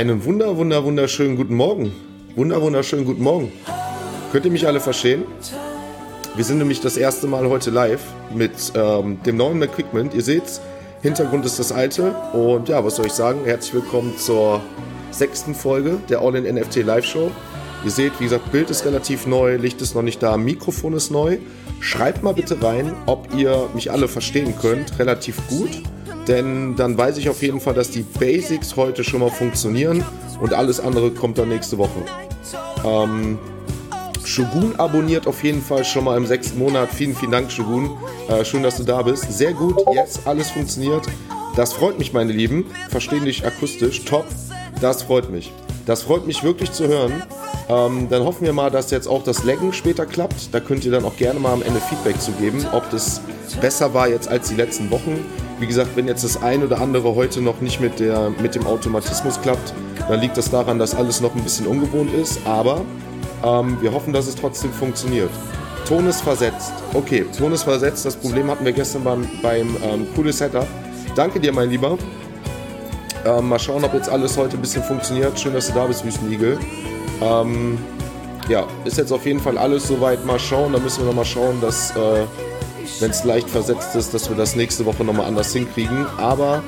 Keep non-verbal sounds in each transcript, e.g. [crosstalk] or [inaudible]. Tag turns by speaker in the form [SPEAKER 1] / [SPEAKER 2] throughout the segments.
[SPEAKER 1] Einen wunder, wunder, wunderschönen guten Morgen. Wunder, wunderschönen guten Morgen. Könnt ihr mich alle verstehen? Wir sind nämlich das erste Mal heute live mit ähm, dem neuen Equipment. Ihr seht's, Hintergrund ist das alte. Und ja, was soll ich sagen? Herzlich willkommen zur sechsten Folge der All-in NFT Live Show. Ihr seht, wie gesagt, Bild ist relativ neu, Licht ist noch nicht da, Mikrofon ist neu. Schreibt mal bitte rein, ob ihr mich alle verstehen könnt, relativ gut. Denn dann weiß ich auf jeden Fall, dass die Basics heute schon mal funktionieren und alles andere kommt dann nächste Woche. Ähm, Shogun abonniert auf jeden Fall schon mal im sechsten Monat. Vielen, vielen Dank, Shogun. Äh, schön, dass du da bist. Sehr gut, jetzt alles funktioniert. Das freut mich, meine Lieben. Verstehen dich akustisch. Top. Das freut mich. Das freut mich wirklich zu hören. Ähm, dann hoffen wir mal, dass jetzt auch das Laggen später klappt. Da könnt ihr dann auch gerne mal am Ende Feedback zu geben, ob das besser war jetzt als die letzten Wochen. Wie gesagt, wenn jetzt das ein oder andere heute noch nicht mit, der, mit dem Automatismus klappt, dann liegt das daran, dass alles noch ein bisschen ungewohnt ist. Aber ähm, wir hoffen, dass es trotzdem funktioniert. Ton ist versetzt. Okay, Ton ist versetzt. Das Problem hatten wir gestern beim, beim ähm, cooles Setup. Danke dir, mein Lieber. Ähm, mal schauen, ob jetzt alles heute ein bisschen funktioniert. Schön, dass du da bist, Wüstenigel. Ähm, ja, ist jetzt auf jeden Fall alles soweit. Mal schauen. Da müssen wir noch mal schauen, dass, äh, wenn es leicht versetzt ist, dass wir das nächste Woche noch mal anders hinkriegen. Aber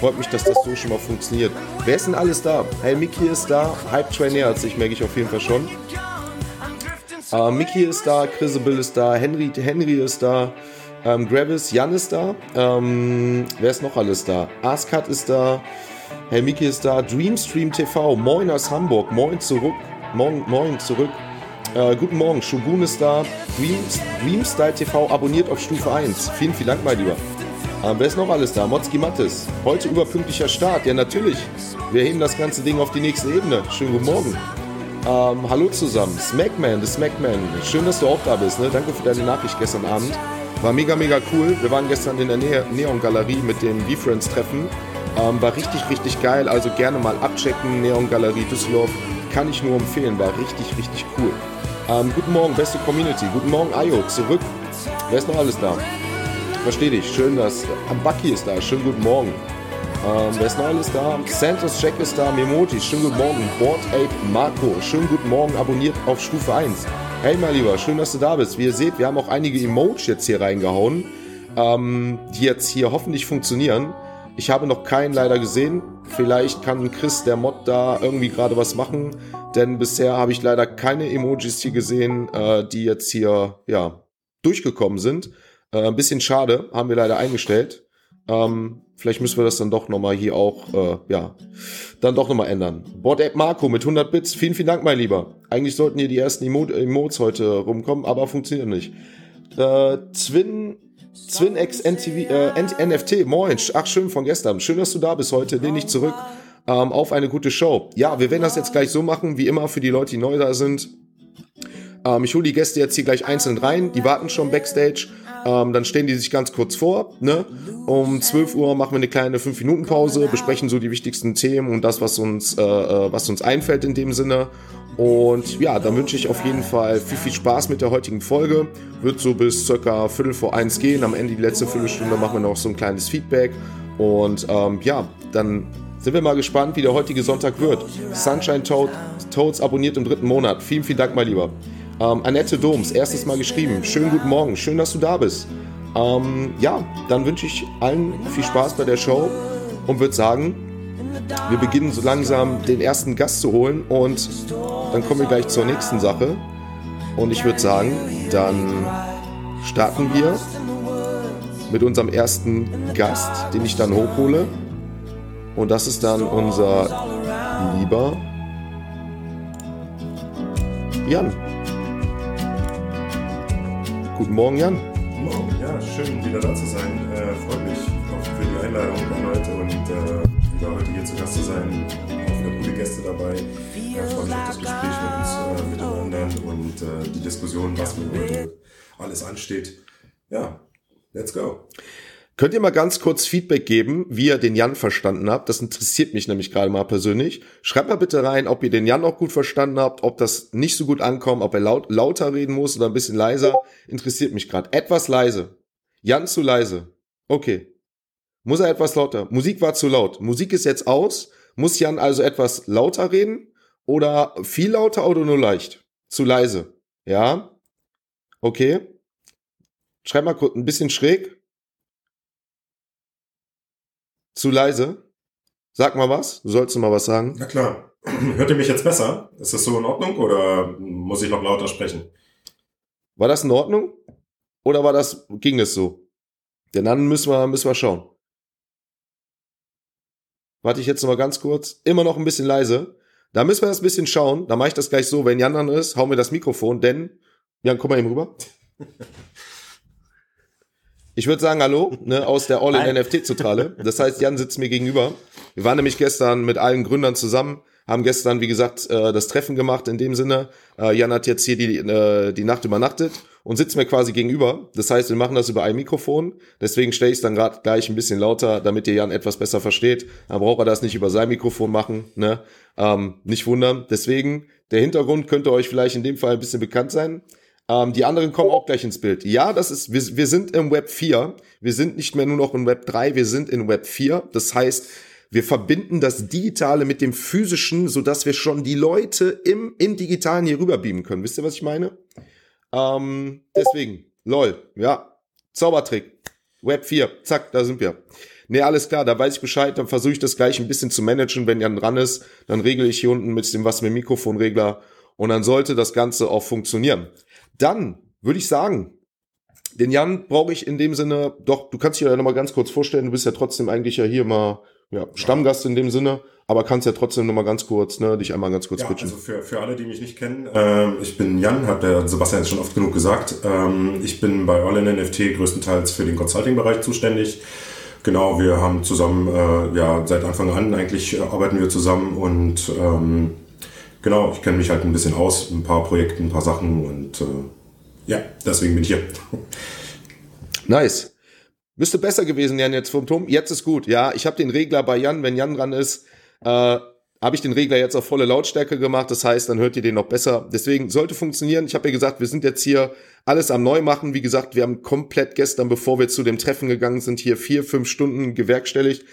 [SPEAKER 1] freut mich, dass das so schon mal funktioniert. Wer ist denn alles da? Hey, Mickey ist da. Hype Train nähert sich, merke ich auf jeden Fall schon. Äh, Mickey ist da, Chrysabil ist da, Henry, Henry ist da, ähm, Gravis, Jan ist da. Ähm, wer ist noch alles da? Askat ist da. Hey, Miki ist da. Dreamstream TV. Moin aus Hamburg. Moin zurück. Moin, moin zurück. Äh, guten Morgen. Shogun ist da. Dream, TV abonniert auf Stufe 1. Vielen, vielen Dank, mein Lieber. Äh, wer ist noch alles da? Motzki Mattes. Heute überpünktlicher Start. Ja, natürlich. Wir heben das ganze Ding auf die nächste Ebene. Schönen guten Morgen. Ähm, hallo zusammen. Smackman, the Smackman. Schön, dass du auch da bist. Ne? Danke für deine Nachricht gestern Abend. War mega, mega cool. Wir waren gestern in der ne Neon Galerie mit dem V-Friends Treffen. Ähm, war richtig, richtig geil. Also gerne mal abchecken. Neon Galerie Düsseldorf. Kann ich nur empfehlen. War richtig, richtig cool. Ähm, guten Morgen, beste Community. Guten Morgen, Ayo. Zurück. Wer ist noch alles da? Versteh dich. Schön, dass. Ambaki ist da. Schönen guten Morgen. Ähm, wer ist noch alles da? Santos Jack ist da. Memoti. Schönen guten Morgen. Board Ape Marco. Schönen guten Morgen. Abonniert auf Stufe 1. Hey, mein Lieber. Schön, dass du da bist. Wie ihr seht, wir haben auch einige Emotes jetzt hier reingehauen, ähm, die jetzt hier hoffentlich funktionieren. Ich habe noch keinen leider gesehen. Vielleicht kann Chris, der Mod, da irgendwie gerade was machen. Denn bisher habe ich leider keine Emojis hier gesehen, äh, die jetzt hier, ja, durchgekommen sind. Äh, ein bisschen schade, haben wir leider eingestellt. Ähm, vielleicht müssen wir das dann doch nochmal hier auch, äh, ja, dann doch nochmal ändern. Board App Marco mit 100 Bits. Vielen, vielen Dank, mein Lieber. Eigentlich sollten hier die ersten Emo Emotes heute rumkommen, aber funktioniert nicht. Äh, Twin, TwinX NTV, äh, NFT, moin. Ach, schön von gestern. Schön, dass du da bist heute. Lehn dich zurück ähm, auf eine gute Show. Ja, wir werden das jetzt gleich so machen, wie immer für die Leute, die neu da sind. Ähm, ich hole die Gäste jetzt hier gleich einzeln rein. Die warten schon backstage. Ähm, dann stellen die sich ganz kurz vor. Ne? Um 12 Uhr machen wir eine kleine 5-Minuten-Pause, besprechen so die wichtigsten Themen und das, was uns, äh, äh, was uns einfällt in dem Sinne. Und ja, dann wünsche ich auf jeden Fall viel, viel Spaß mit der heutigen Folge. Wird so bis circa Viertel vor eins gehen. Am Ende die letzte Viertelstunde machen wir noch so ein kleines Feedback. Und ähm, ja, dann sind wir mal gespannt, wie der heutige Sonntag wird. Sunshine Toad, Toads abonniert im dritten Monat. Vielen, vielen Dank, mein Lieber. Ähm, Annette Doms, erstes Mal geschrieben. Schönen guten Morgen, schön, dass du da bist. Ähm, ja, dann wünsche ich allen viel Spaß bei der Show und würde sagen, wir beginnen so langsam den ersten Gast zu holen und dann kommen wir gleich zur nächsten Sache. Und ich würde sagen, dann starten wir mit unserem ersten Gast, den ich dann hochhole. Und das ist dann unser lieber Jan. Guten Morgen, Jan.
[SPEAKER 2] Guten Morgen, ja, schön wieder da zu sein. Äh, Freut mich auch für die Einladung an heute und äh, wieder heute hier zu Gast zu sein. Auch wieder coole Gäste dabei. Ja, freue mich auf das Gespräch mit uns äh, miteinander und äh, die Diskussion, was mit heute alles ansteht. Ja, let's go.
[SPEAKER 1] Könnt ihr mal ganz kurz Feedback geben, wie ihr den Jan verstanden habt? Das interessiert mich nämlich gerade mal persönlich. Schreibt mal bitte rein, ob ihr den Jan auch gut verstanden habt, ob das nicht so gut ankommt, ob er laut, lauter reden muss oder ein bisschen leiser. Interessiert mich gerade. Etwas leise. Jan zu leise. Okay. Muss er etwas lauter? Musik war zu laut. Musik ist jetzt aus. Muss Jan also etwas lauter reden oder viel lauter oder nur leicht? Zu leise. Ja? Okay. Schreib mal kurz ein bisschen schräg. Zu leise. Sag mal was. Du sollst mal was sagen.
[SPEAKER 2] Na klar. [clears throat] Hört ihr mich jetzt besser? Ist das so in Ordnung oder muss ich noch lauter sprechen?
[SPEAKER 1] War das in Ordnung? Oder war das, ging es so? Denn dann müssen wir, müssen wir schauen. Warte ich jetzt noch mal ganz kurz. Immer noch ein bisschen leise. Da müssen wir das ein bisschen schauen. Da mache ich das gleich so. Wenn Jan dann ist, hau mir das Mikrofon, denn. Jan, komm mal eben rüber. [laughs] Ich würde sagen, hallo, ne, aus der All-in-NFT-Zentrale. Das heißt, Jan sitzt mir gegenüber. Wir waren nämlich gestern mit allen Gründern zusammen, haben gestern, wie gesagt, äh, das Treffen gemacht in dem Sinne. Äh, Jan hat jetzt hier die, äh, die Nacht übernachtet und sitzt mir quasi gegenüber. Das heißt, wir machen das über ein Mikrofon. Deswegen stelle ich es dann gerade gleich ein bisschen lauter, damit ihr Jan etwas besser versteht. Dann braucht er das nicht über sein Mikrofon machen. Ne? Ähm, nicht wundern. Deswegen, der Hintergrund könnte euch vielleicht in dem Fall ein bisschen bekannt sein. Ähm, die anderen kommen auch gleich ins Bild. Ja, das ist, wir, wir sind im Web 4. Wir sind nicht mehr nur noch im Web 3, wir sind in Web 4. Das heißt, wir verbinden das Digitale mit dem Physischen, so dass wir schon die Leute im, im Digitalen hier rüber beamen können. Wisst ihr, was ich meine? Ähm, deswegen, lol, ja, Zaubertrick. Web 4, zack, da sind wir. Nee, alles klar, da weiß ich Bescheid, dann versuche ich das gleich ein bisschen zu managen. Wenn Jan dran ist, dann regle ich hier unten mit dem was mit Mikrofonregler und dann sollte das Ganze auch funktionieren. Dann würde ich sagen, den Jan brauche ich in dem Sinne, doch, du kannst dich ja nochmal ganz kurz vorstellen, du bist ja trotzdem eigentlich ja hier mal ja, Stammgast in dem Sinne, aber kannst ja trotzdem nochmal ganz kurz, ne, dich einmal ganz kurz
[SPEAKER 2] ja,
[SPEAKER 1] pitchen.
[SPEAKER 2] Also für, für alle, die mich nicht kennen, ähm, ich bin Jan, hat der Sebastian jetzt schon oft genug gesagt. Ähm, ich bin bei All in NFT größtenteils für den Consulting-Bereich zuständig. Genau, wir haben zusammen, äh, ja, seit Anfang an eigentlich äh, arbeiten wir zusammen und ähm, genau, ich kenne mich halt ein bisschen aus, ein paar Projekte, ein paar Sachen und äh, ja, deswegen bin ich hier. [laughs]
[SPEAKER 1] Nice. Müsste besser gewesen, Jan, jetzt vom Turm. Jetzt ist gut. Ja, ich habe den Regler bei Jan, wenn Jan dran ist, äh, habe ich den Regler jetzt auf volle Lautstärke gemacht. Das heißt, dann hört ihr den noch besser. Deswegen sollte funktionieren. Ich habe ja gesagt, wir sind jetzt hier alles am Neumachen. Wie gesagt, wir haben komplett gestern, bevor wir zu dem Treffen gegangen sind, hier vier, fünf Stunden gewerkstelligt.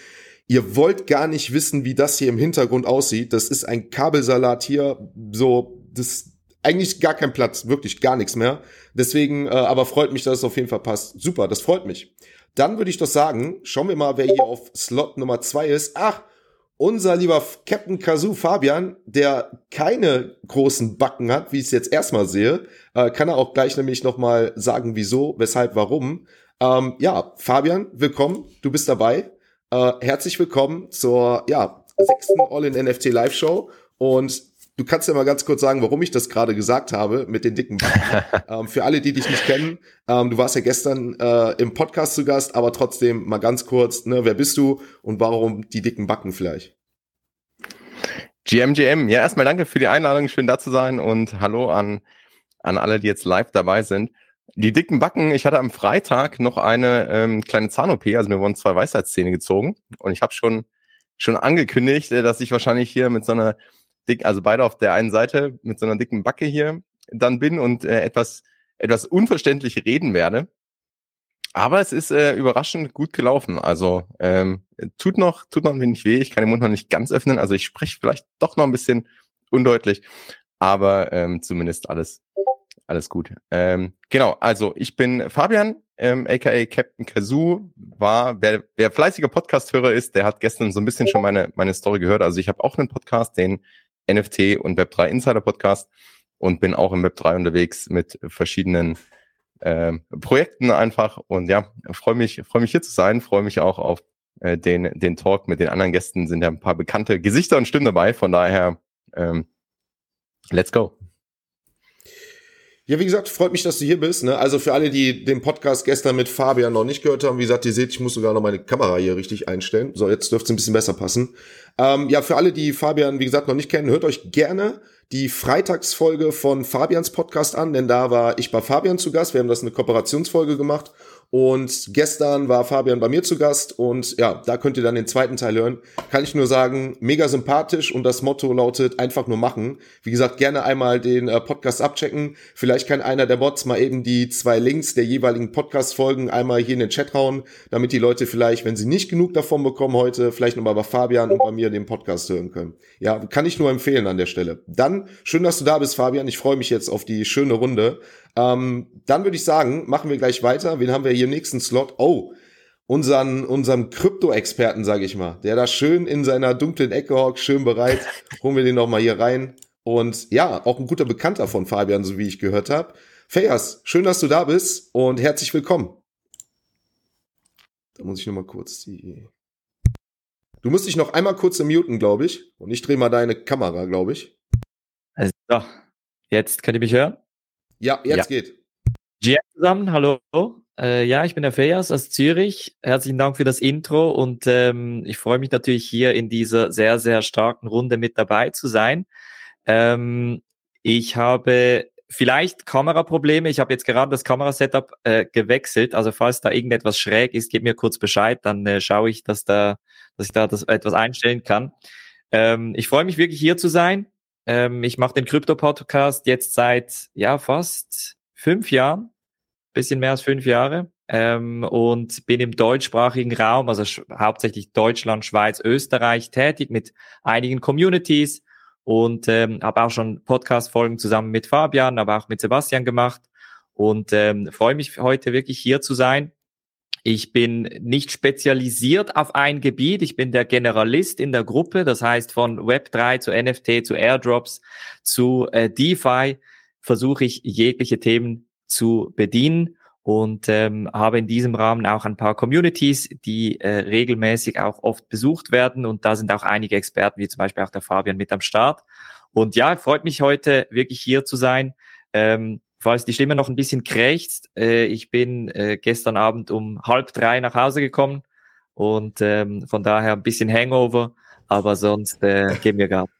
[SPEAKER 1] Ihr wollt gar nicht wissen, wie das hier im Hintergrund aussieht. Das ist ein Kabelsalat hier. So, das eigentlich gar kein Platz, wirklich gar nichts mehr. Deswegen, äh, aber freut mich, dass es auf jeden Fall passt. Super, das freut mich. Dann würde ich doch sagen, schauen wir mal, wer hier auf Slot Nummer zwei ist. Ach, unser lieber Captain Kazoo Fabian, der keine großen Backen hat, wie ich es jetzt erstmal sehe, äh, kann er auch gleich nämlich nochmal sagen, wieso, weshalb, warum. Ähm, ja, Fabian, willkommen, du bist dabei. Äh, herzlich willkommen zur ja, sechsten All-in-NFT Live-Show. Und Du kannst ja mal ganz kurz sagen, warum ich das gerade gesagt habe mit den dicken Backen. [laughs] ähm, für alle, die dich nicht kennen, ähm, du warst ja gestern äh, im Podcast zu Gast, aber trotzdem mal ganz kurz, ne, wer bist du und warum die dicken Backen vielleicht?
[SPEAKER 3] GMGM, ja, erstmal danke für die Einladung, schön da zu sein und hallo an, an alle, die jetzt live dabei sind. Die dicken Backen, ich hatte am Freitag noch eine ähm, kleine Zahn-OP, also mir wurden zwei Weisheitszähne gezogen und ich habe schon, schon angekündigt, äh, dass ich wahrscheinlich hier mit so einer dick, also beide auf der einen Seite mit so einer dicken Backe hier dann bin und äh, etwas, etwas unverständlich reden werde. Aber es ist äh, überraschend gut gelaufen. Also ähm, tut noch, tut noch ein wenig weh. Ich kann den Mund noch nicht ganz öffnen. Also ich spreche vielleicht doch noch ein bisschen undeutlich, aber ähm, zumindest alles, alles gut. Ähm, genau. Also ich bin Fabian, ähm, aka Captain Kazoo. War wer, wer fleißiger Podcast-Hörer ist, der hat gestern so ein bisschen schon meine meine Story gehört. Also ich habe auch einen Podcast, den NFT und Web3 Insider Podcast und bin auch im Web3 unterwegs mit verschiedenen äh, Projekten einfach. Und ja, freue mich, freue mich hier zu sein, freue mich auch auf äh, den, den Talk mit den anderen Gästen. Sind ja ein paar bekannte Gesichter und Stimmen dabei. Von daher, ähm, let's go.
[SPEAKER 1] Ja, wie gesagt, freut mich, dass du hier bist. Ne? Also für alle, die den Podcast gestern mit Fabian noch nicht gehört haben, wie gesagt, ihr seht, ich muss sogar noch meine Kamera hier richtig einstellen. So, jetzt dürfte es ein bisschen besser passen. Ähm, ja, für alle, die Fabian, wie gesagt, noch nicht kennen, hört euch gerne die Freitagsfolge von Fabians Podcast an, denn da war ich bei Fabian zu Gast. Wir haben das eine Kooperationsfolge gemacht Und gestern war Fabian bei mir zu Gast und ja, da könnt ihr dann den zweiten Teil hören. Kann ich nur sagen, mega sympathisch und das Motto lautet einfach nur machen. Wie gesagt, gerne einmal den äh, Podcast abchecken. Vielleicht kann einer der Bots mal eben die zwei Links der jeweiligen Podcast-Folgen einmal hier in den Chat hauen, damit die Leute vielleicht, wenn sie nicht genug davon bekommen heute, vielleicht nochmal bei Fabian und bei mir den Podcast hören können. Ja, kann ich nur empfehlen an der Stelle. Dann, schön, dass du da bist, Fabian. Ich freue mich jetzt auf die schöne Runde. Ähm, dann würde ich sagen, machen wir gleich weiter. Wen haben wir hier im nächsten Slot? Oh, unseren, unseren Krypto-Experten, sage ich mal, der da schön in seiner dunklen Ecke hockt, schön bereit. [laughs] Holen wir den noch mal hier rein. Und ja, auch ein guter Bekannter von Fabian, so wie ich gehört habe. Fejas, schön, dass du da bist und herzlich willkommen. Da muss ich noch mal kurz die. Du musst dich noch einmal kurz muten, glaube ich. Und ich drehe mal deine Kamera, glaube ich.
[SPEAKER 4] Also, jetzt könnt ihr mich hören?
[SPEAKER 1] Ja, jetzt ja. geht.
[SPEAKER 4] GM zusammen, hallo. Äh, ja, ich bin der Fejas aus Zürich. Herzlichen Dank für das Intro und ähm, ich freue mich natürlich hier in dieser sehr, sehr starken Runde mit dabei zu sein. Ähm, ich habe vielleicht Kameraprobleme. Ich habe jetzt gerade das Kamerasetup äh, gewechselt. Also falls da irgendetwas schräg ist, gib mir kurz Bescheid, dann äh, schaue ich, dass da, dass ich da das etwas einstellen kann. Ähm, ich freue mich wirklich hier zu sein. Ähm, ich mache den Krypto-Podcast jetzt seit ja fast fünf Jahren, bisschen mehr als fünf Jahre. Ähm, und bin im deutschsprachigen Raum, also hauptsächlich Deutschland, Schweiz, Österreich tätig mit einigen Communities und ähm, habe auch schon Podcast-Folgen zusammen mit Fabian, aber auch mit Sebastian gemacht und ähm, freue mich heute wirklich hier zu sein ich bin nicht spezialisiert auf ein Gebiet. Ich bin der Generalist in der Gruppe. Das heißt, von Web3 zu NFT zu Airdrops zu äh, DeFi versuche ich jegliche Themen zu bedienen und ähm, habe in diesem Rahmen auch ein paar Communities, die äh, regelmäßig auch oft besucht werden. Und da sind auch einige Experten, wie zum Beispiel auch der Fabian mit am Start. Und ja, freut mich heute wirklich hier zu sein. Ähm, falls die Stimme noch ein bisschen krächzt, äh, ich bin äh, gestern Abend um halb drei nach Hause gekommen und ähm, von daher ein bisschen Hangover, aber sonst äh, geben wir gar. [laughs]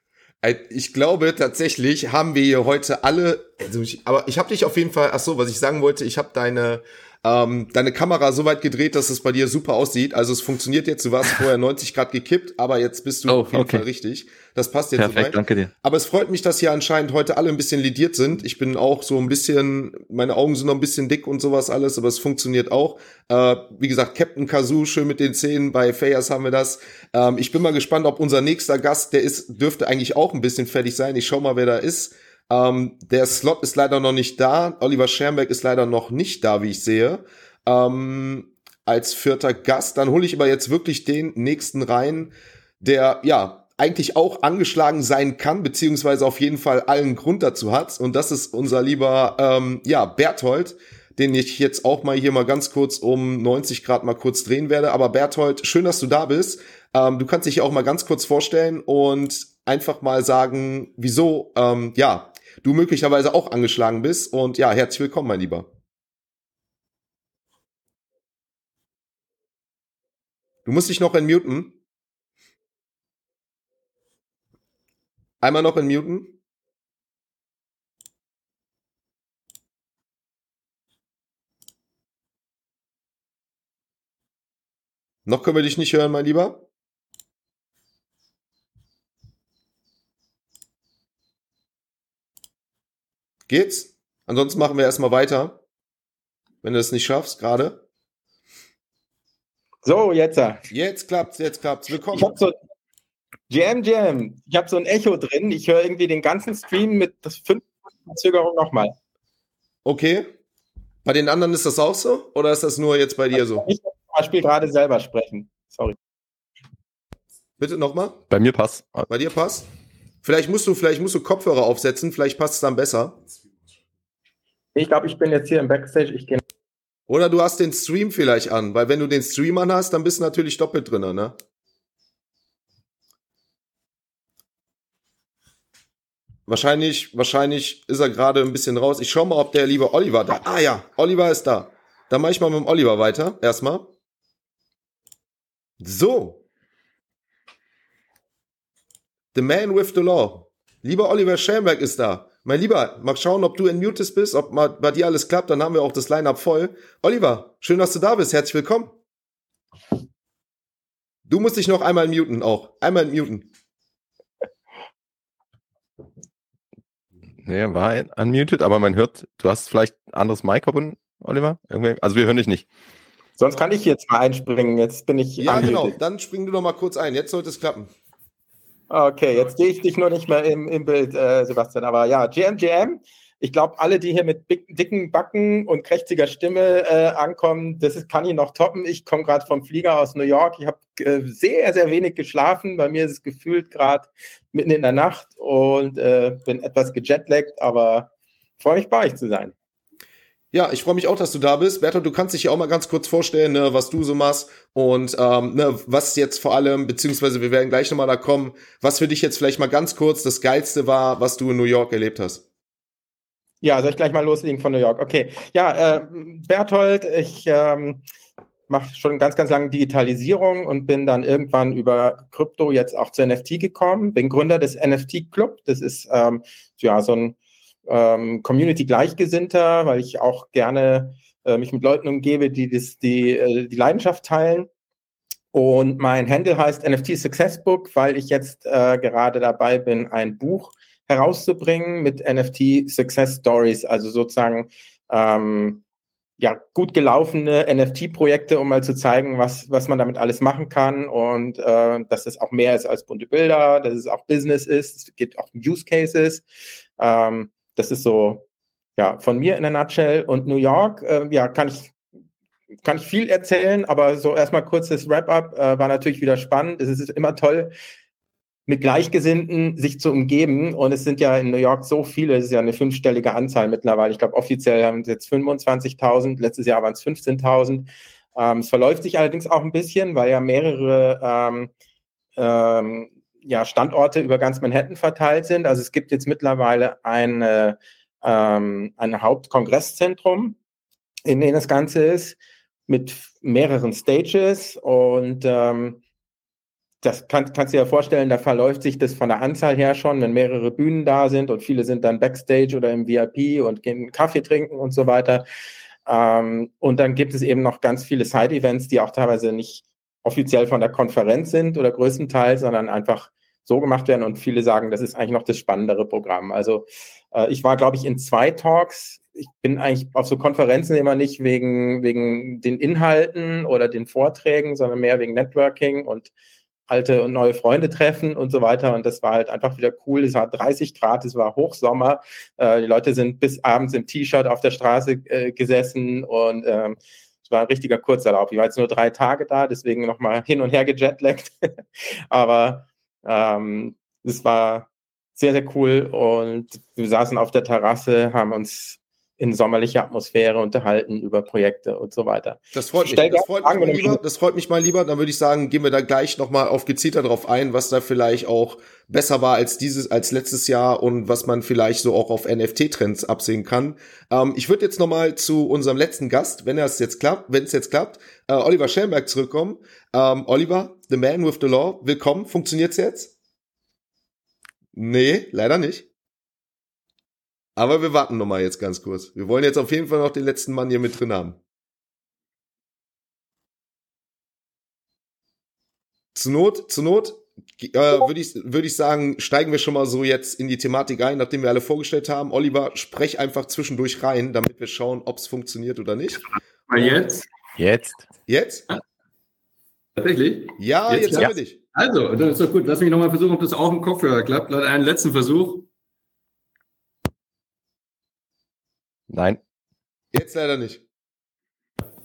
[SPEAKER 1] Ich glaube tatsächlich haben wir hier heute alle, also ich, aber ich habe dich auf jeden Fall, ach so, was ich sagen wollte, ich habe deine ähm, deine Kamera so weit gedreht, dass es bei dir super aussieht. Also es funktioniert jetzt. Du warst vorher 90 Grad gekippt, aber jetzt bist du oh, auf jeden okay. Fall richtig. Das passt jetzt
[SPEAKER 4] Perfekt, soweit. danke dir.
[SPEAKER 1] Aber es freut mich, dass hier anscheinend heute alle ein bisschen lidiert sind. Ich bin auch so ein bisschen, meine Augen sind noch ein bisschen dick und sowas alles, aber es funktioniert auch. Äh, wie gesagt, Captain Kazoo, schön mit den Zähnen. Bei Fayas haben wir das. Ähm, ich bin mal gespannt, ob unser nächster Gast, der ist, dürfte eigentlich auch ein bisschen fertig sein. Ich schau mal, wer da ist. Ähm, der Slot ist leider noch nicht da. Oliver Schermbeck ist leider noch nicht da, wie ich sehe. Ähm, als vierter Gast. Dann hole ich aber jetzt wirklich den nächsten rein, der ja eigentlich auch angeschlagen sein kann, beziehungsweise auf jeden Fall allen Grund dazu hat. Und das ist unser lieber ähm, ja Berthold, den ich jetzt auch mal hier mal ganz kurz um 90 Grad mal kurz drehen werde. Aber Berthold, schön, dass du da bist. Ähm, du kannst dich auch mal ganz kurz vorstellen und einfach mal sagen, wieso ähm, ja du möglicherweise auch angeschlagen bist. Und ja, herzlich willkommen, mein Lieber. Du musst dich noch entmuten. Einmal noch entmuten. Noch können wir dich nicht hören, mein Lieber. Geht's? Ansonsten machen wir erstmal weiter. Wenn du es nicht schaffst, gerade.
[SPEAKER 4] So, jetzt.
[SPEAKER 1] Jetzt klappt's, jetzt klappt's.
[SPEAKER 4] Willkommen. Ich hab so, Jam, Jam. Ich habe so ein Echo drin. Ich höre irgendwie den ganzen Stream mit das fünf Verzögerung nochmal.
[SPEAKER 1] Okay. Bei den anderen ist das auch so? Oder ist das nur jetzt bei dir so?
[SPEAKER 4] Ich zum Beispiel gerade selber sprechen. Sorry.
[SPEAKER 1] Bitte nochmal?
[SPEAKER 3] Bei mir passt.
[SPEAKER 1] Bei dir passt? Vielleicht musst du, vielleicht musst du Kopfhörer aufsetzen, vielleicht passt es dann besser.
[SPEAKER 4] Ich glaube, ich bin jetzt hier im Backstage. Ich gehe.
[SPEAKER 1] Oder du hast den Stream vielleicht an, weil wenn du den Stream an hast, dann bist du natürlich doppelt drin, ne? Wahrscheinlich, wahrscheinlich ist er gerade ein bisschen raus. Ich schau mal, ob der liebe Oliver da. Ah ja, Oliver ist da. Dann mache ich mal mit dem Oliver weiter. Erstmal. So. The man with the law. Lieber Oliver Schelmberg ist da. Mein Lieber, mal schauen, ob du in Mutes bist, ob mal bei dir alles klappt, dann haben wir auch das Line-Up voll. Oliver, schön, dass du da bist. Herzlich willkommen. Du musst dich noch einmal muten auch. Einmal muten.
[SPEAKER 3] Nee, war unmuted, aber man hört, du hast vielleicht ein anderes Mic offen, Oliver? Irgendwie? Also wir hören dich nicht.
[SPEAKER 5] Sonst kann ich jetzt mal einspringen. Jetzt bin ich.
[SPEAKER 1] Ja, unmuted. genau. Dann spring du noch mal kurz ein. Jetzt sollte es klappen.
[SPEAKER 5] Okay, jetzt sehe ich dich nur nicht mehr im, im Bild, äh, Sebastian. Aber ja, GMGM. Ich glaube, alle, die hier mit dicken Backen und krächziger Stimme äh, ankommen, das ist, kann ich noch toppen. Ich komme gerade vom Flieger aus New York. Ich habe äh, sehr, sehr wenig geschlafen. Bei mir ist es gefühlt gerade mitten in der Nacht und äh, bin etwas gejetlaggt, aber freue mich bei euch zu sein.
[SPEAKER 1] Ja, ich freue mich auch, dass du da bist. Bertolt, du kannst dich ja auch mal ganz kurz vorstellen, ne, was du so machst und ähm, ne, was jetzt vor allem, beziehungsweise wir werden gleich nochmal da kommen, was für dich jetzt vielleicht mal ganz kurz das Geilste war, was du in New York erlebt hast.
[SPEAKER 5] Ja, soll ich gleich mal loslegen von New York? Okay. Ja, äh, Berthold, ich ähm, mache schon ganz, ganz lange Digitalisierung und bin dann irgendwann über Krypto jetzt auch zu NFT gekommen. Bin Gründer des NFT Club. Das ist ähm, ja so ein ähm, Community Gleichgesinnter, weil ich auch gerne äh, mich mit Leuten umgebe, die das, die, äh, die Leidenschaft teilen. Und mein Handle heißt NFT Success Book, weil ich jetzt äh, gerade dabei bin, ein Buch herauszubringen mit NFT Success Stories, also sozusagen ähm, ja, gut gelaufene NFT-Projekte, um mal zu zeigen, was, was man damit alles machen kann und äh, dass es auch mehr ist als bunte Bilder, dass es auch Business ist, es gibt auch Use Cases. Ähm, das ist so, ja, von mir in der Nutshell. Und New York, äh, ja, kann ich, kann ich viel erzählen, aber so erstmal kurzes Wrap-up äh, war natürlich wieder spannend. Es ist immer toll, mit Gleichgesinnten sich zu umgeben. Und es sind ja in New York so viele, es ist ja eine fünfstellige Anzahl mittlerweile. Ich glaube, offiziell haben es jetzt 25.000, letztes Jahr waren es 15.000. Ähm, es verläuft sich allerdings auch ein bisschen, weil ja mehrere ähm, ähm, ja, Standorte über ganz Manhattan verteilt sind. Also es gibt jetzt mittlerweile eine, ähm, ein Hauptkongresszentrum, in dem das Ganze ist, mit mehreren Stages und ähm, das kann, kannst du dir ja vorstellen, da verläuft sich das von der Anzahl her schon, wenn mehrere Bühnen da sind und viele sind dann Backstage oder im VIP und gehen Kaffee trinken und so weiter. Ähm, und dann gibt es eben noch ganz viele Side-Events, die auch teilweise nicht offiziell von der Konferenz sind oder größtenteils, sondern einfach so gemacht werden. Und viele sagen, das ist eigentlich noch das spannendere Programm. Also äh, ich war, glaube ich, in zwei Talks. Ich bin eigentlich auf so Konferenzen immer nicht wegen, wegen den Inhalten oder den Vorträgen, sondern mehr wegen Networking und alte und neue Freunde treffen und so weiter. Und das war halt einfach wieder cool. Es war 30 Grad, es war Hochsommer. Äh, die Leute sind bis abends im T-Shirt auf der Straße äh, gesessen und ähm, war ein richtiger Kurzerlaub. Ich war jetzt nur drei Tage da, deswegen nochmal hin und her gejetlaggt. [laughs] Aber ähm, es war sehr, sehr cool und wir saßen auf der Terrasse, haben uns in sommerlicher Atmosphäre unterhalten über Projekte und so weiter.
[SPEAKER 1] Das freut mich. Das freut mich, mal lieber, das freut mich mal lieber. Dann würde ich sagen, gehen wir da gleich nochmal auf gezielter drauf ein, was da vielleicht auch besser war als dieses, als letztes Jahr und was man vielleicht so auch auf NFT-Trends absehen kann. Ähm, ich würde jetzt nochmal zu unserem letzten Gast, wenn es jetzt klappt, wenn es jetzt klappt, äh, Oliver Schellenberg zurückkommen. Ähm, Oliver, the man with the law, willkommen. Funktioniert's jetzt? Nee, leider nicht. Aber wir warten noch mal jetzt ganz kurz. Wir wollen jetzt auf jeden Fall noch den letzten Mann hier mit drin haben. Zur Not, zur Not äh, würde ich, würd ich sagen, steigen wir schon mal so jetzt in die Thematik ein, nachdem wir alle vorgestellt haben. Oliver, sprech einfach zwischendurch rein, damit wir schauen, ob es funktioniert oder nicht.
[SPEAKER 6] Mal jetzt?
[SPEAKER 3] Jetzt?
[SPEAKER 1] Jetzt?
[SPEAKER 6] Tatsächlich?
[SPEAKER 1] Ja, jetzt, jetzt haben wir dich.
[SPEAKER 6] Also, dann ist doch gut. Lass mich nochmal versuchen, ob das auch im Kopfhörer klappt. Einen letzten Versuch.
[SPEAKER 3] Nein.
[SPEAKER 1] Jetzt leider nicht.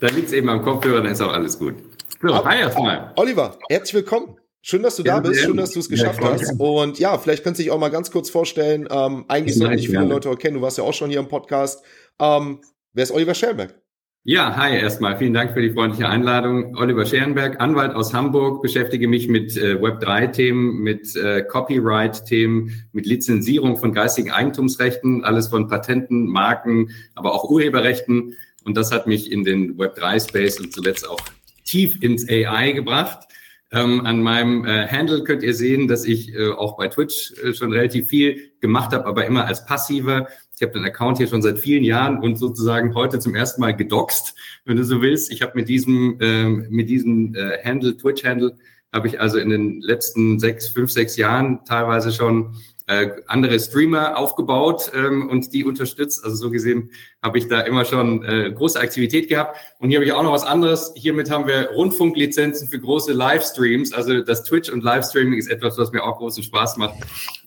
[SPEAKER 6] Da liegt es eben am Kopfhörer, dann ist auch alles gut. So, hi erstmal.
[SPEAKER 1] Oliver, herzlich willkommen. Schön, dass du da bist, schön, dass du es geschafft ja, hast. Und ja, vielleicht kannst du dich auch mal ganz kurz vorstellen. Ähm, eigentlich sollten nicht viele Leute kennen, du warst ja auch schon hier im Podcast. Ähm, wer ist Oliver Scherberg?
[SPEAKER 6] Ja, hi erstmal. Vielen Dank für die freundliche Einladung. Oliver Scherenberg, Anwalt aus Hamburg, beschäftige mich mit äh, Web3-Themen, mit äh, Copyright-Themen, mit Lizenzierung von geistigen Eigentumsrechten, alles von Patenten, Marken, aber auch Urheberrechten. Und das hat mich in den Web3-Space und zuletzt auch tief ins AI gebracht. Ähm, an meinem äh, Handle könnt ihr sehen, dass ich äh, auch bei Twitch äh, schon relativ viel gemacht habe, aber immer als passiver. Ich habe den Account hier schon seit vielen Jahren und sozusagen heute zum ersten Mal gedoxt, wenn du so willst. Ich habe mit diesem ähm, mit diesem äh, Handle Twitch Handle habe ich also in den letzten sechs, fünf, sechs Jahren teilweise schon äh, andere Streamer aufgebaut ähm, und die unterstützt. Also so gesehen habe ich da immer schon äh, große Aktivität gehabt. Und hier habe ich auch noch was anderes. Hiermit haben wir Rundfunklizenzen für große Livestreams. Also das Twitch und Livestreaming ist etwas, was mir auch großen Spaß macht.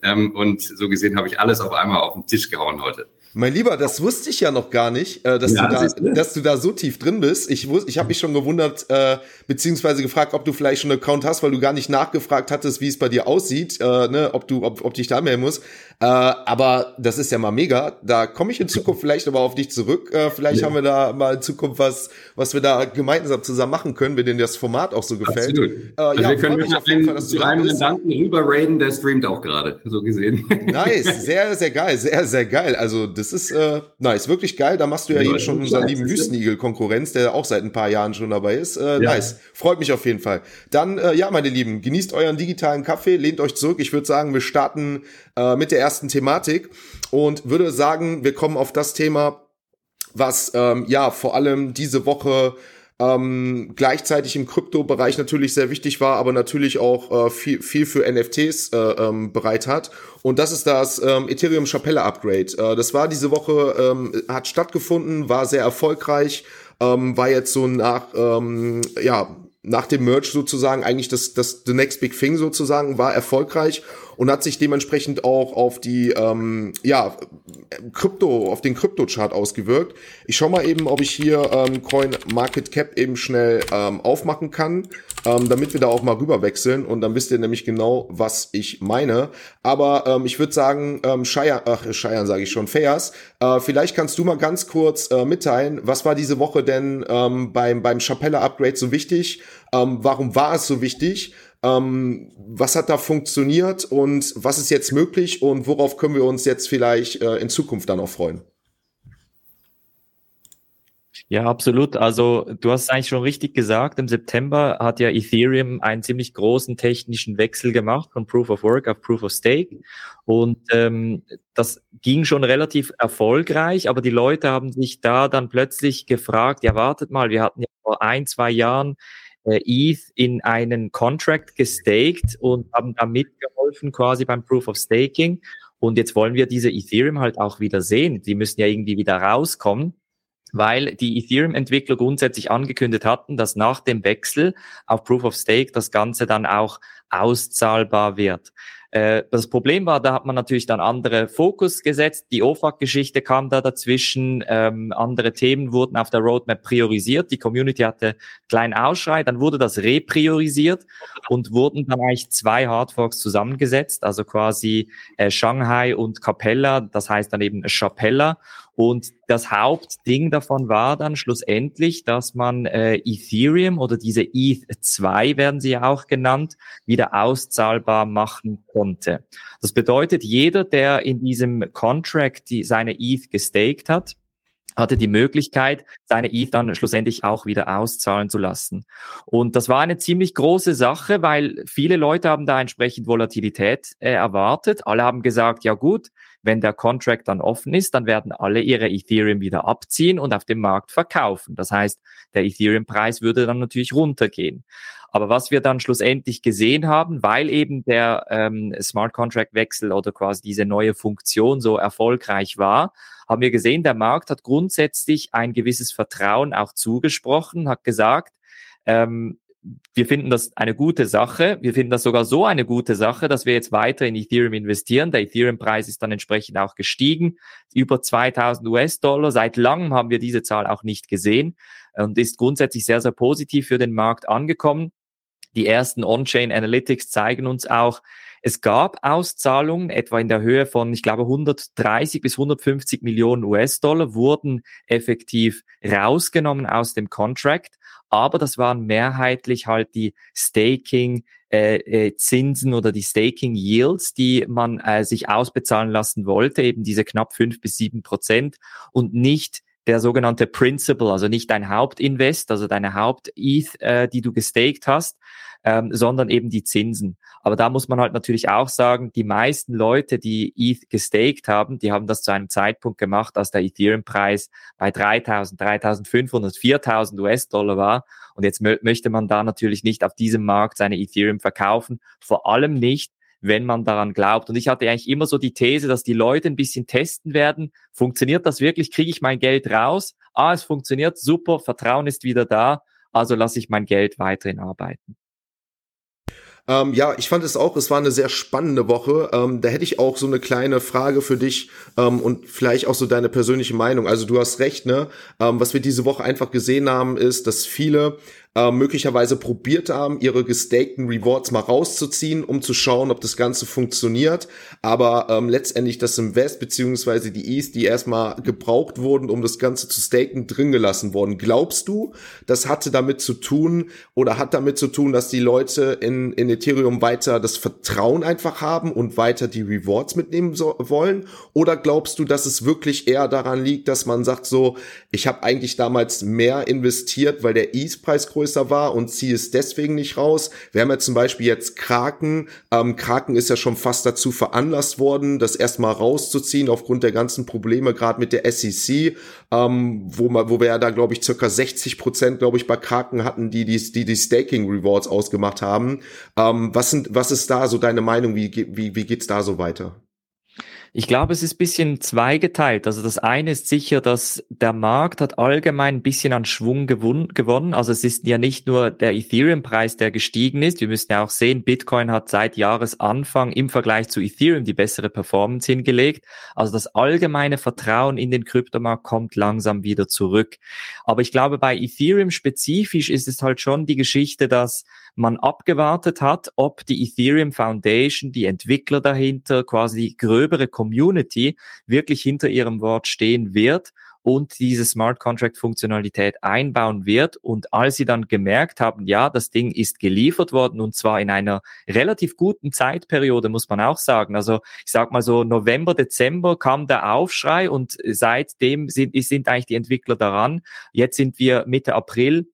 [SPEAKER 6] Ähm, und so gesehen habe ich alles auf einmal auf den Tisch gehauen heute.
[SPEAKER 1] Mein Lieber, das wusste ich ja noch gar nicht, äh, dass, ja, du, da, das dass du da so tief drin bist. Ich, wus ich habe mich schon gewundert, äh, beziehungsweise gefragt, ob du vielleicht schon einen Account hast, weil du gar nicht nachgefragt hattest, wie es bei dir aussieht, äh, ne, ob du, ob, ob dich da melden musst. Äh, aber das ist ja mal mega. Da komme ich in Zukunft vielleicht aber auf dich zurück. Äh, vielleicht ja. haben wir da mal in Zukunft was, was wir da gemeinsam zusammen machen können, wenn dir das Format auch so gefällt.
[SPEAKER 6] Absolut. Äh, also ja, wir können mich auf jeden Fall, dass du einem Mandanten rüber raiden, der streamt auch gerade, so gesehen.
[SPEAKER 1] Nice, [laughs] sehr, sehr geil, sehr, sehr geil. Also das ist äh, nice, wirklich geil. Da machst du ja, ja eben schon unseren lieben Wüstenigel Konkurrenz, der auch seit ein paar Jahren schon dabei ist. Äh, ja. Nice, freut mich auf jeden Fall. Dann, äh, ja, meine Lieben, genießt euren digitalen Kaffee, lehnt euch zurück. Ich würde sagen, wir starten äh, mit der ersten Thematik und würde sagen, wir kommen auf das Thema, was ähm, ja vor allem diese Woche ähm, gleichzeitig im Kryptobereich natürlich sehr wichtig war, aber natürlich auch äh, viel, viel für NFTs äh, ähm, bereit hat. Und das ist das ähm, Ethereum Chapelle Upgrade. Äh, das war diese Woche, ähm, hat stattgefunden, war sehr erfolgreich, ähm, war jetzt so nach, ähm, ja, nach dem Merge sozusagen eigentlich das, das The Next Big Thing sozusagen, war erfolgreich und hat sich dementsprechend auch auf die, ähm, ja, Krypto, auf den Krypto-Chart ausgewirkt. Ich schau mal eben, ob ich hier ähm, Coin Market Cap eben schnell ähm, aufmachen kann, ähm, damit wir da auch mal rüber wechseln und dann wisst ihr nämlich genau, was ich meine. Aber ähm, ich würde sagen, ähm, Scheiern, ach, Scheiern sage ich schon, Fairs, äh, vielleicht kannst du mal ganz kurz äh, mitteilen, was war diese Woche denn ähm, beim, beim Chapelle Upgrade so wichtig? Ähm, warum war es so wichtig? Ähm, was hat da funktioniert und was ist jetzt möglich und worauf können wir uns jetzt vielleicht äh, in Zukunft dann auch freuen?
[SPEAKER 4] Ja, absolut. Also du hast eigentlich schon richtig gesagt. Im September hat ja Ethereum einen ziemlich großen technischen Wechsel gemacht von Proof of Work auf Proof of Stake. Und ähm, das ging schon relativ erfolgreich, aber die Leute haben sich da dann plötzlich gefragt, ja, wartet mal, wir hatten ja vor ein, zwei Jahren ETH in einen Contract gestaked und haben da mitgeholfen quasi beim Proof of Staking. Und jetzt wollen wir diese Ethereum halt auch wieder sehen. Die müssen ja irgendwie wieder rauskommen weil die Ethereum-Entwickler grundsätzlich angekündigt hatten, dass nach dem Wechsel auf Proof of Stake das Ganze dann auch auszahlbar wird. Äh, das Problem war, da hat man natürlich dann andere Fokus gesetzt. Die OFAC-Geschichte kam da dazwischen. Ähm, andere Themen wurden auf der Roadmap priorisiert. Die Community hatte kleinen Ausschrei. Dann wurde das repriorisiert und wurden dann eigentlich zwei Hardforks zusammengesetzt. Also quasi äh, Shanghai und Capella. Das heißt dann eben Chapella. Und das Hauptding davon war dann schlussendlich, dass man äh, Ethereum oder diese ETH2 werden sie ja auch genannt, wieder auszahlbar machen konnte. Das bedeutet, jeder, der in diesem Contract die, seine ETH gestaked hat, hatte die Möglichkeit, seine ETH dann schlussendlich auch wieder auszahlen zu lassen. Und das war eine ziemlich große Sache, weil viele Leute haben da entsprechend Volatilität äh, erwartet. Alle haben gesagt, ja gut, wenn der Contract dann offen ist, dann werden alle ihre Ethereum wieder abziehen und auf dem Markt verkaufen. Das heißt, der Ethereum-Preis würde dann natürlich runtergehen. Aber was wir dann schlussendlich gesehen haben, weil eben der ähm, Smart Contract Wechsel oder quasi diese neue Funktion so erfolgreich war, haben wir gesehen, der Markt hat grundsätzlich ein gewisses Vertrauen auch zugesprochen, hat gesagt, ähm, wir finden das eine gute Sache. Wir finden das sogar so eine gute Sache, dass wir jetzt weiter in Ethereum investieren. Der Ethereum-Preis ist dann entsprechend auch gestiegen, über 2000 US-Dollar. Seit langem haben wir diese Zahl auch nicht gesehen und ist grundsätzlich sehr, sehr positiv für den Markt angekommen. Die ersten On-Chain Analytics zeigen uns auch, es gab Auszahlungen, etwa in der Höhe von, ich glaube, 130 bis 150 Millionen US-Dollar wurden effektiv rausgenommen aus dem Contract aber das waren mehrheitlich halt die Staking äh, äh, Zinsen oder die Staking Yields, die man äh, sich ausbezahlen lassen wollte, eben diese knapp fünf bis sieben Prozent und nicht der sogenannte Principal, also nicht dein Hauptinvest, also deine Haupt-ETH, äh, die du gestaked hast, ähm, sondern eben die Zinsen. Aber da muss man halt natürlich auch sagen, die meisten Leute, die ETH gestaked haben, die haben das zu einem Zeitpunkt gemacht, als der Ethereum-Preis bei 3000, 3500, 4000 US-Dollar war. Und jetzt mö möchte man da natürlich nicht auf diesem Markt seine Ethereum verkaufen, vor allem nicht, wenn man daran glaubt. Und ich hatte eigentlich immer so die These, dass die Leute ein bisschen testen werden. Funktioniert das wirklich? Kriege ich mein Geld raus? Ah, es funktioniert, super, Vertrauen ist wieder da, also lasse ich mein Geld weiterhin arbeiten.
[SPEAKER 1] Ähm, ja, ich fand es auch, es war eine sehr spannende Woche. Ähm, da hätte ich auch so eine kleine Frage für dich ähm, und vielleicht auch so deine persönliche Meinung. Also du hast recht, ne? Ähm, was wir diese Woche einfach gesehen haben, ist, dass viele äh, möglicherweise probiert haben, ihre gestakten Rewards mal rauszuziehen, um zu schauen, ob das Ganze funktioniert. Aber ähm, letztendlich das Invest beziehungsweise die East, die erstmal gebraucht wurden, um das Ganze zu staken, drin gelassen worden. Glaubst du, das hatte damit zu tun oder hat damit zu tun, dass die Leute in, in Ethereum weiter das Vertrauen einfach haben und weiter die Rewards mitnehmen so, wollen? Oder glaubst du, dass es wirklich eher daran liegt, dass man sagt so, ich habe eigentlich damals mehr investiert, weil der ETH-Preis größer war und ziehe es deswegen nicht raus. Wir haben ja zum Beispiel jetzt Kraken. Ähm, Kraken ist ja schon fast dazu veranlasst worden, das erstmal rauszuziehen aufgrund der ganzen Probleme, gerade mit der SEC, ähm, wo, man, wo wir ja da, glaube ich, circa 60 Prozent, glaube ich, bei Kraken hatten, die die, die, die Staking Rewards ausgemacht haben. Ähm, was, sind, was ist da so deine Meinung? Wie, wie, wie geht's da so weiter?
[SPEAKER 4] Ich glaube, es ist ein bisschen zweigeteilt. Also das eine ist sicher, dass der Markt hat allgemein ein bisschen an Schwung gewonnen. Also es ist ja nicht nur der Ethereum-Preis, der gestiegen ist. Wir müssen ja auch sehen, Bitcoin hat seit Jahresanfang im Vergleich zu Ethereum die bessere Performance hingelegt. Also das allgemeine Vertrauen in den Kryptomarkt kommt langsam wieder zurück. Aber ich glaube, bei Ethereum spezifisch ist es halt schon die Geschichte, dass man abgewartet hat, ob die Ethereum Foundation, die Entwickler dahinter, quasi die gröbere Community wirklich hinter ihrem Wort stehen wird und diese Smart Contract Funktionalität einbauen wird. Und als sie dann gemerkt haben, ja, das Ding ist geliefert worden und zwar in einer relativ guten Zeitperiode, muss man auch sagen. Also ich sag mal so November, Dezember kam der Aufschrei und seitdem sind, sind eigentlich die Entwickler daran. Jetzt sind wir Mitte April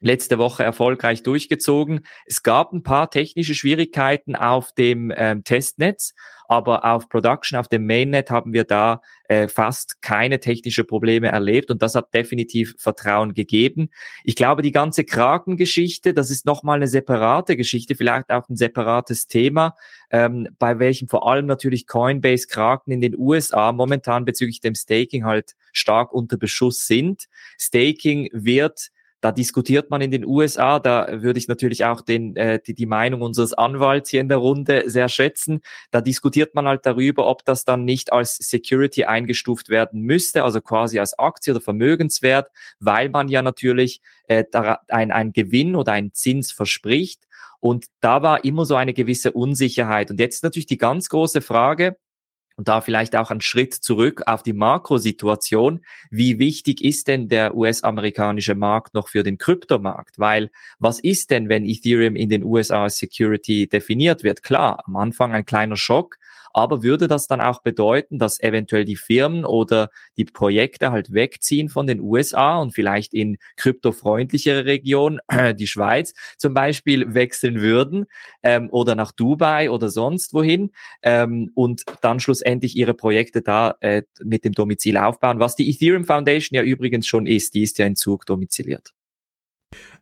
[SPEAKER 4] letzte Woche erfolgreich durchgezogen. Es gab ein paar technische Schwierigkeiten auf dem ähm, Testnetz, aber auf Production, auf dem Mainnet haben wir da äh, fast keine technische Probleme erlebt und das hat definitiv Vertrauen gegeben. Ich glaube, die ganze Krakengeschichte, das ist nochmal eine separate Geschichte, vielleicht auch ein separates Thema, ähm, bei welchem vor allem natürlich Coinbase Kraken in den USA momentan bezüglich dem Staking halt stark unter Beschuss sind. Staking wird da diskutiert man in den USA, da würde ich natürlich auch den, äh, die, die Meinung unseres Anwalts hier in der Runde sehr schätzen. Da diskutiert man halt darüber, ob das dann nicht als Security eingestuft werden müsste, also quasi als Aktie oder Vermögenswert, weil man ja natürlich äh, ein, ein Gewinn oder einen Zins verspricht. Und da war immer so eine gewisse Unsicherheit. Und jetzt natürlich die ganz große Frage, und da vielleicht auch einen Schritt zurück auf die Makrosituation. Wie wichtig ist denn der US-amerikanische Markt noch für den Kryptomarkt? Weil was ist denn, wenn Ethereum in den USA als Security definiert wird? Klar, am Anfang ein kleiner Schock, aber würde das dann auch bedeuten, dass eventuell die Firmen oder die Projekte halt wegziehen von den USA und vielleicht in kryptofreundlichere Regionen, [clears throat] die Schweiz zum Beispiel, wechseln würden ähm, oder nach Dubai oder sonst wohin ähm, und dann schlussendlich ihre Projekte da äh, mit dem Domizil aufbauen, was die Ethereum Foundation ja übrigens schon ist, die ist ja in Zug domiziliert.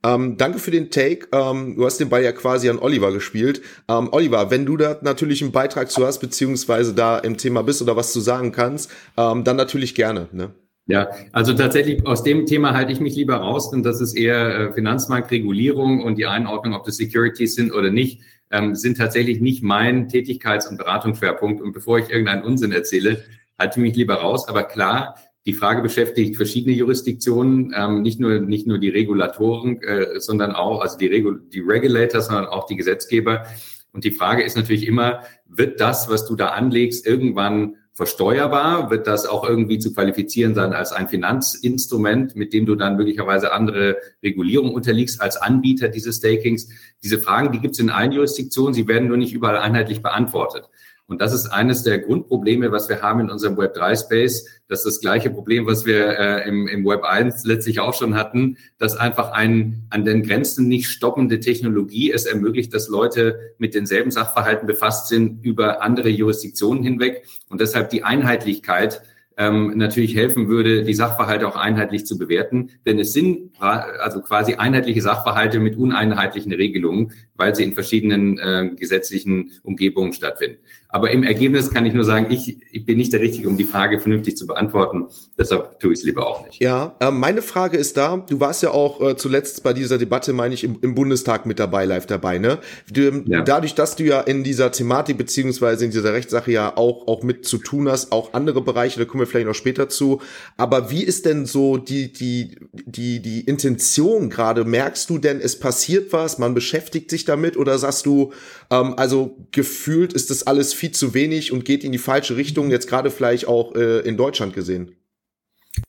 [SPEAKER 1] Ähm, danke für den Take. Ähm, du hast den Ball ja quasi an Oliver gespielt. Ähm, Oliver, wenn du da natürlich einen Beitrag zu hast, beziehungsweise da im Thema bist oder was zu sagen kannst, ähm, dann natürlich gerne. Ne?
[SPEAKER 6] Ja, also tatsächlich aus dem Thema halte ich mich lieber raus, denn das ist eher äh, Finanzmarktregulierung und die Einordnung, ob das Securities sind oder nicht, ähm, sind tatsächlich nicht mein Tätigkeits- und Beratungsschwerpunkt. Und bevor ich irgendeinen Unsinn erzähle, halte ich mich lieber raus. Aber klar, die Frage beschäftigt verschiedene Jurisdiktionen, ähm, nicht nur nicht nur die Regulatoren, äh, sondern auch also die, Regul die Regulator, sondern auch die Gesetzgeber. Und die Frage ist natürlich immer: Wird das, was du da anlegst, irgendwann versteuerbar? Wird das auch irgendwie zu qualifizieren sein als ein Finanzinstrument, mit dem du dann möglicherweise andere Regulierung unterliegst als Anbieter dieses Stakings? Diese Fragen, die gibt es in allen Jurisdiktionen, sie werden nur nicht überall einheitlich beantwortet. Und das ist eines der Grundprobleme, was wir haben in unserem Web3-Space. Das ist das gleiche Problem, was wir äh, im, im Web 1 letztlich auch schon hatten, dass einfach ein an den Grenzen nicht stoppende Technologie es ermöglicht, dass Leute mit denselben Sachverhalten befasst sind über andere Jurisdiktionen hinweg und deshalb die Einheitlichkeit ähm, natürlich helfen würde, die Sachverhalte auch einheitlich zu bewerten. Denn es sind also quasi einheitliche Sachverhalte mit uneinheitlichen Regelungen, weil sie in verschiedenen äh, gesetzlichen Umgebungen stattfinden. Aber im Ergebnis kann ich nur sagen, ich, ich bin nicht der Richtige, um die Frage vernünftig zu beantworten. Deshalb tue ich es lieber auch nicht.
[SPEAKER 1] Ja, äh, meine Frage ist da, du warst ja auch äh, zuletzt bei dieser Debatte, meine ich, im, im Bundestag mit dabei, live dabei, ne? Du, ja. Dadurch, dass du ja in dieser Thematik beziehungsweise in dieser Rechtssache ja auch, auch mit zu tun hast, auch andere Bereiche, da kommen wir vielleicht noch später zu. Aber wie ist denn so die, die, die, die Intention gerade? Merkst du denn, es passiert was, man beschäftigt sich damit oder sagst du, ähm, also gefühlt ist das alles viel zu wenig und geht in die falsche Richtung, jetzt gerade vielleicht auch äh, in Deutschland gesehen?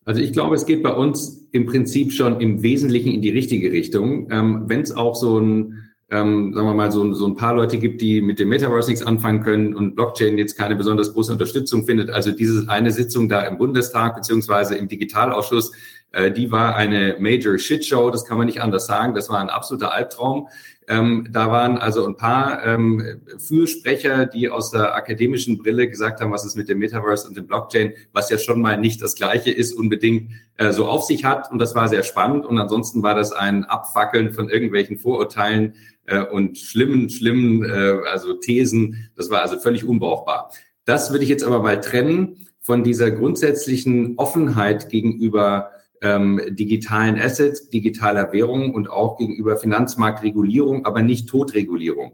[SPEAKER 6] Also ich glaube, es geht bei uns im Prinzip schon im Wesentlichen in die richtige Richtung. Ähm, Wenn es auch so ein, ähm, sagen wir mal, so, so ein paar Leute gibt, die mit dem Metaverse nichts anfangen können und Blockchain jetzt keine besonders große Unterstützung findet. Also diese eine Sitzung da im Bundestag beziehungsweise im Digitalausschuss, die war eine Major Shitshow, das kann man nicht anders sagen. Das war ein absoluter Albtraum. Ähm, da waren also ein paar ähm, Fürsprecher, die aus der akademischen Brille gesagt haben, was es mit dem Metaverse und dem Blockchain, was ja schon mal nicht das Gleiche ist, unbedingt äh, so auf sich hat. Und das war sehr spannend. Und ansonsten war das ein Abfackeln von irgendwelchen Vorurteilen äh, und schlimmen, schlimmen äh, also Thesen. Das war also völlig unbrauchbar. Das würde ich jetzt aber mal trennen von dieser grundsätzlichen Offenheit gegenüber ähm, digitalen Assets, digitaler Währung und auch gegenüber Finanzmarktregulierung, aber nicht Totregulierung.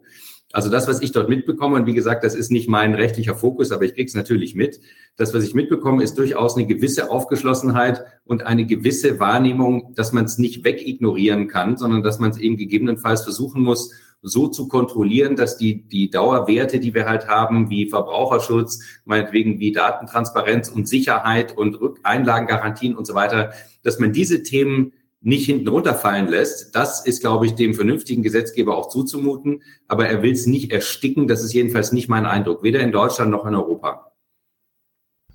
[SPEAKER 6] Also das, was ich dort mitbekomme, und wie gesagt, das ist nicht mein rechtlicher Fokus, aber ich kriege es natürlich mit. Das, was ich mitbekomme, ist durchaus eine gewisse Aufgeschlossenheit und eine gewisse Wahrnehmung, dass man es nicht wegignorieren kann, sondern dass man es eben gegebenenfalls versuchen muss, so zu kontrollieren, dass die, die Dauerwerte, die wir halt haben, wie Verbraucherschutz, meinetwegen wie Datentransparenz und Sicherheit und Rückeinlagengarantien und so weiter, dass man diese Themen nicht hinten runterfallen lässt. Das ist, glaube ich, dem vernünftigen Gesetzgeber auch zuzumuten. Aber er will es nicht ersticken. Das ist jedenfalls nicht mein Eindruck, weder in Deutschland noch in Europa.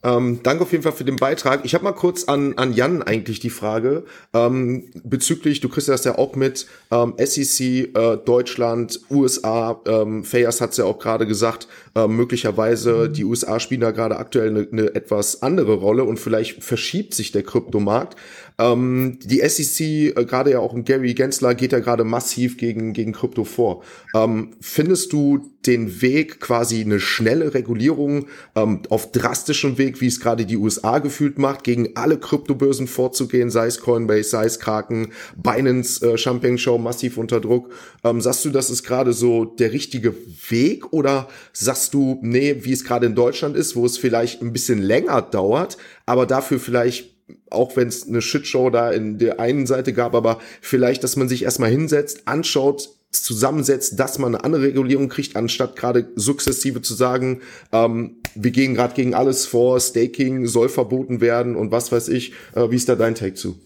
[SPEAKER 1] Ähm, danke auf jeden Fall für den Beitrag. Ich habe mal kurz an, an Jan eigentlich die Frage ähm, bezüglich, du kriegst das ja auch mit, ähm, SEC, äh, Deutschland, USA, ähm, Fayas hat es ja auch gerade gesagt, äh, möglicherweise die USA spielen da gerade aktuell eine, eine etwas andere Rolle und vielleicht verschiebt sich der Kryptomarkt. Ähm, die SEC, äh, gerade ja auch ein Gary Gensler, geht ja gerade massiv gegen, gegen Krypto vor. Ähm, findest du den Weg, quasi eine schnelle Regulierung ähm, auf drastischem Weg, wie es gerade die USA gefühlt macht, gegen alle Kryptobörsen vorzugehen, sei es Coinbase, sei es Kraken, Binance, äh, Champagne Show massiv unter Druck. Ähm, sagst du, das ist gerade so der richtige Weg oder sagst du, nee, wie es gerade in Deutschland ist, wo es vielleicht ein bisschen länger dauert, aber dafür vielleicht auch wenn es eine Shitshow da in der einen Seite gab, aber vielleicht, dass man sich erstmal hinsetzt, anschaut, zusammensetzt, dass man eine andere Regulierung kriegt, anstatt gerade sukzessive zu sagen, ähm, wir gehen gerade gegen alles vor, Staking soll verboten werden und was weiß ich. Äh, wie ist da dein Take zu?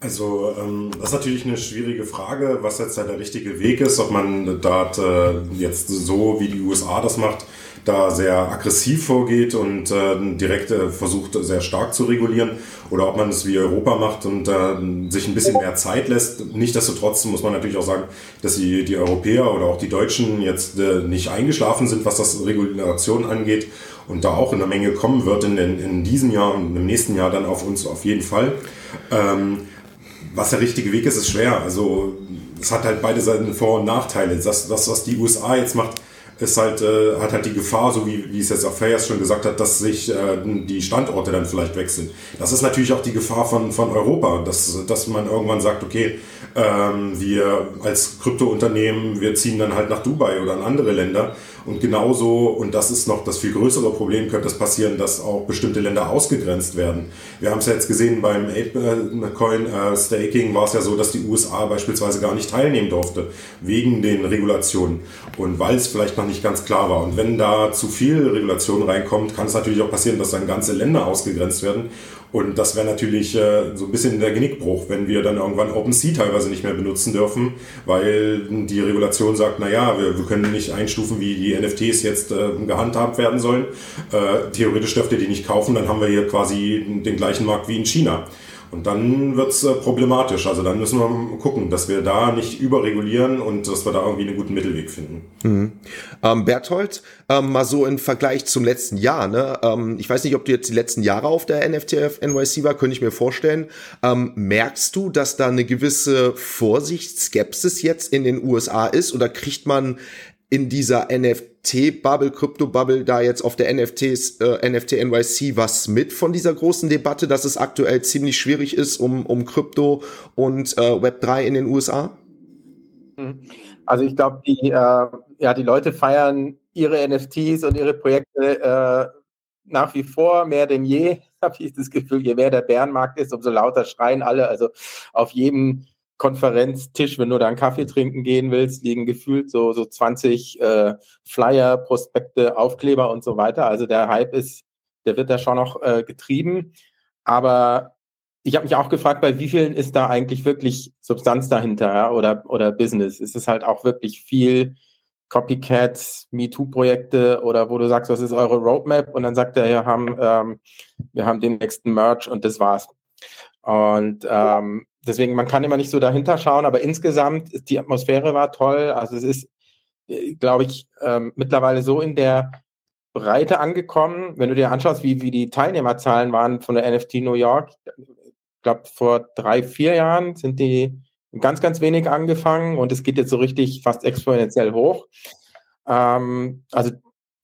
[SPEAKER 2] Also ähm, das ist natürlich eine schwierige Frage, was jetzt da der richtige Weg ist, ob man da äh, jetzt so wie die USA das macht, da sehr aggressiv vorgeht und äh, direkt äh, versucht, sehr stark zu regulieren oder ob man es wie Europa macht und äh, sich ein bisschen mehr Zeit lässt. Nichtsdestotrotz muss man natürlich auch sagen, dass die, die Europäer oder auch die Deutschen jetzt äh, nicht eingeschlafen sind, was das Regulation angeht und da auch in der Menge kommen wird in, in, in diesem Jahr und im nächsten Jahr dann auf uns auf jeden Fall. Ähm, was der richtige Weg ist, ist schwer. Also es hat halt beide Seiten Vor- und Nachteile. Das, das, was die USA jetzt macht, ist halt, äh, hat halt die Gefahr, so wie, wie es jetzt auch Fayas schon gesagt hat, dass sich äh, die Standorte dann vielleicht wechseln. Das ist natürlich auch die Gefahr von, von Europa, dass, dass man irgendwann sagt, okay, ähm, wir als Kryptounternehmen, wir ziehen dann halt nach Dubai oder in andere Länder und genauso, und das ist noch das viel größere Problem, könnte es passieren, dass auch bestimmte Länder ausgegrenzt werden. Wir haben es ja jetzt gesehen beim Apecoin äh, Staking war es ja so, dass die USA beispielsweise gar nicht teilnehmen durfte, wegen den Regulationen. Und weil es vielleicht noch nicht ganz klar war. Und wenn da zu viel Regulation reinkommt, kann es natürlich auch passieren, dass dann ganze Länder ausgegrenzt werden. Und das wäre natürlich äh, so ein bisschen der Genickbruch, wenn wir dann irgendwann OpenSea teilweise nicht mehr benutzen dürfen, weil die Regulation sagt, na ja, wir, wir können nicht einstufen, wie die NFTs jetzt äh, gehandhabt werden sollen. Äh, theoretisch dürft ihr die nicht kaufen, dann haben wir hier quasi den gleichen Markt wie in China. Und dann wird's äh, problematisch. Also dann müssen wir gucken, dass wir da nicht überregulieren und dass wir da irgendwie einen guten Mittelweg finden.
[SPEAKER 1] Mhm. Ähm, Berthold, ähm, mal so im Vergleich zum letzten Jahr. Ne? Ähm, ich weiß nicht, ob du jetzt die letzten Jahre auf der NFTF NYC war, könnte ich mir vorstellen. Ähm, merkst du, dass da eine gewisse Vorsicht, Skepsis jetzt in den USA ist oder kriegt man in dieser NFT-Bubble, Krypto-Bubble, da jetzt auf der NFTs, äh, NFT NYC was mit von dieser großen Debatte, dass es aktuell ziemlich schwierig ist um, um Krypto und äh, Web3 in den USA?
[SPEAKER 5] Mhm. Also ich glaube, die, äh, ja, die Leute feiern ihre NFTs und ihre Projekte äh, nach wie vor mehr denn je, [laughs] habe ich das Gefühl, je mehr der Bärenmarkt ist, umso lauter schreien alle. Also auf jedem Konferenztisch, wenn du da einen Kaffee trinken gehen willst, liegen gefühlt so, so 20 äh, Flyer, Prospekte, Aufkleber und so weiter. Also der Hype ist, der wird da schon noch äh, getrieben. Aber ich habe mich auch gefragt, bei wie vielen ist da eigentlich wirklich Substanz dahinter ja? oder, oder Business? Ist es halt auch wirklich viel Copycats, MeToo-Projekte oder wo du sagst, was ist eure Roadmap? Und dann sagt er, wir haben, ähm, wir haben den nächsten Merch und das war's. Und ähm, deswegen, man kann immer nicht so dahinter schauen, aber insgesamt, die Atmosphäre war toll. Also es ist, äh, glaube ich, ähm, mittlerweile so in der Breite angekommen. Wenn du dir anschaust, wie, wie die Teilnehmerzahlen waren von der NFT New York, ich glaube, vor drei, vier Jahren sind die ganz, ganz wenig angefangen und es geht jetzt so richtig fast exponentiell hoch. Ähm, also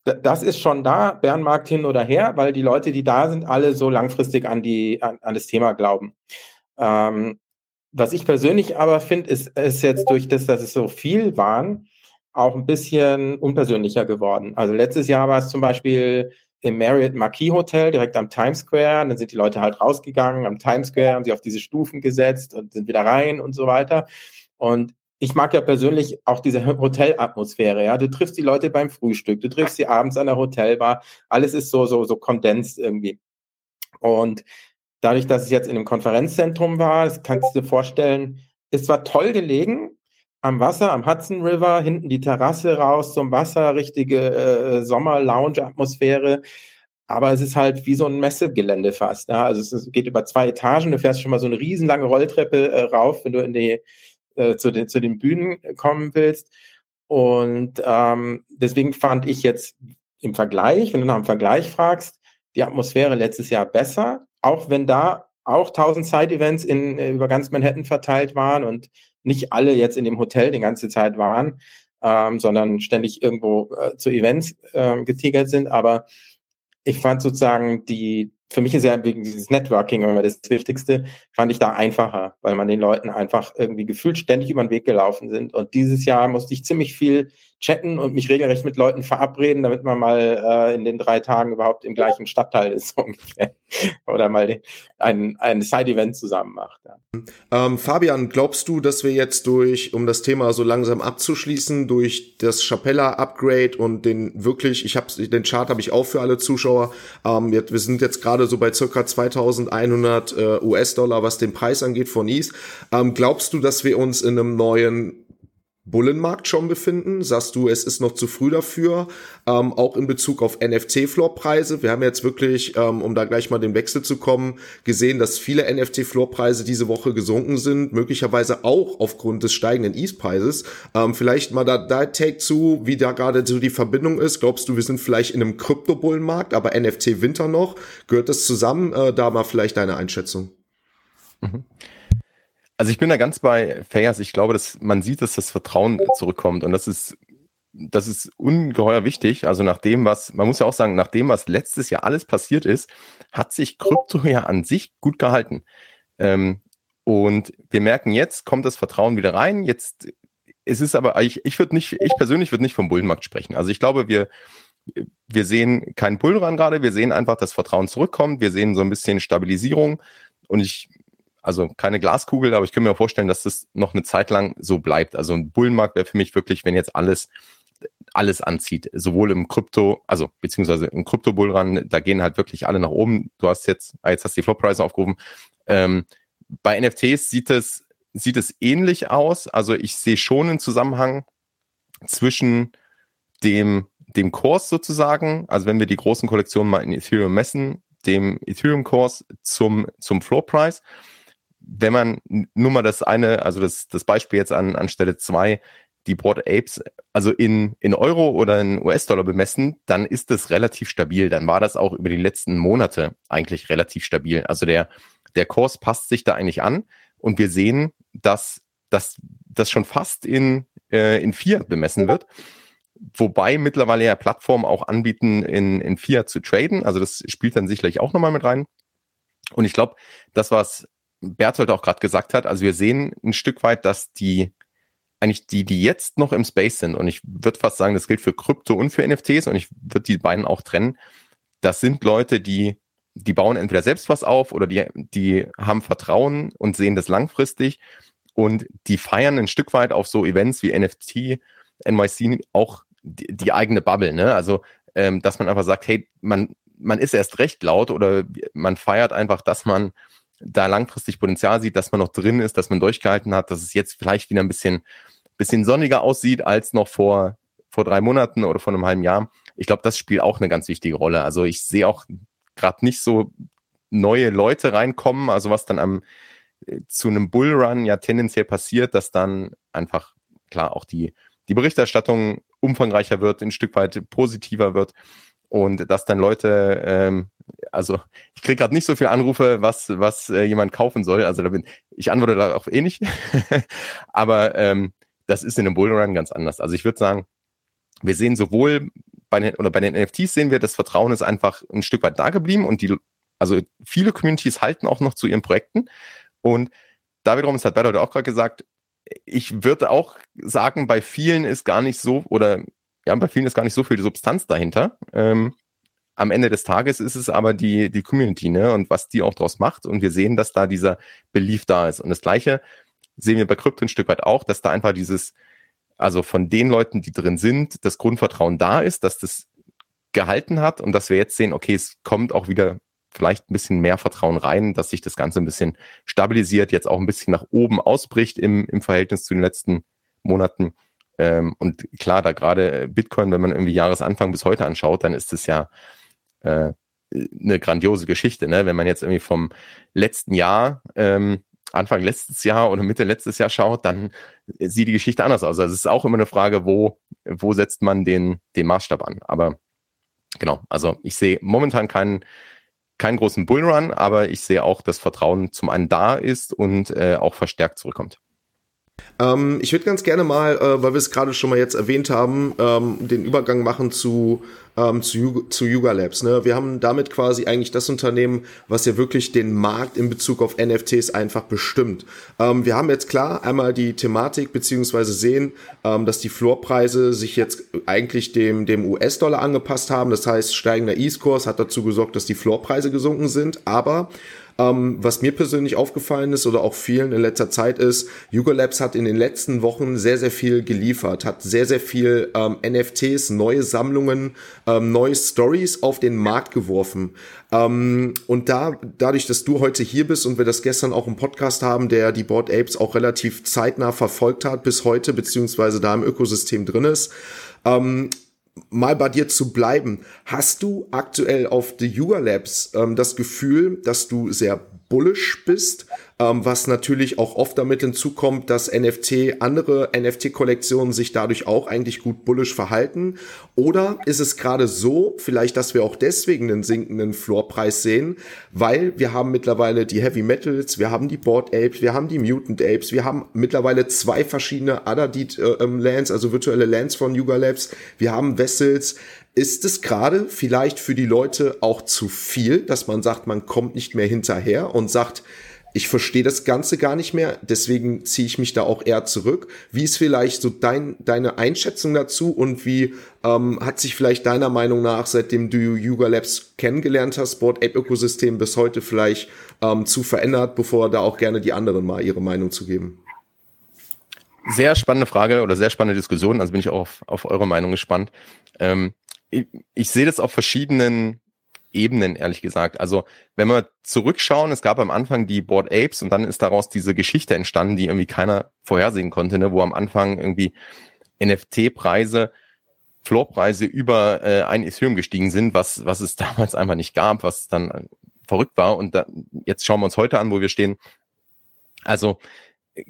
[SPEAKER 5] das ist schon da, Bärenmarkt hin oder her, weil die Leute, die da sind, alle so langfristig an, die, an, an das Thema glauben. Ähm, was ich persönlich aber finde, ist, ist jetzt durch das, dass es so viel waren, auch ein bisschen unpersönlicher geworden. Also letztes Jahr war es zum Beispiel im Marriott Marquis Hotel direkt am Times Square. Dann sind die Leute halt rausgegangen am Times Square, haben sich auf diese Stufen gesetzt und sind wieder rein und so weiter. Und ich mag ja persönlich auch diese Hotelatmosphäre. Ja, du triffst die Leute beim Frühstück, du triffst sie abends an der Hotelbar. Alles ist so so so kondensiert irgendwie. Und Dadurch, dass es jetzt in einem Konferenzzentrum war, das kannst du dir vorstellen, es war toll gelegen am Wasser, am Hudson River, hinten die Terrasse raus zum Wasser, richtige äh, Sommer-Lounge-Atmosphäre. Aber es ist halt wie so ein Messegelände fast. Ja? Also es geht über zwei Etagen, du fährst schon mal so eine riesenlange Rolltreppe äh, rauf, wenn du in die, äh, zu, den, zu den Bühnen kommen willst. Und ähm, deswegen fand ich jetzt im Vergleich, wenn du nach dem Vergleich fragst, die Atmosphäre letztes Jahr besser auch wenn da auch 1000 Side-Events in, äh, über ganz Manhattan verteilt waren und nicht alle jetzt in dem Hotel die ganze Zeit waren, ähm, sondern ständig irgendwo äh, zu Events äh, getigert sind. Aber ich fand sozusagen die, für mich ist ja wegen dieses Networking immer das Wichtigste, fand ich da einfacher, weil man den Leuten einfach irgendwie gefühlt ständig über den Weg gelaufen sind. Und dieses Jahr musste ich ziemlich viel chatten und mich regelrecht mit Leuten verabreden, damit man mal äh, in den drei Tagen überhaupt im gleichen Stadtteil ist, [laughs] ungefähr. Oder mal ein, ein Side-Event zusammen macht. Ja.
[SPEAKER 1] Ähm, Fabian, glaubst du, dass wir jetzt durch, um das Thema so langsam abzuschließen, durch das Chapella-Upgrade und den wirklich, ich habe den Chart habe ich auch für alle Zuschauer, ähm, wir, wir sind jetzt gerade so bei circa 2100 äh, US-Dollar, was den Preis angeht von ETH. Ähm, glaubst du, dass wir uns in einem neuen Bullenmarkt schon befinden? Sagst du, es ist noch zu früh dafür? Ähm, auch in Bezug auf NFC-Floorpreise. Wir haben jetzt wirklich, ähm, um da gleich mal den Wechsel zu kommen, gesehen, dass viele NFT-Floorpreise diese Woche gesunken sind, möglicherweise auch aufgrund des steigenden ETH-Preises. Ähm, vielleicht mal da, da Take zu, wie da gerade so die Verbindung ist. Glaubst du, wir sind vielleicht in einem Krypto-Bullenmarkt, aber NFT-Winter noch? Gehört das zusammen? Äh, da mal vielleicht deine Einschätzung.
[SPEAKER 3] Mhm. Also ich bin da ganz bei Fayers. Ich glaube, dass man sieht, dass das Vertrauen zurückkommt und das ist das ist ungeheuer wichtig. Also nach dem, was, man muss ja auch sagen, nach dem, was letztes Jahr alles passiert ist, hat sich Krypto ja an sich gut gehalten. Ähm, und wir merken jetzt, kommt das Vertrauen wieder rein. Jetzt, es ist aber, ich, ich würde nicht, ich persönlich würde nicht vom Bullenmarkt sprechen. Also ich glaube, wir, wir sehen keinen Bullrun gerade. Wir sehen einfach, dass Vertrauen zurückkommt. Wir sehen so ein bisschen Stabilisierung. Und ich also keine Glaskugel, aber ich kann mir vorstellen, dass das noch eine Zeit lang so bleibt. Also ein Bullenmarkt wäre für mich wirklich, wenn jetzt alles alles anzieht, sowohl im Krypto, also beziehungsweise im Krypto-Bullrun, da gehen halt wirklich alle nach oben. Du hast jetzt, ah, jetzt hast du die Flop-Preise aufgerufen. Ähm, bei NFTs sieht es, sieht es ähnlich aus. Also ich sehe schon einen Zusammenhang zwischen dem, dem Kurs sozusagen, also wenn wir die großen Kollektionen mal in Ethereum messen, dem Ethereum-Kurs zum, zum Floor-Price. Wenn man nur mal das eine, also das, das Beispiel jetzt an, an Stelle zwei die Board Apes also in, in Euro oder in US-Dollar bemessen, dann ist das relativ stabil. Dann war das auch über die letzten Monate eigentlich relativ stabil. Also der, der Kurs passt sich da eigentlich an und wir sehen, dass das schon fast in, äh, in Fiat bemessen wird. Wobei mittlerweile ja Plattformen auch anbieten, in, in Fiat zu traden. Also das spielt dann sicherlich auch nochmal mit rein. Und ich glaube, das, was Berthold auch gerade gesagt hat, also wir sehen ein Stück weit, dass die eigentlich die, die jetzt noch im Space sind, und ich würde fast sagen, das gilt für Krypto und für NFTs, und ich würde die beiden auch trennen, das sind Leute, die, die bauen entweder selbst was auf oder die, die haben Vertrauen und sehen das langfristig und die feiern ein Stück weit auf so Events wie NFT, NYC auch die, die eigene Bubble, ne? Also, ähm, dass man einfach sagt, hey, man, man ist erst recht laut oder man feiert einfach, dass man da langfristig Potenzial sieht, dass man noch drin ist, dass man durchgehalten hat, dass es jetzt vielleicht wieder ein bisschen, bisschen sonniger aussieht als noch vor, vor drei Monaten oder vor einem halben Jahr. Ich glaube, das spielt auch eine ganz wichtige Rolle. Also ich sehe auch gerade nicht so neue Leute reinkommen, also was dann am äh, zu einem Bullrun ja tendenziell passiert, dass dann einfach klar auch die, die Berichterstattung umfangreicher wird, ein Stück weit positiver wird und dass dann Leute, ähm, also ich kriege gerade nicht so viele Anrufe, was, was äh, jemand kaufen soll. Also da bin, ich antworte darauf eh nicht. [laughs] Aber ähm, das ist in einem Bullrun ganz anders. Also ich würde sagen, wir sehen sowohl bei den, oder bei den NFTs sehen wir, das Vertrauen ist einfach ein Stück weit da geblieben und die, also viele Communities halten auch noch zu ihren Projekten. Und da wiederum, das hat Bertolt auch gerade gesagt, ich würde auch sagen, bei vielen ist gar nicht so, oder ja, bei vielen ist gar nicht so viel Substanz dahinter. Ähm, am Ende des Tages ist es aber die, die Community, ne, und was die auch draus macht. Und wir sehen, dass da dieser Belief da ist. Und das Gleiche sehen wir bei Krypto ein Stück weit auch, dass da einfach dieses, also von den Leuten, die drin sind, das Grundvertrauen da ist, dass das gehalten hat und dass wir jetzt sehen, okay, es kommt auch wieder vielleicht ein bisschen mehr Vertrauen rein, dass sich das Ganze ein bisschen stabilisiert, jetzt auch ein bisschen nach oben ausbricht im, im Verhältnis zu den letzten Monaten. Ähm, und klar, da gerade Bitcoin, wenn man irgendwie Jahresanfang bis heute anschaut, dann ist es ja äh, eine grandiose Geschichte. Ne? Wenn man jetzt irgendwie vom letzten Jahr, ähm, Anfang letztes Jahr oder Mitte letztes Jahr schaut, dann sieht die Geschichte anders aus. Also es ist auch immer eine Frage, wo, wo setzt man den, den Maßstab an. Aber genau, also ich sehe momentan keinen keinen großen Bullrun, aber ich sehe auch, dass Vertrauen zum einen da ist und äh, auch verstärkt zurückkommt.
[SPEAKER 1] Ähm, ich würde ganz gerne mal, äh, weil wir es gerade schon mal jetzt erwähnt haben, ähm, den Übergang machen zu, ähm, zu, zu Yuga Labs. Ne? Wir haben damit quasi eigentlich das Unternehmen, was ja wirklich den Markt in Bezug auf NFTs einfach bestimmt. Ähm, wir haben jetzt klar einmal die Thematik beziehungsweise sehen, ähm, dass die Floorpreise sich jetzt eigentlich dem, dem US-Dollar angepasst haben. Das heißt, steigender E-Scores hat dazu gesorgt, dass die Floorpreise gesunken sind. Aber ähm, was mir persönlich aufgefallen ist oder auch vielen in letzter Zeit ist, Yuga Labs hat in den letzten Wochen sehr, sehr viel geliefert, hat sehr, sehr viel ähm, NFTs, neue Sammlungen, ähm, neue Stories auf den Markt geworfen. Ähm, und da, dadurch, dass du heute hier bist und wir das gestern auch im Podcast haben, der die Board Apes auch relativ zeitnah verfolgt hat bis heute, beziehungsweise da im Ökosystem drin ist, ähm, mal bei dir zu bleiben. Hast du aktuell auf The Yuga Labs ähm, das Gefühl, dass du sehr bullish bist, ähm, was natürlich auch oft damit hinzukommt, dass NFT, andere NFT-Kollektionen sich dadurch auch eigentlich gut bullish verhalten? Oder ist es gerade so, vielleicht, dass wir auch deswegen einen sinkenden Floorpreis sehen, weil wir haben mittlerweile die Heavy Metals, wir haben die Board Apes, wir haben die Mutant Apes, wir haben mittlerweile zwei verschiedene Deed, äh, ähm, Lands, also virtuelle Lands von Yuga Labs, wir haben Vessels, ist es gerade vielleicht für die Leute auch zu viel, dass man sagt, man kommt nicht mehr hinterher und sagt, ich verstehe das Ganze gar nicht mehr, deswegen ziehe ich mich da auch eher zurück. Wie ist vielleicht so dein, deine Einschätzung dazu und wie ähm, hat sich vielleicht deiner Meinung nach, seitdem du Yuga Labs kennengelernt hast, Board Ape Ökosystem bis heute vielleicht ähm, zu verändert, bevor da auch gerne die anderen mal ihre Meinung zu geben?
[SPEAKER 3] Sehr spannende Frage oder sehr spannende Diskussion. Also bin ich auch auf, auf eure Meinung gespannt. Ähm, ich, ich sehe das auf verschiedenen Ebenen, ehrlich gesagt. Also, wenn wir zurückschauen, es gab am Anfang die Board Apes und dann ist daraus diese Geschichte entstanden, die irgendwie keiner vorhersehen konnte, ne? wo am Anfang irgendwie NFT-Preise, Floorpreise über äh, ein Ethereum gestiegen sind, was, was es [laughs] damals einfach nicht gab, was dann verrückt war. Und da, jetzt schauen wir uns heute an, wo wir stehen. Also,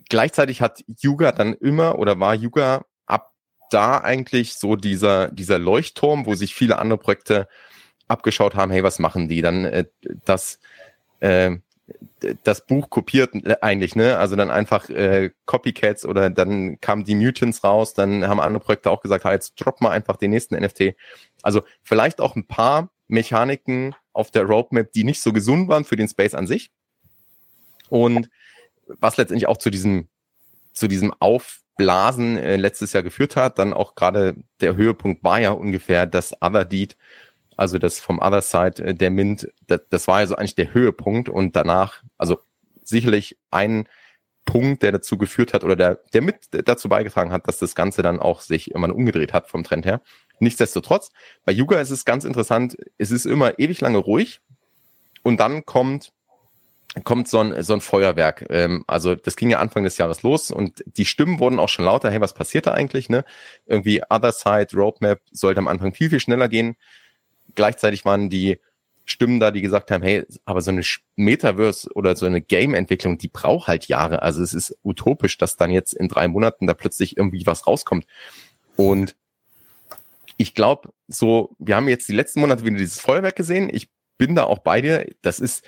[SPEAKER 3] gleichzeitig hat Yuga dann immer oder war Yuga ab da eigentlich so dieser, dieser Leuchtturm, wo sich viele andere Projekte abgeschaut haben, hey, was machen die? Dann äh, das, äh, das Buch kopiert eigentlich, ne? Also dann einfach äh, Copycats oder dann kamen die Mutants raus, dann haben andere Projekte auch gesagt, hey, jetzt drop mal einfach den nächsten NFT. Also vielleicht auch ein paar Mechaniken auf der Roadmap, die nicht so gesund waren für den Space an sich. Und was letztendlich auch zu diesem, zu diesem Aufblasen äh, letztes Jahr geführt hat, dann auch gerade der Höhepunkt war ja ungefähr das Other Deed, also das vom Other Side äh, der Mint, das, das war also eigentlich der Höhepunkt und danach, also sicherlich ein Punkt, der dazu geführt hat oder der, der mit dazu beigetragen hat, dass das Ganze dann auch sich immer umgedreht hat vom Trend her. Nichtsdestotrotz, bei Yuga ist es ganz interessant, es ist immer ewig lange ruhig und dann kommt kommt so ein, so ein Feuerwerk. Ähm, also das ging ja Anfang des Jahres los und die Stimmen wurden auch schon lauter, hey, was passiert da eigentlich? Ne? Irgendwie Other Side, Roadmap sollte am Anfang viel, viel schneller gehen gleichzeitig waren die Stimmen da, die gesagt haben, hey, aber so eine Metaverse oder so eine Game-Entwicklung, die braucht halt Jahre. Also es ist utopisch, dass dann jetzt in drei Monaten da plötzlich irgendwie was rauskommt. Und ich glaube, so, wir haben jetzt die letzten Monate wieder dieses Feuerwerk gesehen. Ich bin da auch bei dir. Das ist,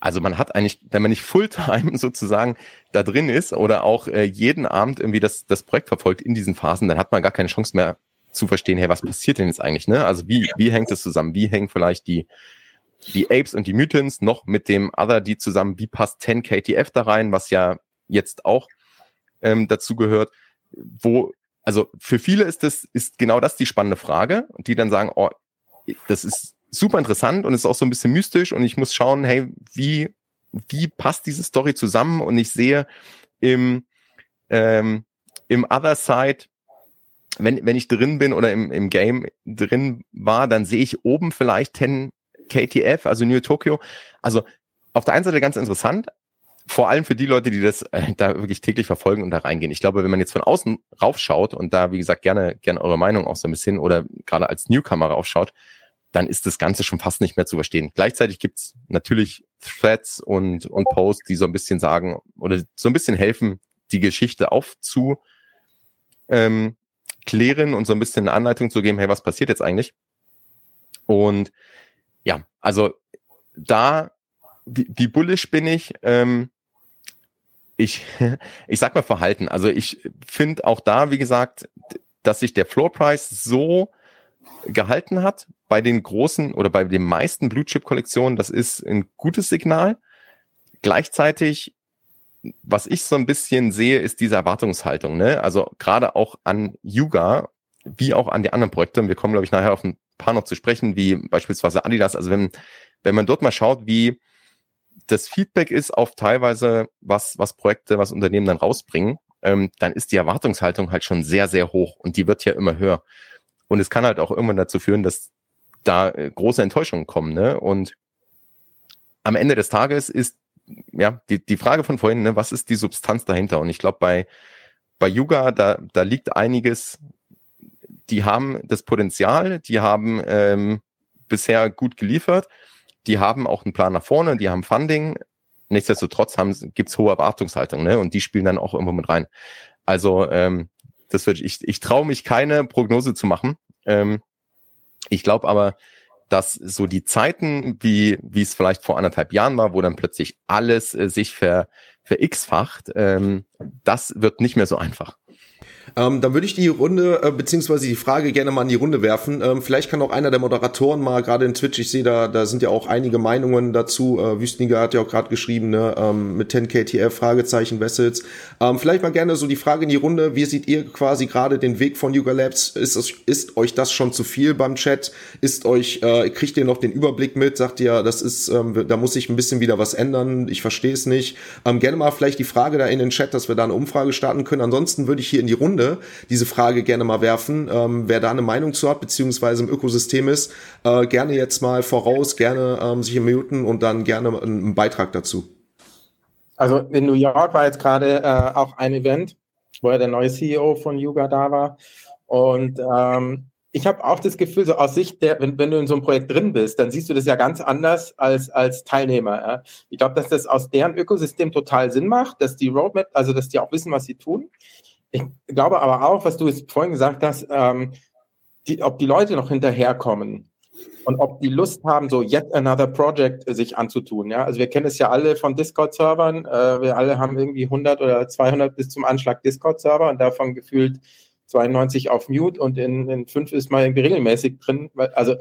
[SPEAKER 3] also man hat eigentlich, wenn man nicht Fulltime [laughs] sozusagen da drin ist oder auch äh, jeden Abend irgendwie das, das Projekt verfolgt in diesen Phasen, dann hat man gar keine Chance mehr, zu verstehen, hey, was passiert denn jetzt eigentlich, ne? Also wie, wie hängt es zusammen? Wie hängen vielleicht die, die Apes und die Mutants noch mit dem Other die zusammen? Wie passt 10 KTF da rein, was ja jetzt auch ähm, dazu gehört? Wo, also für viele ist das, ist genau das die spannende Frage, die dann sagen, oh, das ist super interessant und ist auch so ein bisschen mystisch und ich muss schauen, hey, wie, wie passt diese Story zusammen? Und ich sehe im, ähm, im Other Side wenn, wenn ich drin bin oder im, im Game drin war, dann sehe ich oben vielleicht 10 KTF, also New Tokyo. Also auf der einen Seite ganz interessant, vor allem für die Leute, die das äh, da wirklich täglich verfolgen und da reingehen. Ich glaube, wenn man jetzt von außen raufschaut und da, wie gesagt, gerne, gerne eure Meinung auch so ein bisschen oder gerade als Newcomer raufschaut, dann ist das Ganze schon fast nicht mehr zu verstehen. Gleichzeitig gibt's natürlich Threads und, und Posts, die so ein bisschen sagen oder so ein bisschen helfen, die Geschichte aufzu, ähm, klären und so ein bisschen eine Anleitung zu geben, hey, was passiert jetzt eigentlich? Und ja, also da, wie, wie bullish bin ich? Ähm, ich, [laughs] ich sag mal Verhalten. Also ich finde auch da, wie gesagt, dass sich der Floor Price so gehalten hat bei den großen oder bei den meisten Blue Chip Kollektionen, das ist ein gutes Signal. Gleichzeitig was ich so ein bisschen sehe, ist diese Erwartungshaltung. Ne? Also gerade auch an Yuga, wie auch an die anderen Projekte. wir kommen, glaube ich, nachher auf ein paar noch zu sprechen, wie beispielsweise Adidas. Also wenn, wenn man dort mal schaut, wie das Feedback ist auf teilweise, was, was Projekte, was Unternehmen dann rausbringen, ähm, dann ist die Erwartungshaltung halt schon sehr, sehr hoch und die wird ja immer höher. Und es kann halt auch irgendwann dazu führen, dass da äh, große Enttäuschungen kommen. Ne? Und am Ende des Tages ist ja, die, die Frage von vorhin, ne, was ist die Substanz dahinter? Und ich glaube, bei, bei Yuga, da, da liegt einiges, die haben das Potenzial, die haben ähm, bisher gut geliefert, die haben auch einen Plan nach vorne, die haben Funding. Nichtsdestotrotz gibt es hohe Erwartungshaltung, ne? Und die spielen dann auch irgendwo mit rein. Also, ähm, das wird, ich, ich traue mich keine Prognose zu machen. Ähm, ich glaube aber, dass so die Zeiten, wie, wie es vielleicht vor anderthalb Jahren war, wo dann plötzlich alles äh, sich ver, ver x-facht, ähm, das wird nicht mehr so einfach.
[SPEAKER 1] Ähm, dann würde ich die Runde, äh, beziehungsweise die Frage gerne mal in die Runde werfen. Ähm, vielleicht kann auch einer der Moderatoren mal, gerade in Twitch, ich sehe da, da sind ja auch einige Meinungen dazu. Äh, Wüstniger hat ja auch gerade geschrieben, ne, ähm, mit 10 KTF, Fragezeichen, Vessels. Ähm, vielleicht mal gerne so die Frage in die Runde, wie seht ihr quasi gerade den Weg von Yuga Labs? Ist, es, ist euch das schon zu viel beim Chat? Ist euch, äh, kriegt ihr noch den Überblick mit? Sagt ihr, das ist, ähm, da muss sich ein bisschen wieder was ändern, ich verstehe es nicht. Ähm, gerne mal vielleicht die Frage da in den Chat, dass wir da eine Umfrage starten können. Ansonsten würde ich hier in die Runde Runde diese Frage gerne mal werfen. Ähm, wer da eine Meinung zu hat, beziehungsweise im Ökosystem ist, äh, gerne jetzt mal voraus, gerne ähm, sich muten und dann gerne einen, Beitrag dazu.
[SPEAKER 5] Also in New York war jetzt gerade äh, auch ein Event, wo ja der neue CEO von Yuga da war. Und ähm, ich habe auch das Gefühl, so aus Sicht der, wenn, wenn du in so einem Projekt drin bist, dann siehst du das ja ganz anders als, als Teilnehmer. Ja. Ich glaube, dass das aus deren Ökosystem total Sinn macht, dass die Roadmap, also dass die auch wissen, was sie tun. Ich glaube aber auch, was du jetzt vorhin gesagt hast, ähm, die, ob die Leute noch hinterherkommen und ob die Lust haben, so yet another project sich anzutun. Ja, also wir kennen es ja alle von Discord-Servern. Äh, wir alle haben irgendwie 100 oder 200 bis zum Anschlag Discord-Server und davon gefühlt 92 auf Mute und in, in fünf ist mal irgendwie regelmäßig drin. Also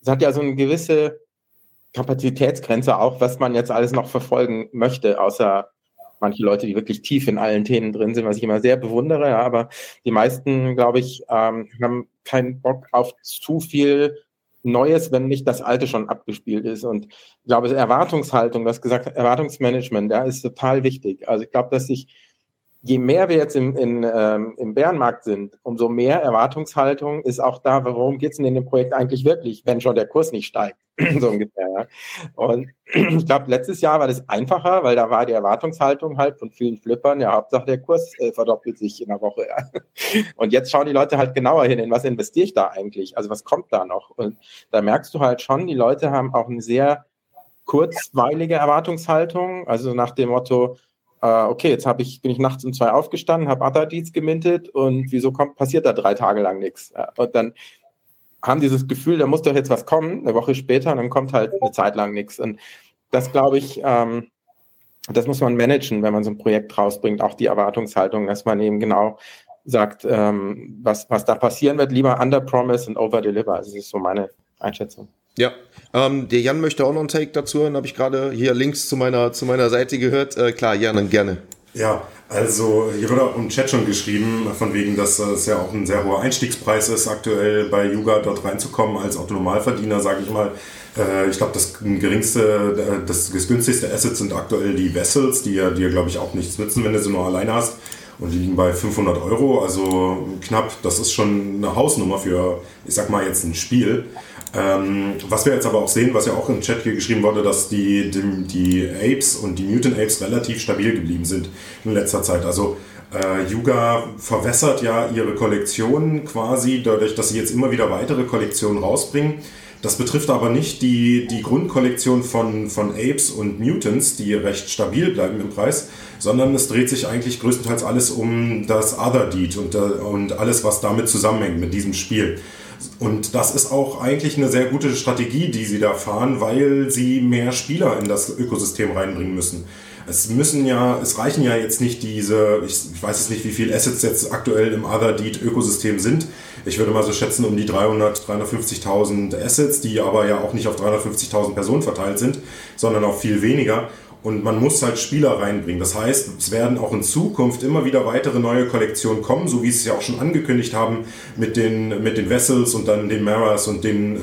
[SPEAKER 5] es hat ja so eine gewisse Kapazitätsgrenze auch, was man jetzt alles noch verfolgen möchte, außer manche Leute, die wirklich tief in allen Themen drin sind, was ich immer sehr bewundere, ja, aber die meisten, glaube ich, ähm, haben keinen Bock auf zu viel Neues, wenn nicht das Alte schon abgespielt ist. Und ich glaube, Erwartungshaltung, das gesagt, Erwartungsmanagement, ja, ist total wichtig. Also ich glaube, dass ich je mehr wir jetzt im, in, ähm, im Bärenmarkt sind, umso mehr Erwartungshaltung ist auch da, worum geht es denn in dem Projekt eigentlich wirklich, wenn schon der Kurs nicht steigt, [clears throat] so ungefähr. Ja. Und [clears throat] ich glaube, letztes Jahr war das einfacher, weil da war die Erwartungshaltung halt von vielen Flippern, ja, Hauptsache der Kurs äh, verdoppelt sich in der Woche. Ja. [laughs] Und jetzt schauen die Leute halt genauer hin, in was investiere ich da eigentlich, also was kommt da noch? Und da merkst du halt schon, die Leute haben auch eine sehr kurzweilige Erwartungshaltung, also nach dem Motto, äh, okay, jetzt ich, bin ich nachts um zwei aufgestanden, habe Atadis gemintet und wieso kommt, passiert da drei Tage lang nichts? Und dann haben dieses Gefühl, da muss doch jetzt was kommen, eine Woche später, und dann kommt halt eine Zeit lang nichts. Und das glaube ich, ähm, das muss man managen, wenn man so ein Projekt rausbringt, auch die Erwartungshaltung, dass man eben genau sagt, ähm, was, was da passieren wird, lieber under promise und over deliver. Das ist so meine Einschätzung.
[SPEAKER 1] Ja, ähm, der Jan möchte auch noch einen Take dazu hören, habe ich gerade hier links zu meiner, zu meiner Seite gehört. Äh, klar, Jan, gerne.
[SPEAKER 2] Ja, also hier wird auch im Chat schon geschrieben, von wegen, dass es ja auch ein sehr hoher Einstiegspreis ist, aktuell bei Yuga dort reinzukommen als Autonomalverdiener, sage ich mal. Äh, ich glaube, das geringste, äh, das, das günstigste Asset sind aktuell die Vessels, die ja dir, glaube ich, auch nichts nützen, wenn du sie nur alleine hast. Und die liegen bei 500 Euro, also knapp. Das ist schon eine Hausnummer für, ich sag mal, jetzt ein Spiel. Ähm, was wir jetzt aber auch sehen, was ja auch im Chat hier geschrieben wurde, dass die, die, die Apes und die Mutant Apes relativ stabil geblieben sind in letzter Zeit. Also äh, Yuga verwässert ja ihre Kollektion quasi dadurch, dass sie jetzt immer wieder weitere Kollektionen rausbringen. Das betrifft aber nicht die, die Grundkollektion von, von Apes und Mutants, die recht stabil bleiben im Preis, sondern es dreht sich eigentlich größtenteils alles um das Other Deed und, äh, und alles, was damit zusammenhängt mit diesem Spiel. Und das ist auch eigentlich eine sehr gute Strategie, die sie da fahren, weil sie mehr Spieler in das Ökosystem reinbringen müssen. Es müssen ja, es reichen ja jetzt nicht diese, ich, ich weiß jetzt nicht, wie viele Assets jetzt aktuell im Other Deed Ökosystem sind. Ich würde mal so schätzen um die 300, 350.000 Assets, die aber ja auch nicht auf 350.000 Personen verteilt sind, sondern auf viel weniger. Und man muss halt Spieler reinbringen. Das heißt, es werden auch in Zukunft immer wieder weitere neue Kollektionen kommen, so wie sie es ja auch schon angekündigt haben mit den, mit den Vessels und dann den Maras und den äh,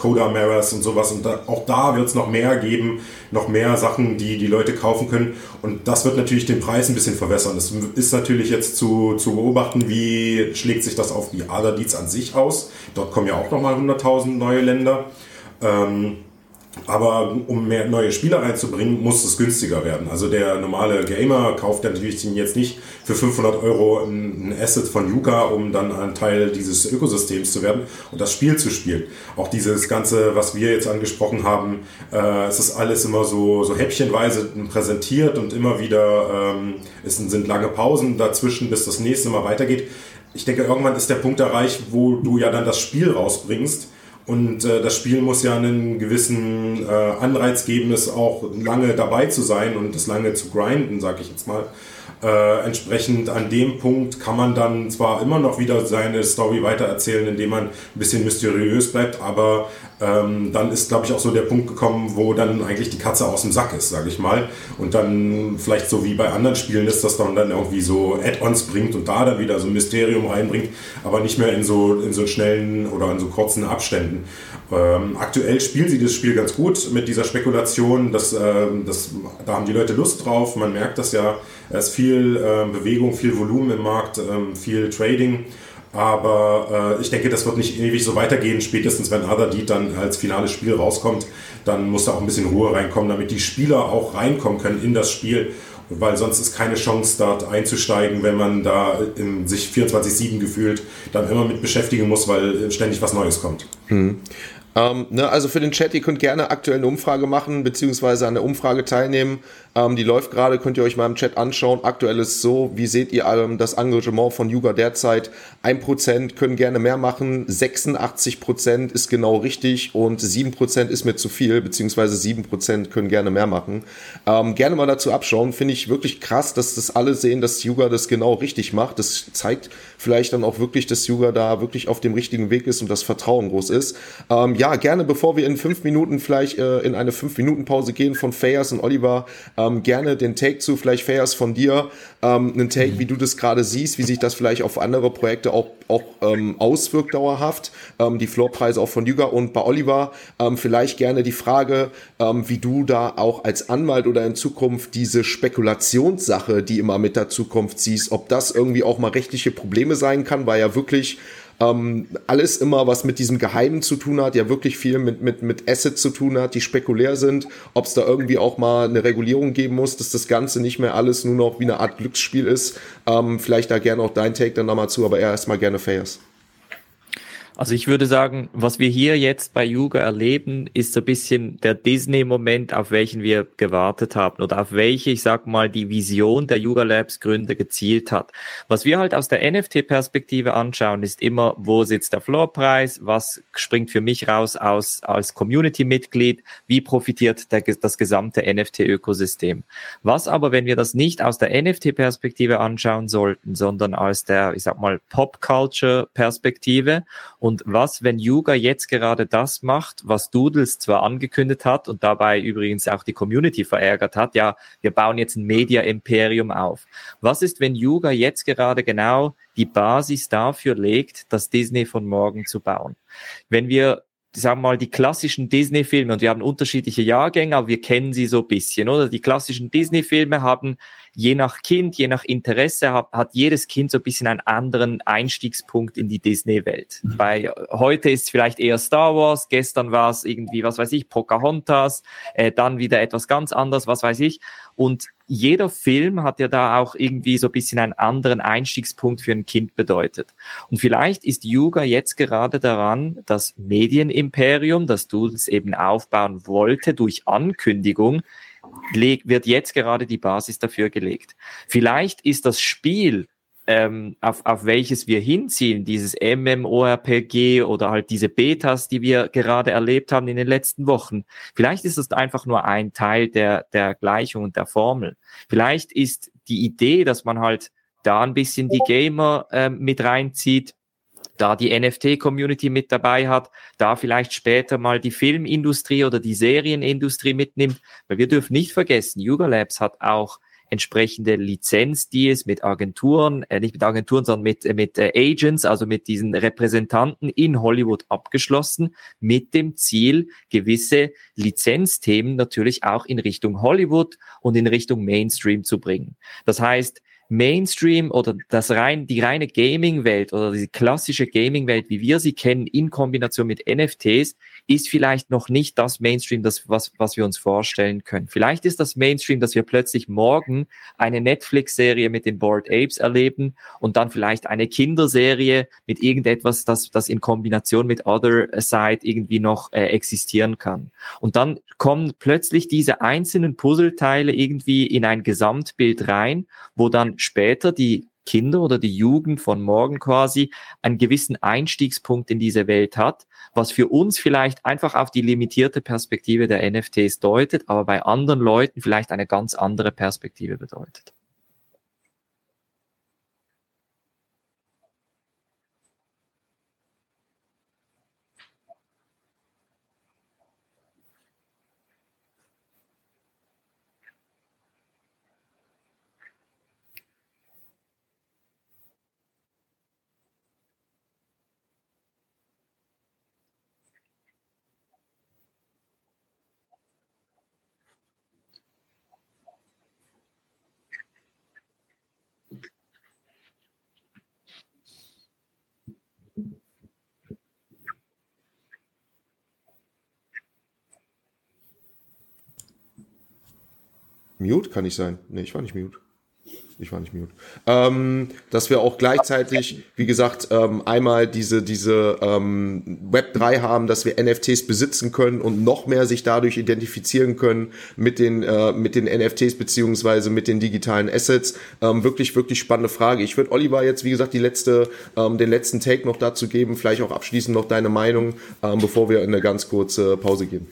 [SPEAKER 2] Coda Maras und sowas. Und da, auch da wird es noch mehr geben, noch mehr Sachen, die die Leute kaufen können. Und das wird natürlich den Preis ein bisschen verwässern. Es ist natürlich jetzt zu, zu beobachten, wie schlägt sich das auf die Aderdienst an sich aus. Dort kommen ja auch nochmal 100.000 neue Länder. Ähm, aber um mehr neue Spieler reinzubringen, muss es günstiger werden. Also der normale Gamer kauft natürlich jetzt nicht für 500 Euro ein Asset von Yuka, um dann ein Teil dieses Ökosystems zu werden und das Spiel zu spielen. Auch dieses Ganze, was wir jetzt angesprochen haben, äh, es ist alles immer so, so häppchenweise präsentiert und immer wieder ähm, es sind lange Pausen dazwischen, bis das nächste Mal weitergeht. Ich denke, irgendwann ist der Punkt erreicht, wo du ja dann das Spiel rausbringst und äh, das Spiel muss ja einen gewissen äh, Anreiz geben, es auch lange dabei zu sein und das lange zu grinden, sag ich jetzt mal. Äh, entsprechend an dem Punkt kann man dann zwar immer noch wieder seine Story weitererzählen, indem man ein bisschen mysteriös bleibt, aber ähm, dann ist, glaube ich, auch so der Punkt gekommen, wo dann eigentlich die Katze aus dem Sack ist, sage ich mal. Und dann vielleicht so wie bei anderen Spielen ist, dass man dann irgendwie so Add-ons bringt und da dann wieder so ein Mysterium reinbringt, aber nicht mehr in so, in so schnellen oder in so kurzen Abständen. Ähm, aktuell spielen sie das Spiel ganz gut mit dieser Spekulation. Das, äh, das, da haben die Leute Lust drauf. Man merkt das ja. Es ist viel äh, Bewegung, viel Volumen im Markt, äh, viel Trading. Aber äh, ich denke, das wird nicht ewig so weitergehen. Spätestens wenn Deed dann als finales Spiel rauskommt, dann muss da auch ein bisschen Ruhe reinkommen, damit die Spieler auch reinkommen können in das Spiel weil sonst ist keine Chance, dort einzusteigen, wenn man da in sich 24-7 gefühlt dann immer mit beschäftigen muss, weil ständig was Neues kommt. Hm.
[SPEAKER 1] Ähm, ne, also für den Chat, ihr könnt gerne aktuell eine Umfrage machen, beziehungsweise an der Umfrage teilnehmen. Ähm, die läuft gerade, könnt ihr euch mal im Chat anschauen. Aktuell ist so, wie seht ihr ähm, das Engagement von Yuga derzeit? Ein Prozent können gerne mehr machen, 86 Prozent ist genau richtig und sieben Prozent ist mir zu viel, beziehungsweise sieben Prozent können gerne mehr machen. Ähm, gerne mal dazu abschauen, finde ich wirklich krass, dass das alle sehen, dass Yuga das genau richtig macht. Das zeigt vielleicht dann auch wirklich, dass Yuga da wirklich auf dem richtigen Weg ist und das Vertrauen groß ist. Ähm, ja, gerne, bevor wir in fünf Minuten vielleicht äh, in eine fünf Minuten Pause gehen von Fayers und Oliver, ähm, gerne den Take zu, vielleicht Fayers von dir, ähm, einen Take, mhm. wie du das gerade siehst, wie sich das vielleicht auf andere Projekte auch, auch ähm, auswirkt dauerhaft, ähm, die Floorpreise auch von Yuga und bei Oliver. Ähm, vielleicht gerne die Frage, ähm, wie du da auch als Anwalt oder in Zukunft diese Spekulationssache, die immer mit der Zukunft siehst, ob das irgendwie auch mal rechtliche Probleme sein kann, weil ja wirklich ähm, alles immer, was mit diesem Geheimen zu tun hat, ja wirklich viel mit, mit, mit Assets zu tun hat, die spekulär sind, ob es da irgendwie auch mal eine Regulierung geben muss, dass das Ganze nicht mehr alles nur noch wie eine Art Glücksspiel ist. Ähm, vielleicht da gerne auch dein Take dann nochmal zu, aber erstmal gerne Fairs.
[SPEAKER 4] Also ich würde sagen, was wir hier jetzt bei Yuga erleben, ist so ein bisschen der Disney-Moment, auf welchen wir gewartet haben oder auf welche, ich sag mal, die Vision der Yuga Labs Gründer gezielt hat. Was wir halt aus der NFT-Perspektive anschauen, ist immer, wo sitzt der Floorpreis, was springt für mich raus aus, als Community-Mitglied, wie profitiert der, das gesamte NFT-Ökosystem. Was aber, wenn wir das nicht aus der NFT-Perspektive anschauen sollten, sondern aus der, ich sag mal, Pop-Culture-Perspektive und was, wenn Yuga jetzt gerade das macht, was Doodles zwar angekündigt hat und dabei übrigens auch die Community verärgert hat, ja, wir bauen jetzt ein Media-Imperium auf. Was ist, wenn Yuga jetzt gerade genau die Basis dafür legt, das Disney von morgen zu bauen? Wenn wir sagen wir mal, die klassischen Disney-Filme, und wir haben unterschiedliche Jahrgänge, aber wir kennen sie so ein bisschen, oder? Die klassischen Disney-Filme haben je nach Kind, je nach Interesse hat, hat jedes Kind so ein bisschen einen anderen Einstiegspunkt in die Disney-Welt. Mhm. Bei heute ist es vielleicht eher Star Wars, gestern war es irgendwie, was weiß ich, Pocahontas, äh, dann wieder etwas ganz anderes, was weiß ich. Und jeder Film hat ja da auch irgendwie so ein bisschen einen anderen Einstiegspunkt für ein Kind bedeutet. Und vielleicht ist Yuga jetzt gerade daran, das Medienimperium, das du es eben aufbauen wollte durch Ankündigung, wird jetzt gerade die Basis dafür gelegt. Vielleicht ist das Spiel, ähm, auf, auf welches wir hinziehen, dieses MMORPG oder halt diese Betas, die wir gerade erlebt haben in den letzten Wochen. Vielleicht ist das einfach nur ein Teil der, der Gleichung und der Formel. Vielleicht ist die Idee, dass man halt da ein bisschen die Gamer ähm, mit reinzieht, da die NFT-Community mit dabei hat, da vielleicht später mal die Filmindustrie oder die Serienindustrie mitnimmt. Weil wir dürfen nicht vergessen, Yuga Labs hat auch entsprechende Lizenzdeals mit Agenturen, äh, nicht mit Agenturen, sondern mit, äh, mit äh, Agents, also mit diesen Repräsentanten in Hollywood abgeschlossen, mit dem Ziel, gewisse Lizenzthemen natürlich auch in Richtung Hollywood und in Richtung Mainstream zu bringen. Das heißt, Mainstream oder das rein, die reine Gaming-Welt oder die klassische Gaming-Welt, wie wir sie kennen, in Kombination mit NFTs, ist vielleicht noch nicht das Mainstream, das, was, was wir uns vorstellen können. Vielleicht ist das Mainstream, dass wir plötzlich morgen eine Netflix-Serie mit den Bored Apes erleben und dann vielleicht eine Kinderserie mit irgendetwas, das, das in Kombination mit Other Side irgendwie noch äh, existieren kann. Und dann kommen plötzlich diese einzelnen Puzzleteile irgendwie in ein Gesamtbild rein, wo dann später die Kinder oder die Jugend von morgen quasi einen gewissen Einstiegspunkt in diese Welt hat, was für uns vielleicht einfach auf die limitierte Perspektive der NFTs deutet, aber bei anderen Leuten vielleicht eine ganz andere Perspektive bedeutet.
[SPEAKER 1] Mute kann ich sein. Nee, ich war nicht mute. Ich war nicht mute. Ähm, dass wir auch gleichzeitig, wie gesagt, ähm, einmal diese, diese ähm, Web 3 haben, dass wir NFTs besitzen können und noch mehr sich dadurch identifizieren können mit den, äh, mit den NFTs beziehungsweise mit den digitalen Assets. Ähm, wirklich, wirklich spannende Frage. Ich würde Oliver jetzt, wie gesagt, die letzte, ähm, den letzten Take noch dazu geben, vielleicht auch abschließend noch deine Meinung, ähm, bevor wir in eine ganz kurze Pause gehen.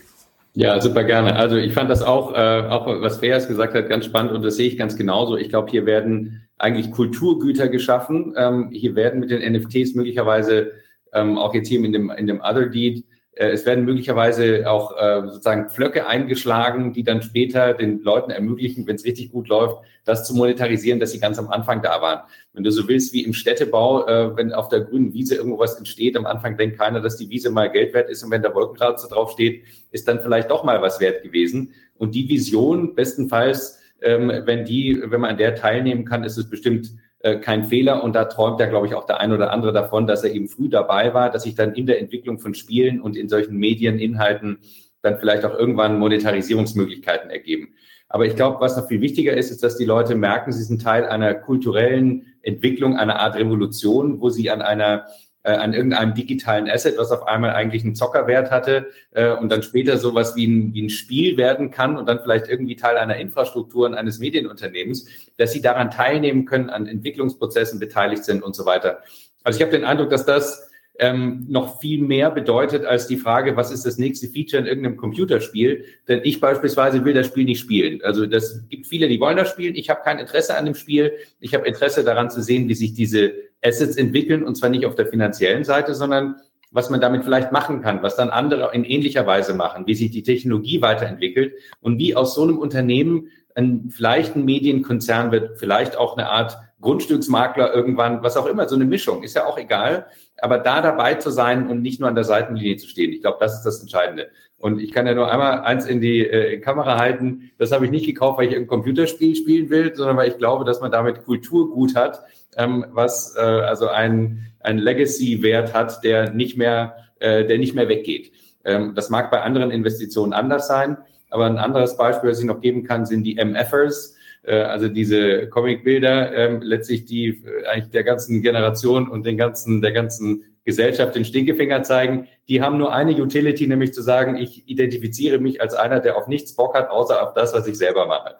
[SPEAKER 6] Ja, super gerne. Also ich fand das auch, äh, auch was Feas gesagt hat, ganz spannend und das sehe ich ganz genauso. Ich glaube, hier werden eigentlich Kulturgüter geschaffen. Ähm, hier werden mit den NFTs möglicherweise ähm, auch jetzt hier in dem, in dem Other Deed es werden möglicherweise auch äh, sozusagen Pflöcke eingeschlagen, die dann später den Leuten ermöglichen, wenn es richtig gut läuft, das zu monetarisieren, dass sie ganz am Anfang da waren. Wenn du so willst, wie im Städtebau, äh, wenn auf der grünen Wiese irgendwo was entsteht, am Anfang denkt keiner, dass die Wiese mal Geld wert ist und wenn der Wolkenkratzer drauf steht, ist dann vielleicht doch mal was wert gewesen. Und die Vision, bestenfalls, ähm, wenn die, wenn man an der teilnehmen kann, ist es bestimmt äh, kein Fehler. Und da träumt ja, glaube ich, auch der ein oder andere davon, dass er eben früh dabei war, dass sich dann in der Entwicklung von Spielen und in solchen Medieninhalten dann vielleicht auch irgendwann Monetarisierungsmöglichkeiten ergeben. Aber ich glaube, was noch viel wichtiger ist, ist, dass die Leute merken, sie sind Teil einer kulturellen Entwicklung, einer Art Revolution, wo sie an einer äh, an irgendeinem digitalen Asset, was auf einmal eigentlich einen Zockerwert hatte äh, und dann später sowas wie ein, wie ein Spiel werden kann und dann vielleicht irgendwie Teil einer Infrastruktur und eines Medienunternehmens, dass sie daran teilnehmen können, an Entwicklungsprozessen beteiligt sind und so weiter. Also ich habe den Eindruck, dass das ähm, noch viel mehr bedeutet als die Frage, was ist das nächste Feature in irgendeinem Computerspiel? Denn ich beispielsweise will das Spiel nicht spielen. Also das gibt viele, die wollen das spielen. Ich habe kein Interesse an dem Spiel. Ich habe Interesse daran zu sehen, wie sich diese Assets entwickeln und zwar nicht auf der finanziellen Seite, sondern was man damit vielleicht machen kann, was dann andere in ähnlicher Weise machen, wie sich die Technologie weiterentwickelt und wie aus so einem Unternehmen ein, vielleicht ein Medienkonzern wird, vielleicht auch eine Art Grundstücksmakler irgendwann, was auch immer, so eine Mischung, ist ja auch egal. Aber da dabei zu sein und nicht nur an der Seitenlinie zu stehen, ich glaube, das ist das Entscheidende. Und ich kann ja nur einmal eins in die äh, Kamera halten. Das habe ich nicht gekauft, weil ich ein Computerspiel spielen will, sondern weil ich glaube, dass man damit Kulturgut hat, ähm, was äh, also ein, ein Legacy-Wert hat, der nicht mehr, äh, der nicht mehr weggeht. Ähm, das mag bei anderen Investitionen anders sein, aber ein anderes Beispiel, das ich noch geben kann, sind die MFers, äh, also diese Comicbilder, ähm, letztlich die äh, eigentlich der ganzen Generation und den ganzen, der ganzen Gesellschaft den Stinkefinger zeigen. Die haben nur eine Utility, nämlich zu sagen, ich identifiziere mich als einer, der auf nichts Bock hat, außer auf das, was ich selber mache.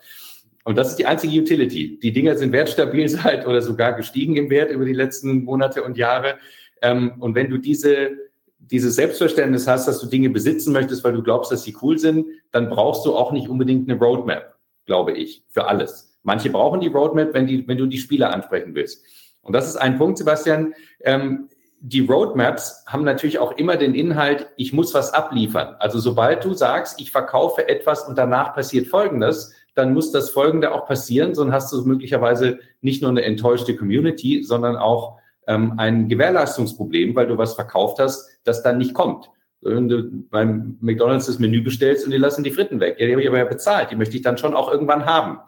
[SPEAKER 6] Und das ist die einzige Utility. Die Dinger sind wertstabil [laughs] seit oder sogar gestiegen im Wert über die letzten Monate und Jahre. Ähm, und wenn du diese, dieses Selbstverständnis hast, dass du Dinge besitzen möchtest, weil du glaubst, dass sie cool sind, dann brauchst du auch nicht unbedingt eine Roadmap, glaube ich, für alles. Manche brauchen die Roadmap, wenn, die, wenn du die Spieler ansprechen willst. Und das ist ein Punkt, Sebastian. Ähm, die Roadmaps haben natürlich auch immer den Inhalt, ich muss was abliefern. Also sobald du sagst, ich verkaufe etwas und danach passiert Folgendes, dann muss das Folgende auch passieren, sonst hast du möglicherweise nicht nur eine enttäuschte Community, sondern auch ähm, ein Gewährleistungsproblem, weil du was verkauft hast, das dann nicht kommt. Wenn du beim McDonalds das Menü bestellst und die lassen die Fritten weg. Ja, die habe ich aber ja bezahlt, die möchte ich dann schon auch irgendwann haben.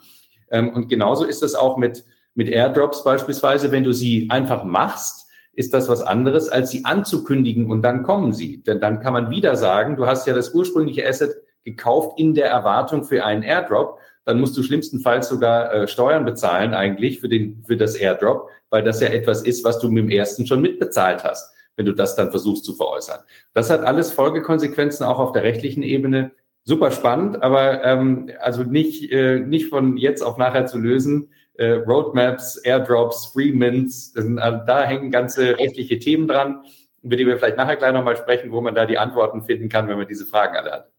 [SPEAKER 6] Ähm, und genauso ist es auch mit, mit Airdrops beispielsweise, wenn du sie einfach machst, ist das was anderes, als sie anzukündigen und dann kommen sie. Denn dann kann man wieder sagen, du hast ja das ursprüngliche Asset gekauft in der Erwartung für einen Airdrop dann musst du schlimmstenfalls sogar äh, Steuern bezahlen eigentlich für, den, für das Airdrop, weil das ja etwas ist, was du mit dem ersten schon mitbezahlt hast, wenn du das dann versuchst zu veräußern. Das hat alles Folgekonsequenzen auch auf der rechtlichen Ebene. Super spannend, aber ähm, also nicht, äh, nicht von jetzt auf nachher zu lösen. Äh, Roadmaps, Airdrops, Free Mints, sind, also da hängen ganze rechtliche Themen dran, über die wir vielleicht nachher gleich nochmal sprechen, wo man da die Antworten finden kann, wenn man diese Fragen alle hat.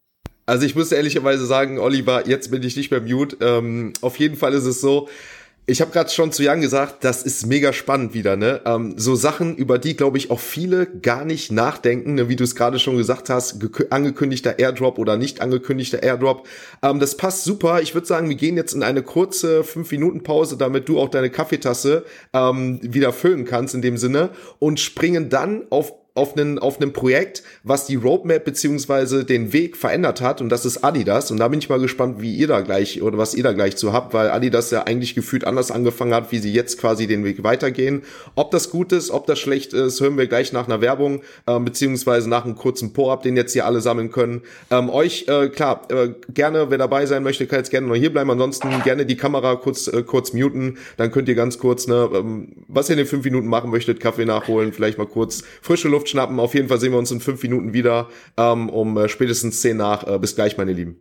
[SPEAKER 1] Also ich muss ehrlicherweise sagen, Oliver, jetzt bin ich nicht mehr mute. Ähm, auf jeden Fall ist es so, ich habe gerade schon zu Jan gesagt, das ist mega spannend wieder, ne? Ähm, so Sachen, über die, glaube ich, auch viele gar nicht nachdenken, ne? wie du es gerade schon gesagt hast, angekündigter Airdrop oder nicht angekündigter Airdrop. Ähm, das passt super. Ich würde sagen, wir gehen jetzt in eine kurze 5-Minuten-Pause, damit du auch deine Kaffeetasse ähm, wieder füllen kannst in dem Sinne und springen dann auf auf einen auf einem Projekt, was die Roadmap beziehungsweise den Weg verändert hat und das ist Adidas und da bin ich mal gespannt, wie ihr da gleich oder was ihr da gleich zu habt, weil Adidas ja eigentlich gefühlt anders angefangen hat, wie sie jetzt quasi den Weg weitergehen. Ob das gut ist, ob das schlecht ist, hören wir gleich nach einer Werbung äh, beziehungsweise nach einem kurzen Po-Up, den jetzt hier alle sammeln können. Ähm, euch äh, klar äh, gerne, wer dabei sein möchte, kann jetzt gerne noch hier bleiben. Ansonsten gerne die Kamera kurz äh, kurz muten, dann könnt ihr ganz kurz ne, ähm, was ihr in den fünf Minuten machen möchtet, Kaffee nachholen, vielleicht mal kurz frische Luft schnappen. Auf jeden Fall sehen wir uns in fünf Minuten wieder ähm, um äh, spätestens zehn nach. Äh, bis gleich, meine Lieben.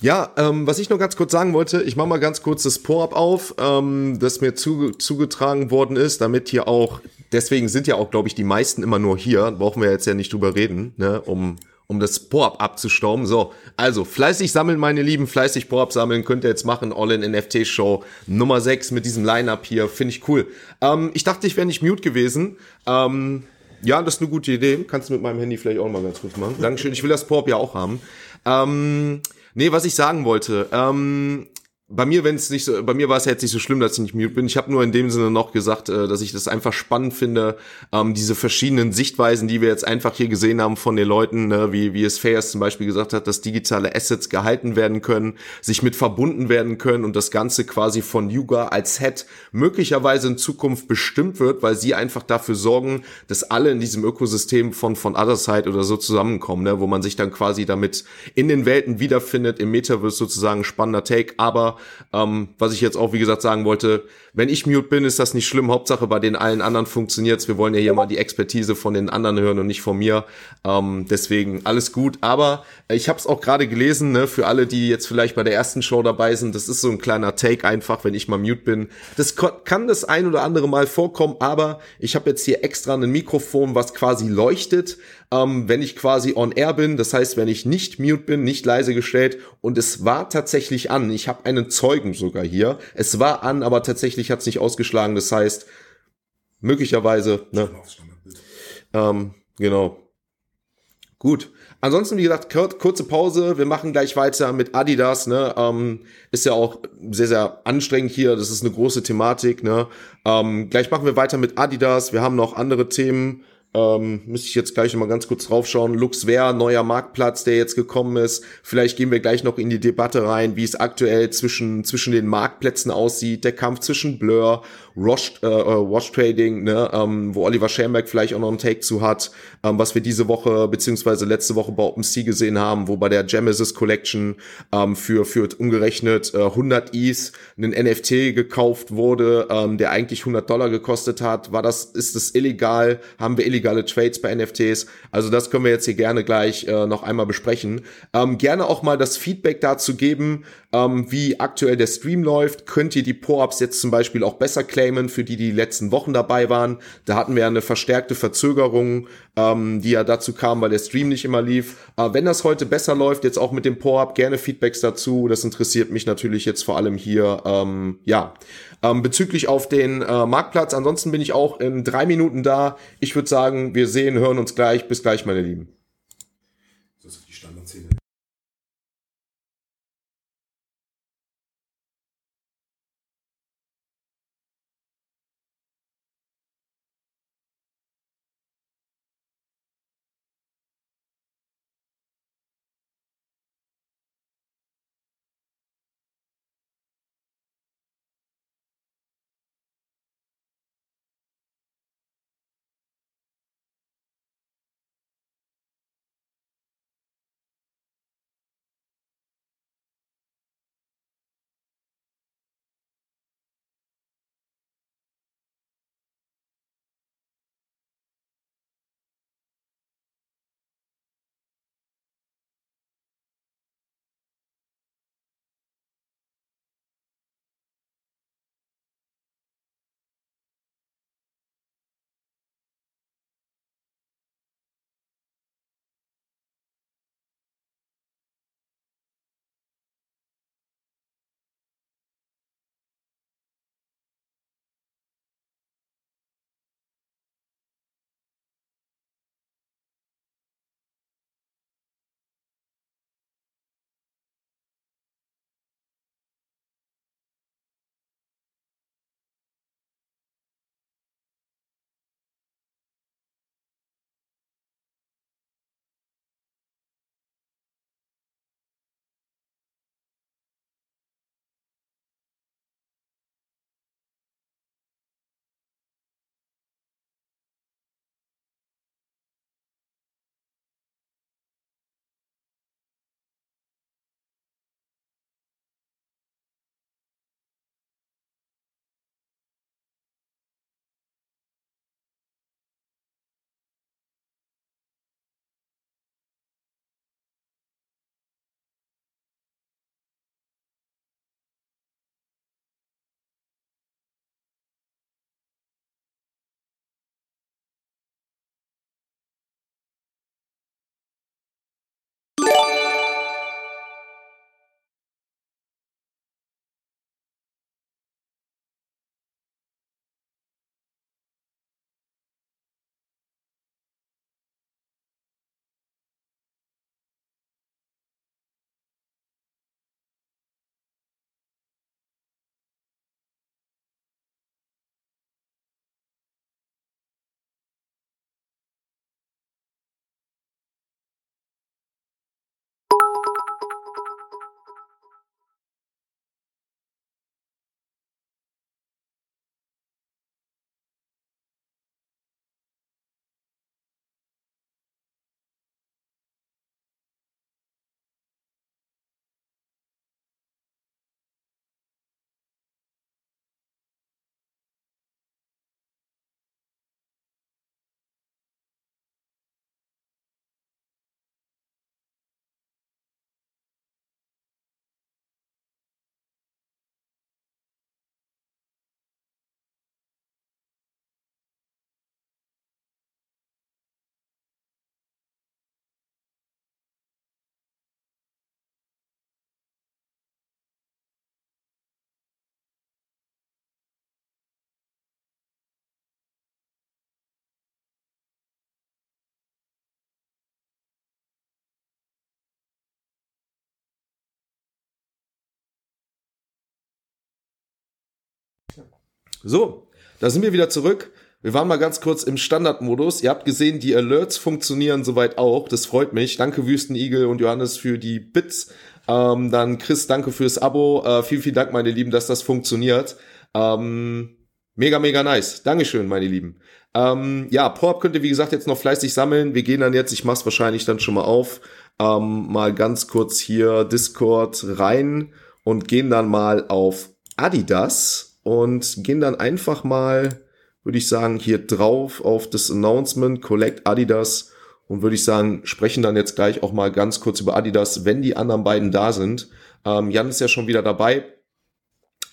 [SPEAKER 1] Ja, ähm, was ich noch ganz kurz sagen wollte, ich mache mal ganz kurz das Po-Up auf, ähm, das mir zu, zugetragen worden ist, damit hier auch, deswegen sind ja auch, glaube ich, die meisten immer nur hier, brauchen wir jetzt ja nicht drüber reden, ne, um um das Po-Up abzustauben. So, also fleißig sammeln, meine Lieben, fleißig Po-Up sammeln könnt ihr jetzt machen. All-in-NFT-Show Nummer 6 mit diesem Line-Up hier, finde ich cool. Ähm, ich dachte, ich wäre nicht mute gewesen. Ähm, ja, das ist eine gute Idee. Kannst du mit meinem Handy vielleicht auch mal ganz kurz machen. Dankeschön. Ich will das Po-Up ja auch haben. Ähm, nee, was ich sagen wollte. Ähm, bei mir, wenn es nicht so, bei mir war es jetzt nicht so schlimm, dass ich nicht mute bin. Ich habe nur in dem Sinne noch gesagt, äh, dass ich das einfach spannend finde, ähm, diese verschiedenen Sichtweisen, die wir jetzt einfach hier gesehen haben von den Leuten, ne, wie wie es Fayers zum Beispiel gesagt hat, dass digitale Assets gehalten werden können, sich mit verbunden werden können und das Ganze quasi von Yuga als Head möglicherweise in Zukunft bestimmt wird, weil sie einfach dafür sorgen, dass alle in diesem Ökosystem von von Otherside oder so zusammenkommen, ne, wo man sich dann quasi damit in den Welten wiederfindet, im Metaverse sozusagen spannender Take, aber ähm, was ich jetzt auch, wie gesagt, sagen wollte, wenn ich mute bin, ist das nicht schlimm. Hauptsache bei den allen anderen funktioniert's. Wir wollen ja hier mal die Expertise von den anderen hören und nicht von mir. Ähm, deswegen alles gut. Aber ich habe es auch gerade gelesen, ne, für alle, die jetzt vielleicht bei der ersten Show dabei sind, das ist so ein kleiner Take einfach, wenn ich mal mute bin. Das kann das ein oder andere Mal vorkommen, aber ich habe jetzt hier extra ein Mikrofon, was quasi leuchtet, ähm, wenn ich quasi on air bin. Das heißt, wenn ich nicht mute bin, nicht leise gestellt und es war tatsächlich an. Ich habe einen Zeugen sogar hier. Es war an, aber tatsächlich hat es nicht ausgeschlagen. Das heißt, möglicherweise, ne? Ähm, genau. Gut. Ansonsten, wie gesagt, kurze Pause. Wir machen gleich weiter mit Adidas. Ne? Ähm, ist ja auch sehr, sehr anstrengend hier. Das ist eine große Thematik. Ne? Ähm, gleich machen wir weiter mit Adidas. Wir haben noch andere Themen. Ähm, müsste ich jetzt gleich noch mal ganz kurz draufschauen. Luxwear, neuer Marktplatz, der jetzt gekommen ist. Vielleicht gehen wir gleich noch in die Debatte rein, wie es aktuell zwischen, zwischen den Marktplätzen aussieht. Der Kampf zwischen Blur Wash, äh, äh, Wash Trading, ne, ähm, wo Oliver Schellenberg vielleicht auch noch einen Take zu hat, ähm, was wir diese Woche beziehungsweise letzte Woche bei OpenSea gesehen haben, wo bei der Genesis Collection ähm, für für umgerechnet äh, 100 Is ein NFT gekauft wurde, ähm, der eigentlich 100 Dollar gekostet hat. War das ist das illegal? Haben wir illegale Trades bei NFTs? Also das können wir jetzt hier gerne gleich äh, noch einmal besprechen. Ähm, gerne auch mal das Feedback dazu geben, ähm, wie aktuell der Stream läuft. Könnt ihr die Po-ups jetzt zum Beispiel auch besser? Entertainment, für die die letzten Wochen dabei waren. Da hatten wir eine verstärkte Verzögerung, ähm, die ja dazu kam, weil der Stream nicht immer lief. Aber wenn das heute besser läuft, jetzt auch mit dem Po-Up, gerne Feedbacks dazu. Das interessiert mich natürlich jetzt vor allem hier. Ähm, ja, ähm, bezüglich auf den äh, Marktplatz. Ansonsten bin ich auch in drei Minuten da. Ich würde sagen, wir sehen, hören uns gleich. Bis gleich, meine Lieben. So, da sind wir wieder zurück. Wir waren mal ganz kurz im Standardmodus. Ihr habt gesehen, die Alerts funktionieren soweit auch. Das freut mich. Danke Wüstenigel und Johannes für die Bits. Ähm, dann Chris, danke fürs Abo. Äh, vielen, vielen Dank, meine Lieben, dass das funktioniert. Ähm, mega, mega nice. Dankeschön, meine Lieben. Ähm, ja, PORP könnt ihr, wie gesagt, jetzt noch fleißig sammeln. Wir gehen dann jetzt, ich mach's wahrscheinlich dann schon mal auf, ähm, mal ganz kurz hier Discord rein und gehen dann mal auf Adidas und gehen dann einfach mal, würde ich sagen, hier drauf auf das Announcement Collect Adidas und würde ich sagen, sprechen dann jetzt gleich auch mal ganz kurz über Adidas, wenn die anderen beiden da sind. Ähm, Jan ist ja schon wieder dabei.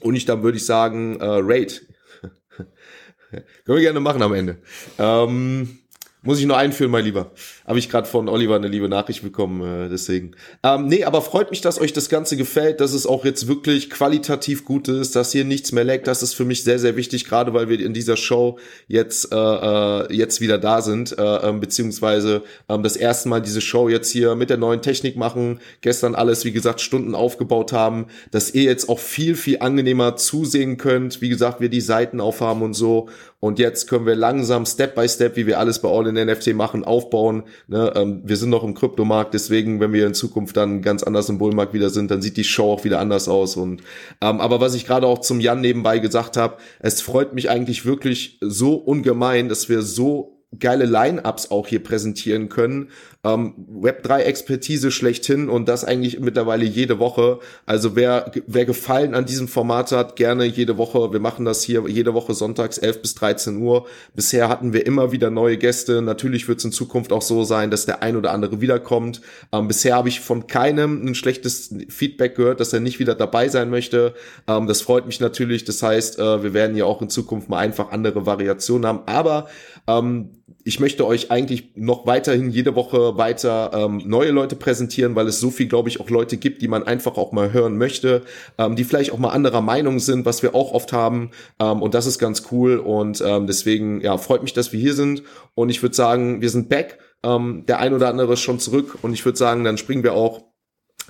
[SPEAKER 1] Und ich dann würde ich sagen, äh, Raid. [laughs] Können wir gerne machen am Ende. Ähm, muss ich nur einführen, mein Lieber. Habe ich gerade von Oliver eine liebe Nachricht bekommen, äh, deswegen. Ähm, nee, aber freut mich, dass euch das Ganze gefällt, dass es auch jetzt wirklich qualitativ gut ist, dass hier nichts mehr leckt. Das ist für mich sehr, sehr wichtig, gerade weil wir in dieser Show jetzt, äh, äh, jetzt wieder da sind, äh, äh, beziehungsweise äh, das erste Mal diese Show jetzt hier mit der neuen Technik machen. Gestern alles, wie gesagt, Stunden aufgebaut haben, dass ihr jetzt auch viel, viel angenehmer zusehen könnt. Wie gesagt, wir die Seiten aufhaben und so. Und jetzt können wir langsam, Step by Step, wie wir alles bei All in NFT machen, aufbauen. Ne? Ähm, wir sind noch im Kryptomarkt, deswegen, wenn wir in Zukunft dann ganz anders im Bullmarkt wieder sind, dann sieht die Show auch wieder anders aus. Und ähm, aber was ich gerade auch zum Jan nebenbei gesagt habe, es freut mich eigentlich wirklich so ungemein, dass wir so geile Line-Ups auch hier präsentieren können. Ähm, Web3-Expertise schlechthin und das eigentlich mittlerweile jede Woche. Also wer, wer Gefallen an diesem Format hat, gerne jede Woche. Wir machen das hier jede Woche sonntags 11 bis 13 Uhr. Bisher hatten wir immer wieder neue Gäste. Natürlich wird es in Zukunft auch so sein, dass der ein oder andere wiederkommt. Ähm, bisher habe ich von keinem ein schlechtes Feedback gehört, dass er nicht wieder dabei sein möchte. Ähm, das freut mich natürlich. Das heißt, äh, wir werden ja auch in Zukunft mal einfach andere Variationen haben. Aber ähm, ich möchte euch eigentlich noch weiterhin jede Woche weiter ähm, neue Leute präsentieren, weil es so viel, glaube ich, auch Leute gibt, die man einfach auch mal hören möchte, ähm, die vielleicht auch mal anderer Meinung sind, was wir auch oft haben. Ähm, und das ist ganz cool. Und ähm, deswegen, ja, freut mich, dass wir hier sind. Und ich würde sagen, wir sind back. Ähm, der ein oder andere ist schon zurück. Und ich würde sagen, dann springen wir auch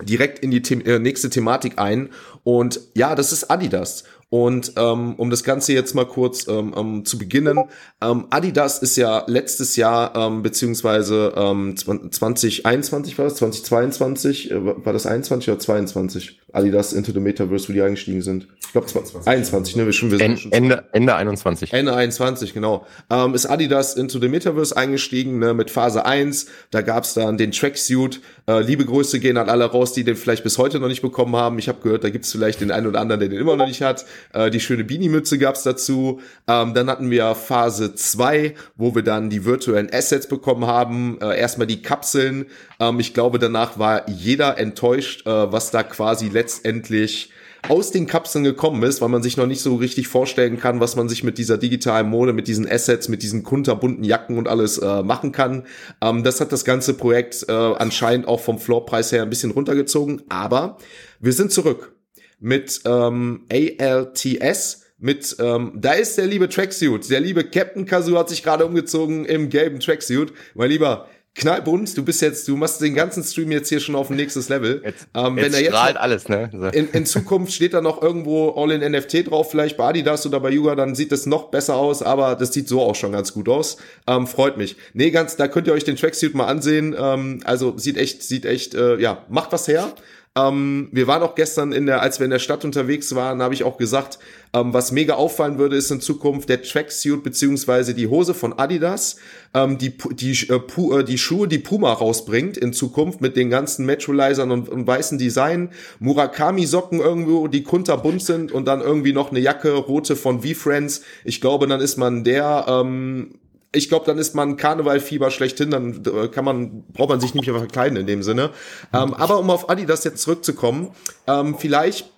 [SPEAKER 1] direkt in die The äh, nächste Thematik ein. Und ja, das ist Adidas. Und ähm, um das Ganze jetzt mal kurz ähm, ähm, zu beginnen, ähm, Adidas ist ja letztes Jahr, ähm, beziehungsweise ähm, 2021 war das, 2022, äh, war das 21 oder 22? Adidas Into the Metaverse, wo die eingestiegen sind. Ich glaube 21, ne? Wir schon, wir sind schon
[SPEAKER 3] Ende, Ende 21.
[SPEAKER 1] Ende 21, genau. Ähm, ist Adidas Into the Metaverse eingestiegen, ne, mit Phase 1. Da gab's dann den Tracksuit. Äh, liebe Grüße gehen an alle raus, die den vielleicht bis heute noch nicht bekommen haben. Ich habe gehört, da gibt's vielleicht den einen oder anderen, der den immer noch nicht hat. Äh, die schöne Beanie-Mütze gab's dazu. Ähm, dann hatten wir Phase 2, wo wir dann die virtuellen Assets bekommen haben. Äh, erstmal die Kapseln. Ähm, ich glaube, danach war jeder enttäuscht, äh, was da quasi letztendlich aus den Kapseln gekommen ist, weil man sich noch nicht so richtig vorstellen kann, was man sich mit dieser digitalen Mode, mit diesen Assets, mit diesen kunterbunten Jacken und alles äh, machen kann. Ähm, das hat das ganze Projekt äh, anscheinend auch vom Floorpreis her ein bisschen runtergezogen, aber wir sind zurück mit ähm, ALTS. Mit, ähm, da ist der liebe Tracksuit. Der liebe Captain Kazoo hat sich gerade umgezogen im gelben Tracksuit. Mein Lieber, knallbunt, du bist jetzt, du machst den ganzen Stream jetzt hier schon auf ein nächstes Level.
[SPEAKER 3] Jetzt, ähm, wenn jetzt er jetzt strahlt alles, ne?
[SPEAKER 1] So. In, in Zukunft steht da noch irgendwo All in NFT drauf, vielleicht bei Adidas oder bei Yuga, dann sieht das noch besser aus, aber das sieht so auch schon ganz gut aus. Ähm, freut mich. Nee, ganz, da könnt ihr euch den Tracksuit mal ansehen. Ähm, also sieht echt, sieht echt, äh, ja, macht was her. Ähm, wir waren auch gestern in der, als wir in der Stadt unterwegs waren, habe ich auch gesagt, ähm, was mega auffallen würde, ist in Zukunft der Tracksuit beziehungsweise die Hose von Adidas, ähm, die, die, äh, Pu, äh, die Schuhe, die Puma rausbringt in Zukunft mit den ganzen Metrolizern und, und weißen Design, Murakami-Socken irgendwo, die kunterbunt sind und dann irgendwie noch eine Jacke, rote von V-Friends. Ich glaube, dann ist man der ähm, ich glaube, dann ist man Karnevalfieber schlechthin, dann äh, kann man, braucht man sich nicht mehr verkleiden in dem Sinne. Ähm, aber um auf Adidas jetzt zurückzukommen, ähm, vielleicht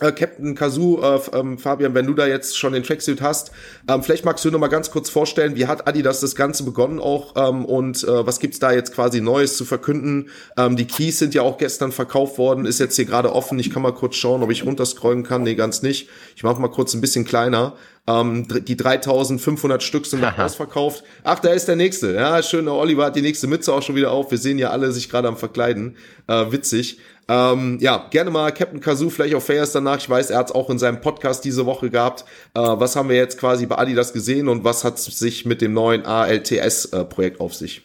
[SPEAKER 1] äh, Captain Kazoo, äh, ähm, Fabian, wenn du da jetzt schon den Tracksuit hast, ähm, vielleicht magst du noch mal ganz kurz vorstellen, wie hat Adidas das Ganze begonnen auch ähm, und äh, was gibt's da jetzt quasi Neues zu verkünden? Ähm, die Keys sind ja auch gestern verkauft worden, ist jetzt hier gerade offen. Ich kann mal kurz schauen, ob ich runterscrollen kann. Nee, ganz nicht. Ich mache mal kurz ein bisschen kleiner. Ähm, die 3500 Stück sind noch [laughs] ausverkauft. Ach, da ist der nächste. Ja, schön, der Oliver hat die nächste Mütze auch schon wieder auf. Wir sehen ja alle sich gerade am Verkleiden. Äh, witzig. Ähm, ja, gerne mal Captain Kazoo, vielleicht auch Fairs danach. Ich weiß, er hat es auch in seinem Podcast diese Woche gehabt. Äh, was haben wir jetzt quasi bei Adidas gesehen und was hat sich mit dem neuen ALTS-Projekt äh, auf sich?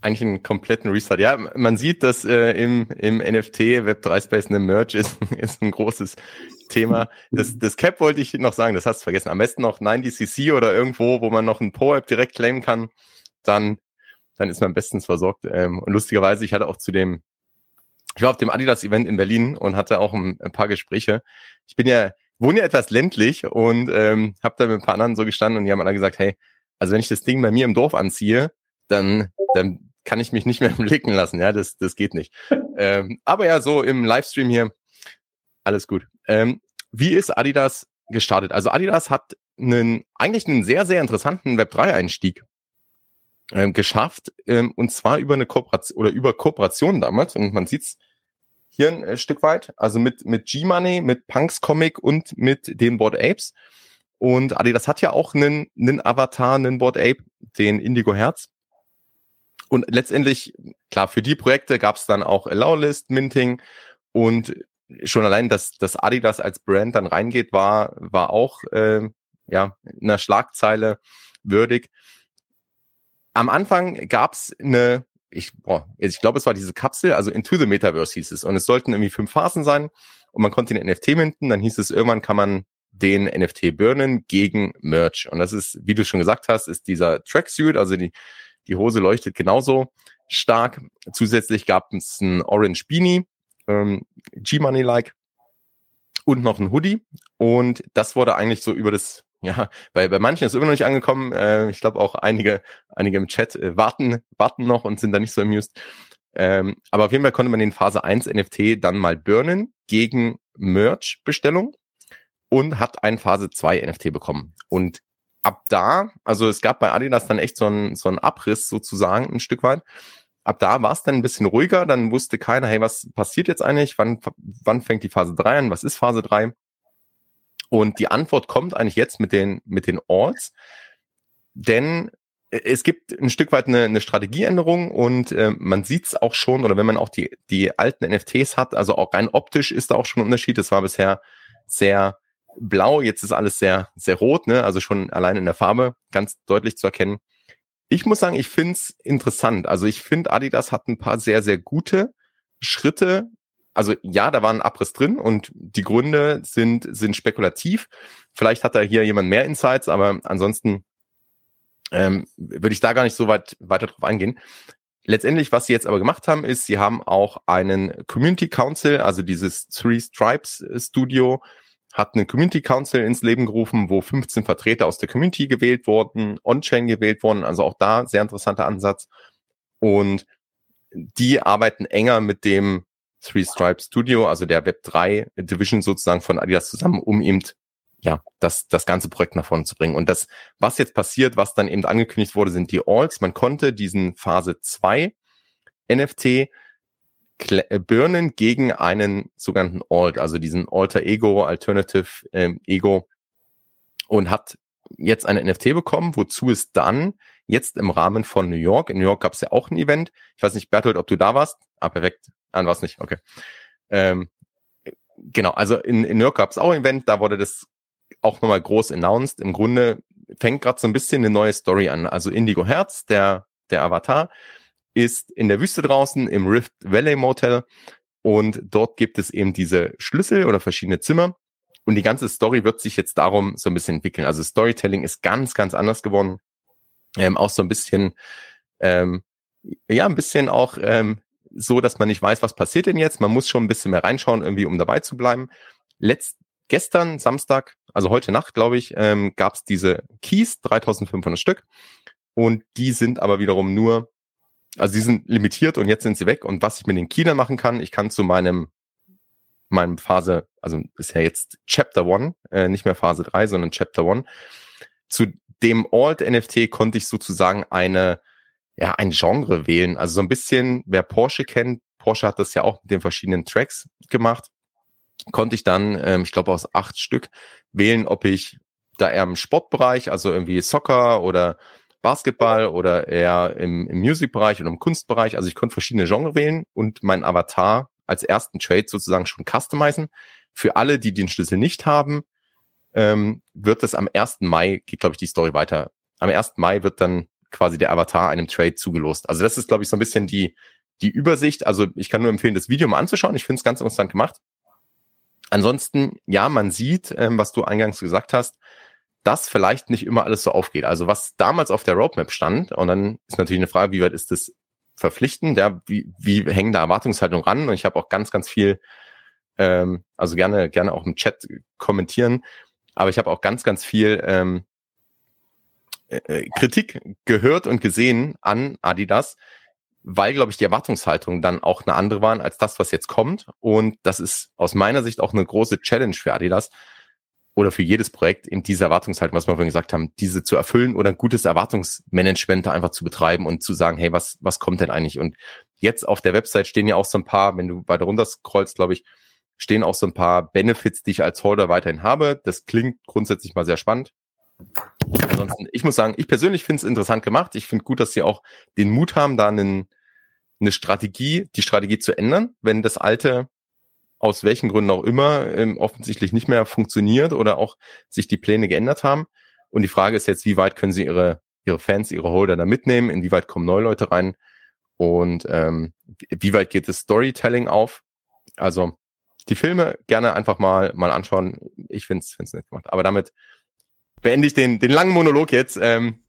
[SPEAKER 3] eigentlich einen kompletten Restart. Ja, man sieht, dass äh, im, im NFT Web3 Space eine Merge ist, [laughs] ist ein großes Thema. Das, das Cap wollte ich noch sagen, das hast du vergessen. Am besten noch 90cc oder irgendwo, wo man noch ein Pro-App direkt claimen kann, dann, dann ist man bestens versorgt. Ähm, und lustigerweise, ich hatte auch zu dem, ich war auf dem Adidas-Event in Berlin und hatte auch ein, ein paar Gespräche. Ich bin ja, wohne ja etwas ländlich und ähm, habe da mit ein paar anderen so gestanden und die haben alle gesagt, hey, also wenn ich das Ding bei mir im Dorf anziehe, dann, dann kann ich mich nicht mehr [laughs] blicken lassen. Ja, das, das geht nicht. [laughs] ähm, aber ja, so im Livestream hier, alles gut. Ähm, wie ist Adidas gestartet? Also Adidas hat einen, eigentlich einen sehr, sehr interessanten Web3-Einstieg ähm, geschafft, ähm, und zwar über eine Kooperation oder über Kooperationen damals. Und man sieht's hier ein äh, Stück weit, also mit, mit G-Money, mit Punks Comic und mit den Board Apes. Und Adidas hat ja auch einen, einen Avatar, einen Board Ape, den Indigo Herz. Und letztendlich, klar, für die Projekte gab es dann auch Allow-List, Minting und schon allein, dass, dass Adidas als Brand dann reingeht, war, war auch äh, ja, in der Schlagzeile würdig. Am Anfang gab es eine, ich, boah, ich glaube, es war diese Kapsel, also Into the Metaverse hieß es. Und es sollten irgendwie fünf Phasen sein und man konnte den NFT minten. Dann hieß es, irgendwann kann man den NFT burnen gegen Merch. Und das ist, wie du schon gesagt hast, ist dieser Tracksuit, also die, die Hose leuchtet genauso stark. Zusätzlich gab es ein Orange Beanie, ähm, G-Money-like und noch ein Hoodie. Und das wurde eigentlich so über das, ja, bei, bei manchen ist es immer noch nicht angekommen. Äh, ich glaube auch einige, einige im Chat äh, warten, warten noch und sind da nicht so amused. Ähm, aber auf jeden Fall konnte man den Phase 1 NFT dann mal burnen gegen Merch-Bestellung und hat ein Phase 2 NFT bekommen. Und ab da, also es gab bei Adidas dann echt so einen so einen Abriss sozusagen ein Stück weit. Ab da war es dann ein bisschen ruhiger, dann wusste keiner, hey, was passiert jetzt eigentlich? Wann, wann fängt die Phase 3 an? Was ist Phase 3? Und die Antwort kommt eigentlich jetzt mit den, mit den Alls. Denn es gibt ein Stück weit eine, eine Strategieänderung und äh, man sieht es auch schon, oder wenn man auch die, die alten NFTs hat, also auch rein optisch ist da auch schon ein Unterschied. Das war bisher sehr blau, jetzt ist alles sehr, sehr rot, ne? also schon allein in der Farbe ganz deutlich zu erkennen. Ich muss sagen, ich finde es interessant. Also ich finde, Adidas hat ein paar sehr, sehr gute Schritte. Also ja, da war ein Abriss drin und die Gründe sind, sind spekulativ. Vielleicht hat da hier jemand mehr Insights, aber ansonsten ähm, würde ich da gar nicht so weit weiter drauf eingehen. Letztendlich, was sie jetzt aber gemacht haben, ist, sie haben auch einen Community Council, also dieses Three Stripes Studio, hat eine Community Council ins Leben gerufen, wo 15 Vertreter aus der Community gewählt wurden, On-Chain gewählt wurden, also auch da sehr interessanter Ansatz. Und die arbeiten enger mit dem Three Stripes Studio, also der Web3 Division sozusagen von Adidas zusammen, um eben ja, das, das ganze Projekt nach vorne zu bringen. Und das, was jetzt passiert, was dann eben angekündigt wurde, sind die Alts. Man konnte diesen Phase 2 NFT äh, Birnen gegen einen sogenannten Alt, also diesen Alter Ego, Alternative ähm, Ego und hat jetzt eine NFT bekommen, wozu es dann jetzt im Rahmen von New York, in New York gab es ja auch ein Event, ich weiß nicht, Bertolt, ob du da warst, ah, perfekt, ah, warst nicht, okay. Ähm, genau, also in, in New York gab es auch ein Event, da wurde das auch nochmal groß announced. Im Grunde fängt gerade so ein bisschen eine neue Story an. Also Indigo Herz, der, der Avatar, ist in der Wüste draußen im Rift Valley Motel und dort gibt es eben diese Schlüssel oder verschiedene Zimmer und die ganze Story wird sich jetzt darum so ein bisschen entwickeln. Also Storytelling ist ganz, ganz anders geworden. Ähm, auch so ein bisschen, ähm, ja, ein bisschen auch ähm, so, dass man nicht weiß, was passiert denn jetzt. Man muss schon ein bisschen mehr reinschauen, irgendwie, um dabei zu bleiben. Letzt, gestern, Samstag, also heute Nacht, glaube ich, ähm, gab es diese Keys, 3500 Stück. Und die sind aber wiederum nur also die sind limitiert und jetzt sind sie weg. Und was ich mit den Keylern machen kann, ich kann zu meinem, meinem Phase, also ist ja jetzt Chapter One, äh, nicht mehr Phase 3, sondern Chapter One. Zu dem Alt-NFT konnte ich sozusagen eine, ja, ein Genre wählen. Also so ein bisschen, wer Porsche kennt, Porsche hat das ja auch mit den verschiedenen Tracks gemacht. konnte ich dann, ähm, ich glaube aus acht Stück, wählen, ob ich da eher im Sportbereich, also irgendwie Soccer oder Basketball oder eher im, im Musikbereich oder im Kunstbereich. Also ich konnte verschiedene Genre wählen und meinen Avatar als ersten Trade sozusagen schon customizen. Für alle, die den Schlüssel nicht haben, ähm, wird es am 1. Mai, geht glaube ich die Story weiter. Am 1. Mai wird dann quasi der Avatar einem Trade zugelost. Also das ist glaube ich so ein bisschen die, die Übersicht. Also ich kann nur empfehlen, das Video mal anzuschauen. Ich finde es ganz interessant gemacht. Ansonsten, ja, man sieht, ähm, was du eingangs gesagt hast, dass vielleicht nicht immer alles so aufgeht. Also was damals auf der Roadmap stand, und dann ist natürlich eine Frage, wie weit ist das verpflichtend, ja, wie, wie hängen da Erwartungshaltung ran? Und ich habe auch ganz, ganz viel, ähm, also gerne, gerne auch im Chat kommentieren, aber ich habe auch ganz, ganz viel ähm, äh, äh Kritik gehört und gesehen an Adidas, weil, glaube ich, die Erwartungshaltung dann auch eine andere waren als das, was jetzt kommt. Und das ist aus meiner Sicht auch eine große Challenge für Adidas oder für jedes Projekt in diese Erwartungshaltung, was wir vorhin gesagt haben, diese zu erfüllen oder ein gutes Erwartungsmanagement da einfach zu betreiben und zu sagen, hey, was, was kommt denn eigentlich? Und jetzt auf der Website stehen ja auch so ein paar, wenn du weiter runter scrollst, glaube ich, stehen auch so ein paar Benefits, die ich als Holder weiterhin habe. Das klingt grundsätzlich mal sehr spannend. Ansonsten, ich muss sagen, ich persönlich finde es interessant gemacht. Ich finde gut, dass sie auch den Mut haben, da einen, eine Strategie, die Strategie zu ändern, wenn das alte aus welchen Gründen auch immer ähm, offensichtlich nicht mehr funktioniert oder auch sich die Pläne geändert haben. Und die Frage ist jetzt, wie weit können sie ihre, ihre Fans, ihre Holder da mitnehmen, inwieweit kommen neue Leute rein und ähm, wie weit geht das Storytelling auf? Also die Filme gerne einfach mal, mal anschauen. Ich finde es nett gemacht. Aber damit beende ich den, den langen Monolog jetzt ähm,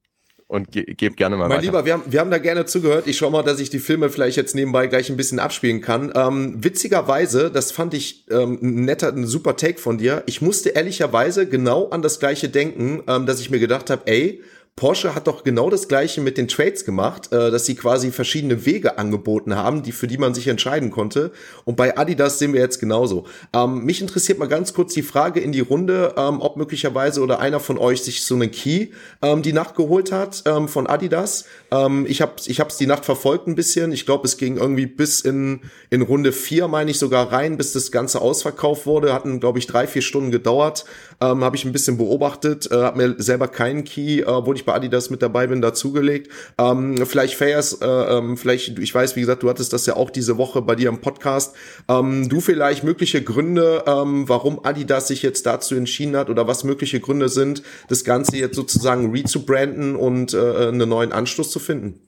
[SPEAKER 3] und ge gebe gerne mal
[SPEAKER 1] Mein
[SPEAKER 3] weiter.
[SPEAKER 1] Lieber, wir haben, wir haben da gerne zugehört. Ich schaue mal, dass ich die Filme vielleicht jetzt nebenbei gleich ein bisschen abspielen kann. Ähm, witzigerweise, das fand ich ähm, ein netter, ein super Take von dir. Ich musste ehrlicherweise genau an das gleiche denken, ähm, dass ich mir gedacht habe, ey, Porsche hat doch genau das gleiche mit den Trades gemacht, äh, dass sie quasi verschiedene Wege angeboten haben, die für die man sich entscheiden konnte. Und bei Adidas sehen wir jetzt genauso. Ähm, mich interessiert mal ganz kurz die Frage in die Runde, ähm, ob möglicherweise oder einer von euch sich so eine Key ähm, die Nacht geholt hat ähm, von Adidas. Ähm, ich habe ich hab's die Nacht verfolgt ein bisschen. Ich glaube, es ging irgendwie bis in in Runde vier, meine ich sogar rein, bis das Ganze ausverkauft wurde. Hatten glaube ich drei vier Stunden gedauert. Ähm, habe ich ein bisschen beobachtet, äh, habe mir selber keinen Key, äh, wurde ich bei Adidas mit dabei bin, dazugelegt. Ähm, vielleicht Fairs, äh, ähm, vielleicht, ich weiß, wie gesagt, du hattest das ja auch diese Woche bei dir im Podcast. Ähm, du vielleicht mögliche Gründe, ähm, warum Adidas sich jetzt dazu entschieden hat oder was mögliche Gründe sind, das Ganze jetzt sozusagen rezubranden und äh, einen neuen Anschluss zu finden?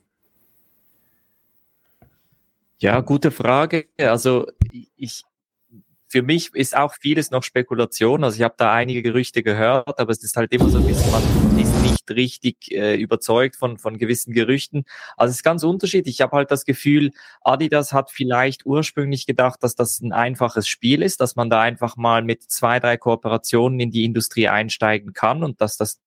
[SPEAKER 4] Ja, gute Frage. Also ich, für mich ist auch vieles noch Spekulation. Also ich habe da einige Gerüchte gehört, aber es ist halt immer so ein bisschen, man ist nicht richtig äh, überzeugt von, von gewissen Gerüchten. Also es ist ganz unterschiedlich. Ich habe halt das Gefühl, Adidas hat vielleicht ursprünglich gedacht, dass das ein einfaches Spiel ist, dass man da einfach mal mit zwei, drei Kooperationen in die Industrie einsteigen kann und dass das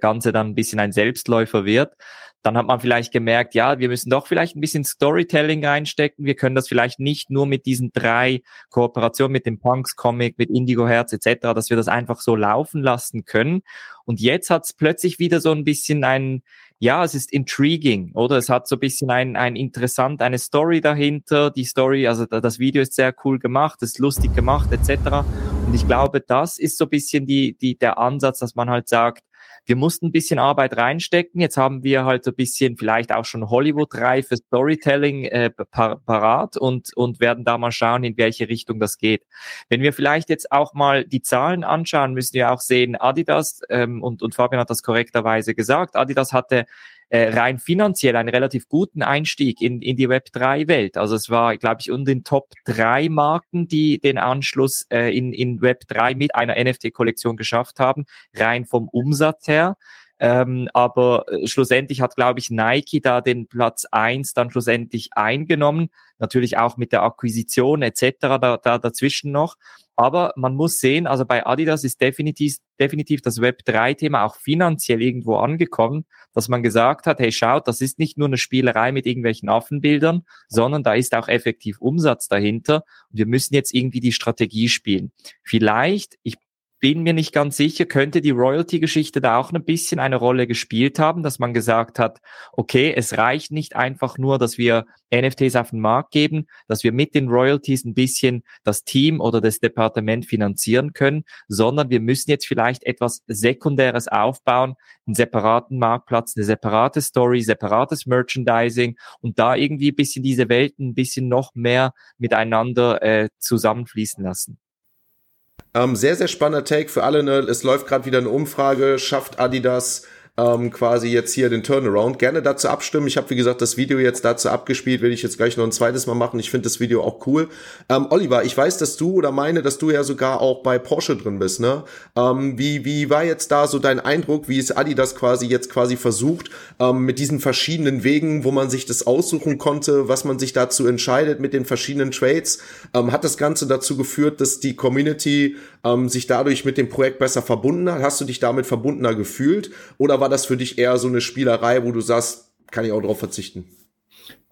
[SPEAKER 4] Ganze dann ein bisschen ein Selbstläufer wird dann hat man vielleicht gemerkt, ja, wir müssen doch vielleicht ein bisschen Storytelling reinstecken. Wir können das vielleicht nicht nur mit diesen drei Kooperationen, mit dem Punks Comic, mit Indigo Herz etc., dass wir das einfach so laufen lassen können. Und jetzt hat es plötzlich wieder so ein bisschen ein, ja, es ist intriguing, oder? Es hat so ein bisschen ein, ein interessant, eine Story dahinter. Die Story, also das Video ist sehr cool gemacht, ist lustig gemacht etc. Und ich glaube, das ist so ein bisschen die, die, der Ansatz, dass man halt sagt, wir mussten ein bisschen Arbeit reinstecken. Jetzt haben wir halt ein bisschen vielleicht auch schon Hollywood-reife Storytelling äh, par parat und, und werden da mal schauen, in welche Richtung das geht. Wenn wir vielleicht jetzt auch mal die Zahlen anschauen, müssen wir auch sehen, Adidas, ähm, und, und Fabian hat das korrekterweise gesagt, Adidas hatte äh, rein finanziell einen relativ guten Einstieg in, in die Web3-Welt. Also es war, glaube ich, unter den Top drei Marken, die den Anschluss äh, in, in Web3 mit einer NFT-Kollektion geschafft haben, rein vom Umsatz her. Ähm, aber äh, schlussendlich hat, glaube ich, Nike da den Platz eins dann schlussendlich eingenommen. Natürlich auch mit der Akquisition etc. Da, da dazwischen noch. Aber man muss sehen, also bei Adidas ist definitiv, definitiv das Web3-Thema auch finanziell irgendwo angekommen, dass man gesagt hat, hey, schaut, das ist nicht nur eine Spielerei mit irgendwelchen Affenbildern, sondern da ist auch effektiv Umsatz dahinter. Und wir müssen jetzt irgendwie die Strategie spielen. Vielleicht, ich bin mir nicht ganz sicher, könnte die Royalty-Geschichte da auch ein bisschen eine Rolle gespielt haben, dass man gesagt hat, okay, es reicht nicht einfach nur, dass wir NFTs auf den Markt geben, dass wir mit den Royalties ein bisschen das Team oder das Departement finanzieren können, sondern wir müssen jetzt vielleicht etwas Sekundäres aufbauen, einen separaten Marktplatz, eine separate Story, separates Merchandising und da irgendwie ein bisschen diese Welten ein bisschen noch mehr miteinander äh, zusammenfließen lassen.
[SPEAKER 1] Ähm, sehr, sehr spannender Take für alle. Ne? Es läuft gerade wieder eine Umfrage. Schafft Adidas ähm, quasi jetzt hier den Turnaround. Gerne dazu abstimmen. Ich habe, wie gesagt, das Video jetzt dazu abgespielt, will ich jetzt gleich noch ein zweites Mal machen. Ich finde das Video auch cool. Ähm, Oliver, ich weiß, dass du oder meine, dass du ja sogar auch bei Porsche drin bist, ne? Ähm, wie, wie war jetzt da so dein Eindruck, wie es Adidas quasi jetzt quasi versucht, ähm, mit diesen verschiedenen Wegen, wo man sich das aussuchen konnte, was man sich dazu entscheidet mit den verschiedenen Trades? Ähm, hat das Ganze dazu geführt, dass die Community ähm, sich dadurch mit dem Projekt besser verbunden hat? Hast du dich damit verbundener gefühlt? Oder war das für dich eher so eine Spielerei, wo du sagst, kann ich auch drauf verzichten?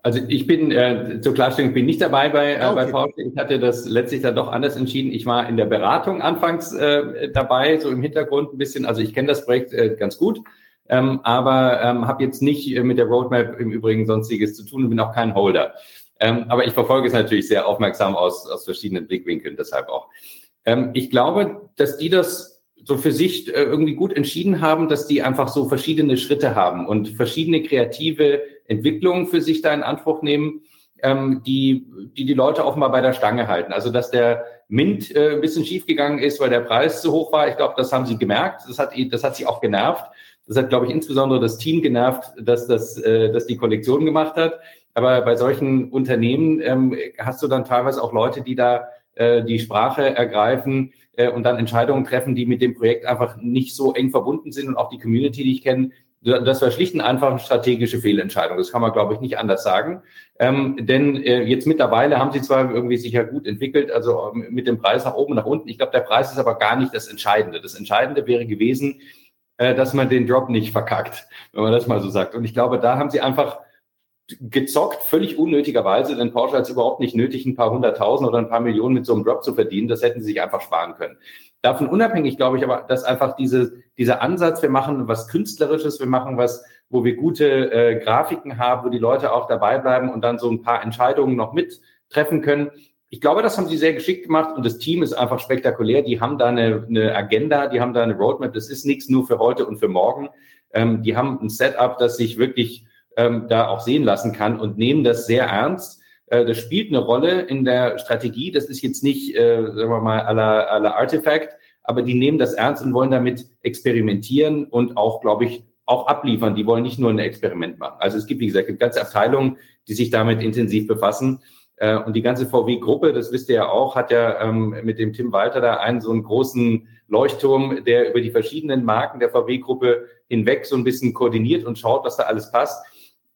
[SPEAKER 6] Also ich bin äh, zur Klarstellung, ich bin nicht dabei bei, äh, ah, okay. bei Porsche. Ich hatte das letztlich dann doch anders entschieden. Ich war in der Beratung anfangs äh, dabei, so im Hintergrund ein bisschen. Also ich kenne das Projekt äh, ganz gut, ähm, aber ähm, habe jetzt nicht äh, mit der Roadmap im Übrigen sonstiges zu tun und bin auch kein Holder. Ähm, aber ich verfolge es natürlich sehr aufmerksam aus, aus verschiedenen Blickwinkeln, deshalb auch. Ähm, ich glaube, dass die das so für sich äh, irgendwie gut entschieden haben, dass die einfach so verschiedene Schritte haben und verschiedene kreative Entwicklungen für sich da in Anspruch nehmen, ähm, die, die die Leute offenbar bei der Stange halten. Also dass der Mint äh, ein bisschen schiefgegangen ist, weil der Preis zu hoch war. Ich glaube, das haben sie gemerkt. Das hat, das hat sie auch genervt. Das hat, glaube ich, insbesondere das Team genervt, dass das, äh, dass die Kollektion gemacht hat. Aber bei solchen Unternehmen ähm, hast du dann teilweise auch Leute, die da äh, die Sprache ergreifen und dann Entscheidungen treffen, die mit dem Projekt einfach nicht so eng verbunden sind und auch die Community, die ich kenne, das war schlicht und einfach eine strategische Fehlentscheidung. Das kann man, glaube ich, nicht anders sagen. Ähm, denn äh, jetzt mittlerweile haben sie zwar irgendwie sich ja gut entwickelt, also ähm, mit dem Preis nach oben, nach unten. Ich glaube, der Preis ist aber gar nicht das Entscheidende. Das Entscheidende wäre gewesen, äh, dass man den Drop nicht verkackt, wenn man das mal so sagt. Und ich glaube, da haben sie einfach gezockt, völlig unnötigerweise, denn Porsche hat es überhaupt nicht nötig, ein paar hunderttausend oder ein paar Millionen mit so einem Drop zu verdienen. Das hätten sie sich einfach sparen können. Davon unabhängig glaube ich aber, dass einfach diese, dieser Ansatz, wir machen was Künstlerisches, wir machen was, wo wir gute äh, Grafiken haben, wo die Leute auch dabei bleiben und dann so ein paar Entscheidungen noch mittreffen können. Ich glaube, das haben sie sehr geschickt gemacht und das Team ist einfach spektakulär. Die haben da eine, eine Agenda, die haben da eine Roadmap. Das ist nichts nur für heute und für morgen. Ähm, die haben ein Setup, das sich wirklich ähm, da auch sehen lassen kann und nehmen das sehr ernst. Äh, das spielt eine Rolle in der Strategie. Das ist jetzt nicht, äh, sagen wir mal, aller aller Artifact, aber die nehmen das ernst und wollen damit experimentieren und auch, glaube ich, auch abliefern. Die wollen nicht nur ein Experiment machen. Also es gibt, wie gesagt, ganze Abteilungen, die sich damit intensiv befassen. Äh, und die ganze VW-Gruppe, das wisst ihr ja auch, hat ja ähm, mit dem Tim Walter da einen so einen großen Leuchtturm, der über die verschiedenen Marken der VW-Gruppe hinweg so ein bisschen koordiniert und schaut, was da alles passt.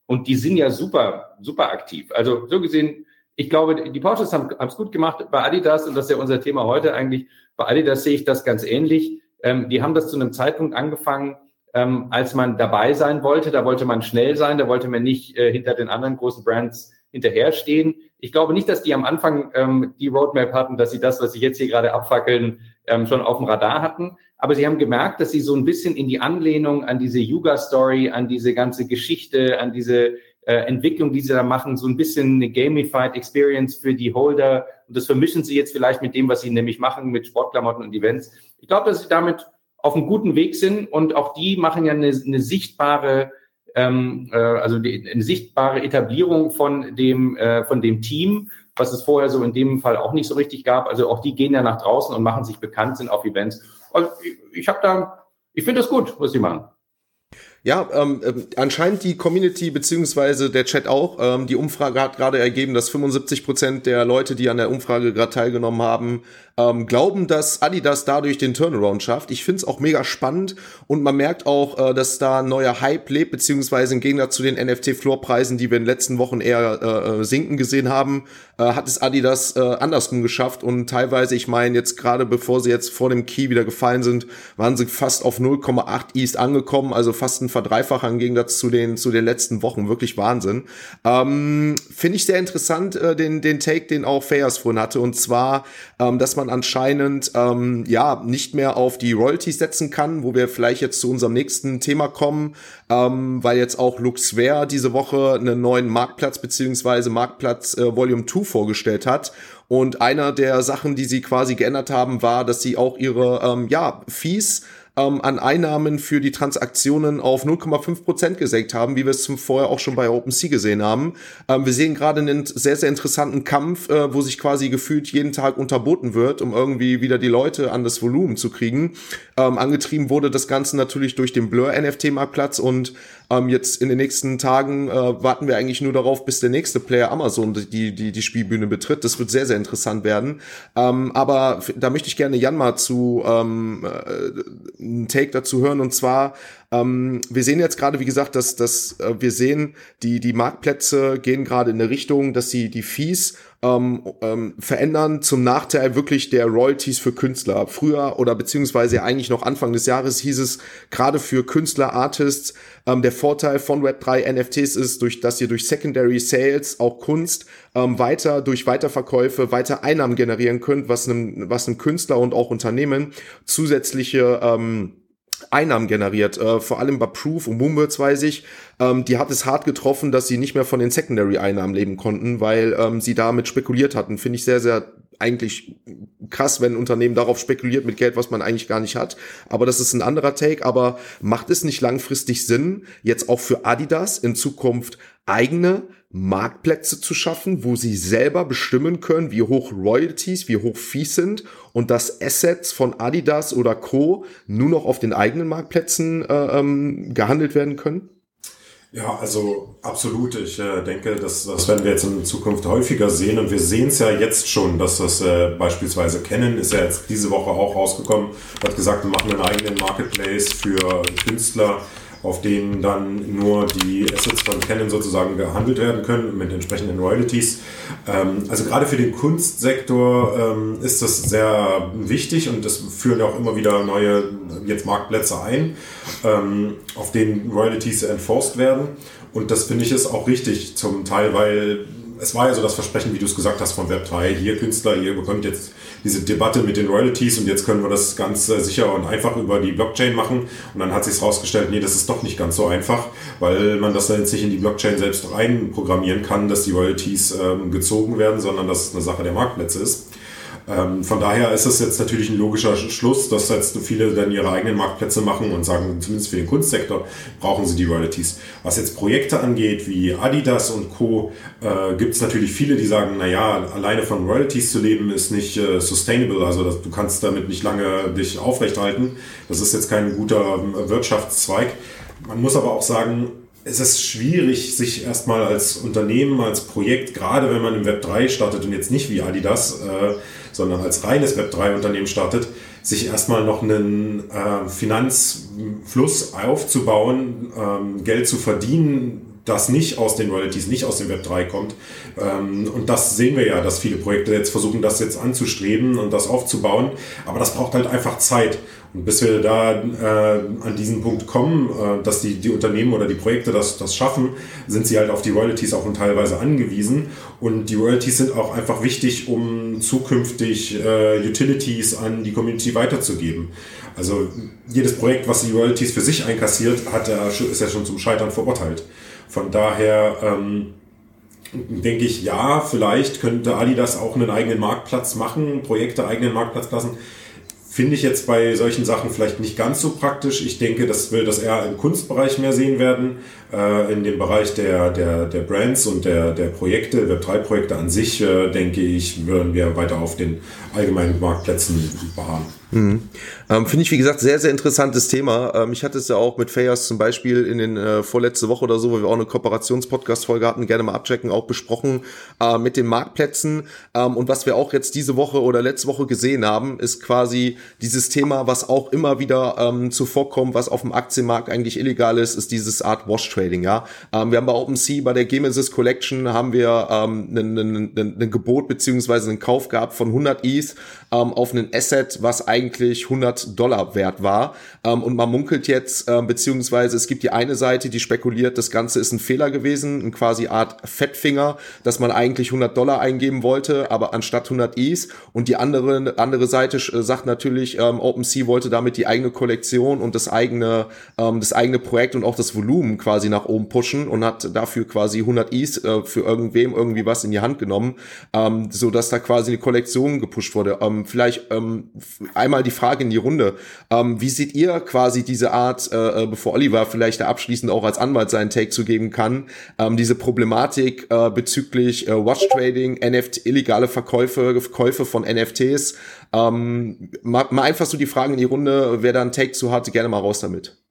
[SPEAKER 6] Und die sind ja super, super aktiv. Also so gesehen, ich glaube, die Porsches haben es gut gemacht bei Adidas und das ist ja unser Thema heute eigentlich. Bei Adidas sehe ich das ganz ähnlich. Ähm, die haben das zu einem Zeitpunkt angefangen, ähm, als man dabei sein wollte. Da wollte man schnell sein, da wollte man nicht äh, hinter den anderen großen Brands hinterherstehen. Ich glaube nicht, dass die am Anfang ähm, die Roadmap hatten, dass sie das, was sie jetzt hier gerade abfackeln, ähm, schon auf dem Radar hatten. Aber sie haben gemerkt, dass sie so ein bisschen in die Anlehnung an diese Yuga-Story, an diese ganze Geschichte, an diese äh, Entwicklung, die sie da machen, so ein bisschen eine gamified Experience für die Holder. Und das vermischen sie jetzt vielleicht mit dem, was sie nämlich machen mit Sportklamotten und Events. Ich glaube, dass sie damit auf einem guten Weg sind und auch die machen ja eine, eine sichtbare ähm, äh, also die, eine sichtbare Etablierung von dem, äh, von dem Team, was es vorher so in dem Fall auch nicht so richtig gab. Also auch die gehen ja nach draußen und machen sich bekannt, sind auf Events. Also ich, ich habe da, ich finde das gut, was sie machen.
[SPEAKER 1] Ja, ähm, äh, anscheinend die Community beziehungsweise der Chat auch. Ähm, die Umfrage hat gerade ergeben, dass 75 Prozent der Leute, die an der Umfrage gerade teilgenommen haben, ähm, glauben, dass Adidas dadurch den Turnaround schafft. Ich find's auch mega spannend und man merkt auch, äh, dass da ein neuer Hype lebt, beziehungsweise im Gegensatz zu den NFT-Floorpreisen, die wir in den letzten Wochen eher äh, äh, sinken gesehen haben, äh, hat es Adidas äh, andersrum geschafft und teilweise, ich meine, jetzt gerade bevor sie jetzt vor dem Key wieder gefallen sind, waren sie fast auf 0,8 East angekommen, also fast ein verdreifacht im Gegensatz zu den, zu den letzten Wochen. Wirklich Wahnsinn. Ähm, Finde ich sehr interessant, äh, den, den Take, den auch Fayers vorhin hatte. Und zwar, ähm, dass man anscheinend, ähm, ja, nicht mehr auf die Royalties setzen kann, wo wir vielleicht jetzt zu unserem nächsten Thema kommen, ähm, weil jetzt auch Luxware diese Woche einen neuen Marktplatz beziehungsweise Marktplatz äh, Volume 2 vorgestellt hat. Und einer der Sachen, die sie quasi geändert haben, war, dass sie auch ihre ähm, ja, Fees ähm, an Einnahmen für die Transaktionen auf 0,5 Prozent gesenkt haben, wie wir es zum vorher auch schon bei OpenSea gesehen haben. Ähm, wir sehen gerade einen sehr, sehr interessanten Kampf, äh, wo sich quasi gefühlt jeden Tag unterboten wird, um irgendwie wieder die Leute an das Volumen zu kriegen. Ähm, angetrieben wurde das Ganze natürlich durch den Blur-NFT-Marktplatz und ähm, jetzt in den nächsten Tagen äh, warten wir eigentlich nur darauf, bis der nächste Player Amazon die, die, die Spielbühne betritt. Das wird sehr, sehr interessant werden. Ähm, aber da möchte ich gerne Jan mal zu ähm, äh, einen Take dazu hören. Und zwar, ähm, wir sehen jetzt gerade, wie gesagt, dass, dass äh, wir sehen, die, die Marktplätze gehen gerade in eine Richtung, dass sie die Fees ähm, ähm, verändern zum Nachteil wirklich der Royalties für Künstler. Früher oder beziehungsweise eigentlich noch Anfang des Jahres hieß es gerade für Künstler, Artists, ähm, der Vorteil von Web3 NFTs ist, durch, dass ihr durch Secondary Sales auch Kunst ähm, weiter durch Weiterverkäufe weiter Einnahmen generieren könnt, was einem, was einem Künstler und auch Unternehmen zusätzliche ähm, Einnahmen generiert. Äh, vor allem bei Proof und Moonbirds weiß ich, ähm, die hat es hart getroffen, dass sie nicht mehr von den Secondary-Einnahmen leben konnten, weil ähm, sie damit spekuliert hatten. Finde ich sehr, sehr eigentlich krass, wenn ein Unternehmen darauf spekuliert mit Geld, was man eigentlich gar nicht hat. Aber das ist ein anderer Take. Aber macht es nicht langfristig Sinn, jetzt auch für Adidas in Zukunft eigene Marktplätze zu schaffen, wo sie selber bestimmen können, wie hoch Royalties, wie hoch Fees sind und dass Assets von Adidas oder Co. nur noch auf den eigenen Marktplätzen äh, ähm, gehandelt werden können?
[SPEAKER 2] Ja, also absolut. Ich äh, denke, dass das werden wir jetzt in Zukunft häufiger sehen und wir sehen es ja jetzt schon, dass das äh, beispielsweise Canon ist ja jetzt diese Woche auch rausgekommen, hat gesagt, wir machen einen eigenen Marketplace für Künstler auf denen dann nur die Assets von Canon sozusagen gehandelt werden können mit entsprechenden Royalties. Ähm, also gerade für den Kunstsektor ähm, ist das sehr wichtig und es führen ja auch immer wieder neue jetzt Marktplätze ein, ähm, auf denen Royalties enforced werden. Und das finde ich ist auch richtig zum Teil, weil es war ja so das Versprechen, wie du es gesagt hast, von Web3. Hier Künstler, ihr bekommt jetzt diese Debatte mit den Royalties und jetzt können wir das ganz sicher und einfach über die Blockchain machen. Und dann hat sich herausgestellt, nee, das ist doch nicht ganz so einfach, weil man das jetzt nicht in die Blockchain selbst rein programmieren kann, dass die Royalties ähm, gezogen werden, sondern dass es eine Sache der Marktplätze ist. Ähm, von daher ist es jetzt natürlich ein logischer Schluss, dass jetzt viele dann ihre eigenen Marktplätze machen und sagen, zumindest für den Kunstsektor brauchen sie die Royalties. Was jetzt Projekte angeht, wie Adidas und Co., äh, gibt es natürlich viele, die sagen, naja, alleine von Royalties zu leben ist nicht äh, sustainable, also das, du kannst damit nicht lange dich aufrechthalten. Das ist jetzt kein guter äh, Wirtschaftszweig. Man muss aber auch sagen, es ist schwierig, sich erstmal als Unternehmen, als Projekt, gerade wenn man im Web 3 startet und jetzt nicht wie Adidas, äh, sondern als reines Web3-Unternehmen startet, sich erstmal noch einen äh, Finanzfluss aufzubauen, ähm, Geld zu verdienen, das nicht aus den Royalties, nicht aus dem Web 3 kommt. Ähm, und das sehen wir ja, dass viele Projekte jetzt versuchen, das jetzt anzustreben und das aufzubauen. Aber das braucht halt einfach Zeit. Bis wir da äh, an diesen Punkt kommen, äh, dass die, die Unternehmen oder die Projekte das, das schaffen, sind sie halt auf die Royalties auch teilweise angewiesen. Und die Royalties sind auch einfach wichtig, um zukünftig äh, Utilities an die Community weiterzugeben. Also jedes Projekt, was die Royalties für sich einkassiert, hat ist ja schon zum Scheitern verurteilt. Von daher ähm, denke ich, ja, vielleicht könnte Adidas auch einen eigenen Marktplatz machen, Projekte eigenen Marktplatz lassen. Finde ich jetzt bei solchen Sachen vielleicht nicht ganz so praktisch. Ich denke, dass wir das eher im Kunstbereich mehr sehen werden. Äh, in dem Bereich der, der, der Brands und der, der Projekte, Web3-Projekte an sich, äh, denke ich, würden wir weiter auf den allgemeinen Marktplätzen beharren.
[SPEAKER 1] Mhm. Ähm, Finde ich, wie gesagt, sehr, sehr interessantes Thema. Ähm, ich hatte es ja auch mit Fayas zum Beispiel in den äh, vorletzte Woche oder so, wo wir auch eine Kooperations-Podcast-Folge hatten, gerne mal abchecken, auch besprochen äh, mit den Marktplätzen. Ähm, und was wir auch jetzt diese Woche oder letzte Woche gesehen haben, ist quasi dieses Thema, was auch immer wieder ähm, zuvorkommt, was auf dem Aktienmarkt eigentlich illegal ist, ist dieses Art Wash Trading. Ja, ähm, wir haben bei OpenSea bei der Genesis Collection haben wir ähm, ein Gebot beziehungsweise einen Kauf gehabt von 100 ETH ähm, auf einen Asset, was eigentlich 100 Dollar wert war. Ähm, und man munkelt jetzt, äh, beziehungsweise es gibt die eine Seite, die spekuliert, das Ganze ist ein Fehler gewesen, ein quasi Art Fettfinger, dass man eigentlich 100 Dollar eingeben wollte, aber anstatt 100 Is. Und die andere, andere Seite äh, sagt natürlich, ähm, OpenSea wollte damit die eigene Kollektion und das eigene, ähm, das eigene Projekt und auch das Volumen quasi nach oben pushen und hat dafür quasi 100 Is äh, für irgendwem irgendwie was in die Hand genommen, ähm, so dass da quasi eine Kollektion gepusht wurde. Ähm, vielleicht ähm, einmal die Frage in die Runde. Ähm, wie seht ihr quasi diese Art, äh, äh, bevor Oliver vielleicht abschließend auch als Anwalt seinen Take zu geben kann, ähm, diese Problematik äh, bezüglich äh, Watch Trading, NFT, illegale Verkäufe, Verkäufe von NFTs? Ähm, mal, mal einfach so die Fragen in die Runde, wer da einen Take zu hat, gerne mal raus damit.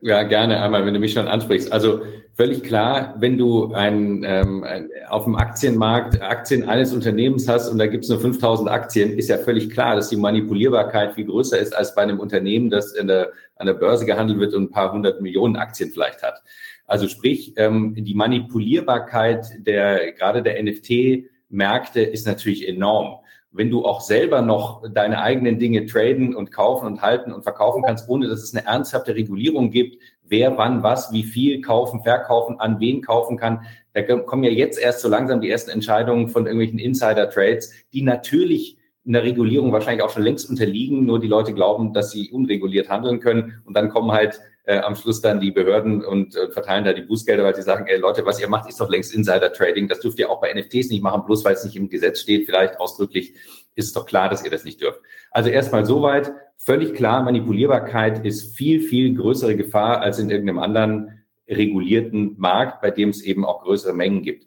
[SPEAKER 6] Ja, gerne einmal, wenn du mich schon ansprichst. Also völlig klar, wenn du ein, ähm, ein, auf dem Aktienmarkt Aktien eines Unternehmens hast und da gibt es nur 5000 Aktien, ist ja völlig klar, dass die Manipulierbarkeit viel größer ist als bei einem Unternehmen, das in der, an der Börse gehandelt wird und ein paar hundert Millionen Aktien vielleicht hat. Also sprich, ähm, die Manipulierbarkeit der gerade der NFT-Märkte ist natürlich enorm wenn du auch selber noch deine eigenen Dinge traden und kaufen und halten und verkaufen kannst, ohne dass es eine ernsthafte Regulierung gibt, wer wann was, wie viel kaufen, verkaufen, an wen kaufen kann. Da kommen ja jetzt erst so langsam die ersten Entscheidungen von irgendwelchen Insider-Trades, die natürlich in der Regulierung wahrscheinlich auch schon längst unterliegen, nur die Leute glauben, dass sie unreguliert handeln können und dann kommen halt äh, am Schluss dann die Behörden und äh, verteilen da die Bußgelder, weil sie sagen, ey Leute, was ihr macht, ist doch längst Insider-Trading. Das dürft ihr auch bei NFTs nicht machen, bloß weil es nicht im Gesetz steht, vielleicht ausdrücklich, ist es doch klar, dass ihr das nicht dürft. Also erstmal soweit, völlig klar, Manipulierbarkeit ist viel, viel größere Gefahr als in irgendeinem anderen regulierten Markt, bei dem es eben auch größere Mengen gibt.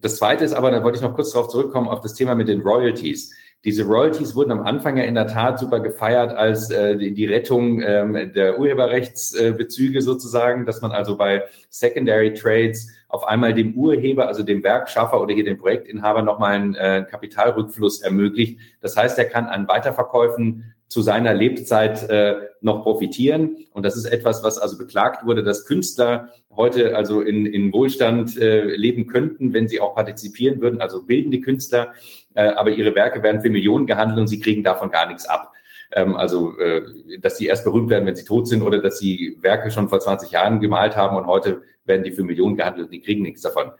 [SPEAKER 6] Das zweite ist aber, da wollte ich noch kurz darauf zurückkommen, auf das Thema mit den Royalties. Diese Royalties wurden am Anfang ja in der Tat super gefeiert als äh, die, die Rettung ähm, der Urheberrechtsbezüge äh, sozusagen, dass man also bei Secondary Trades auf einmal dem Urheber, also dem Werkschaffer oder hier dem Projektinhaber nochmal einen äh, Kapitalrückfluss ermöglicht. Das heißt, er kann an Weiterverkäufen zu seiner Lebzeit äh, noch profitieren. Und das ist etwas, was also beklagt wurde, dass Künstler heute also in, in Wohlstand äh, leben könnten, wenn sie auch partizipieren würden, also bildende Künstler, äh, aber ihre Werke werden für Millionen gehandelt und sie kriegen davon gar nichts ab. Ähm, also, äh, dass sie erst berühmt werden, wenn sie tot sind oder dass sie Werke schon vor 20 Jahren gemalt haben und heute werden die für Millionen gehandelt und die kriegen nichts davon.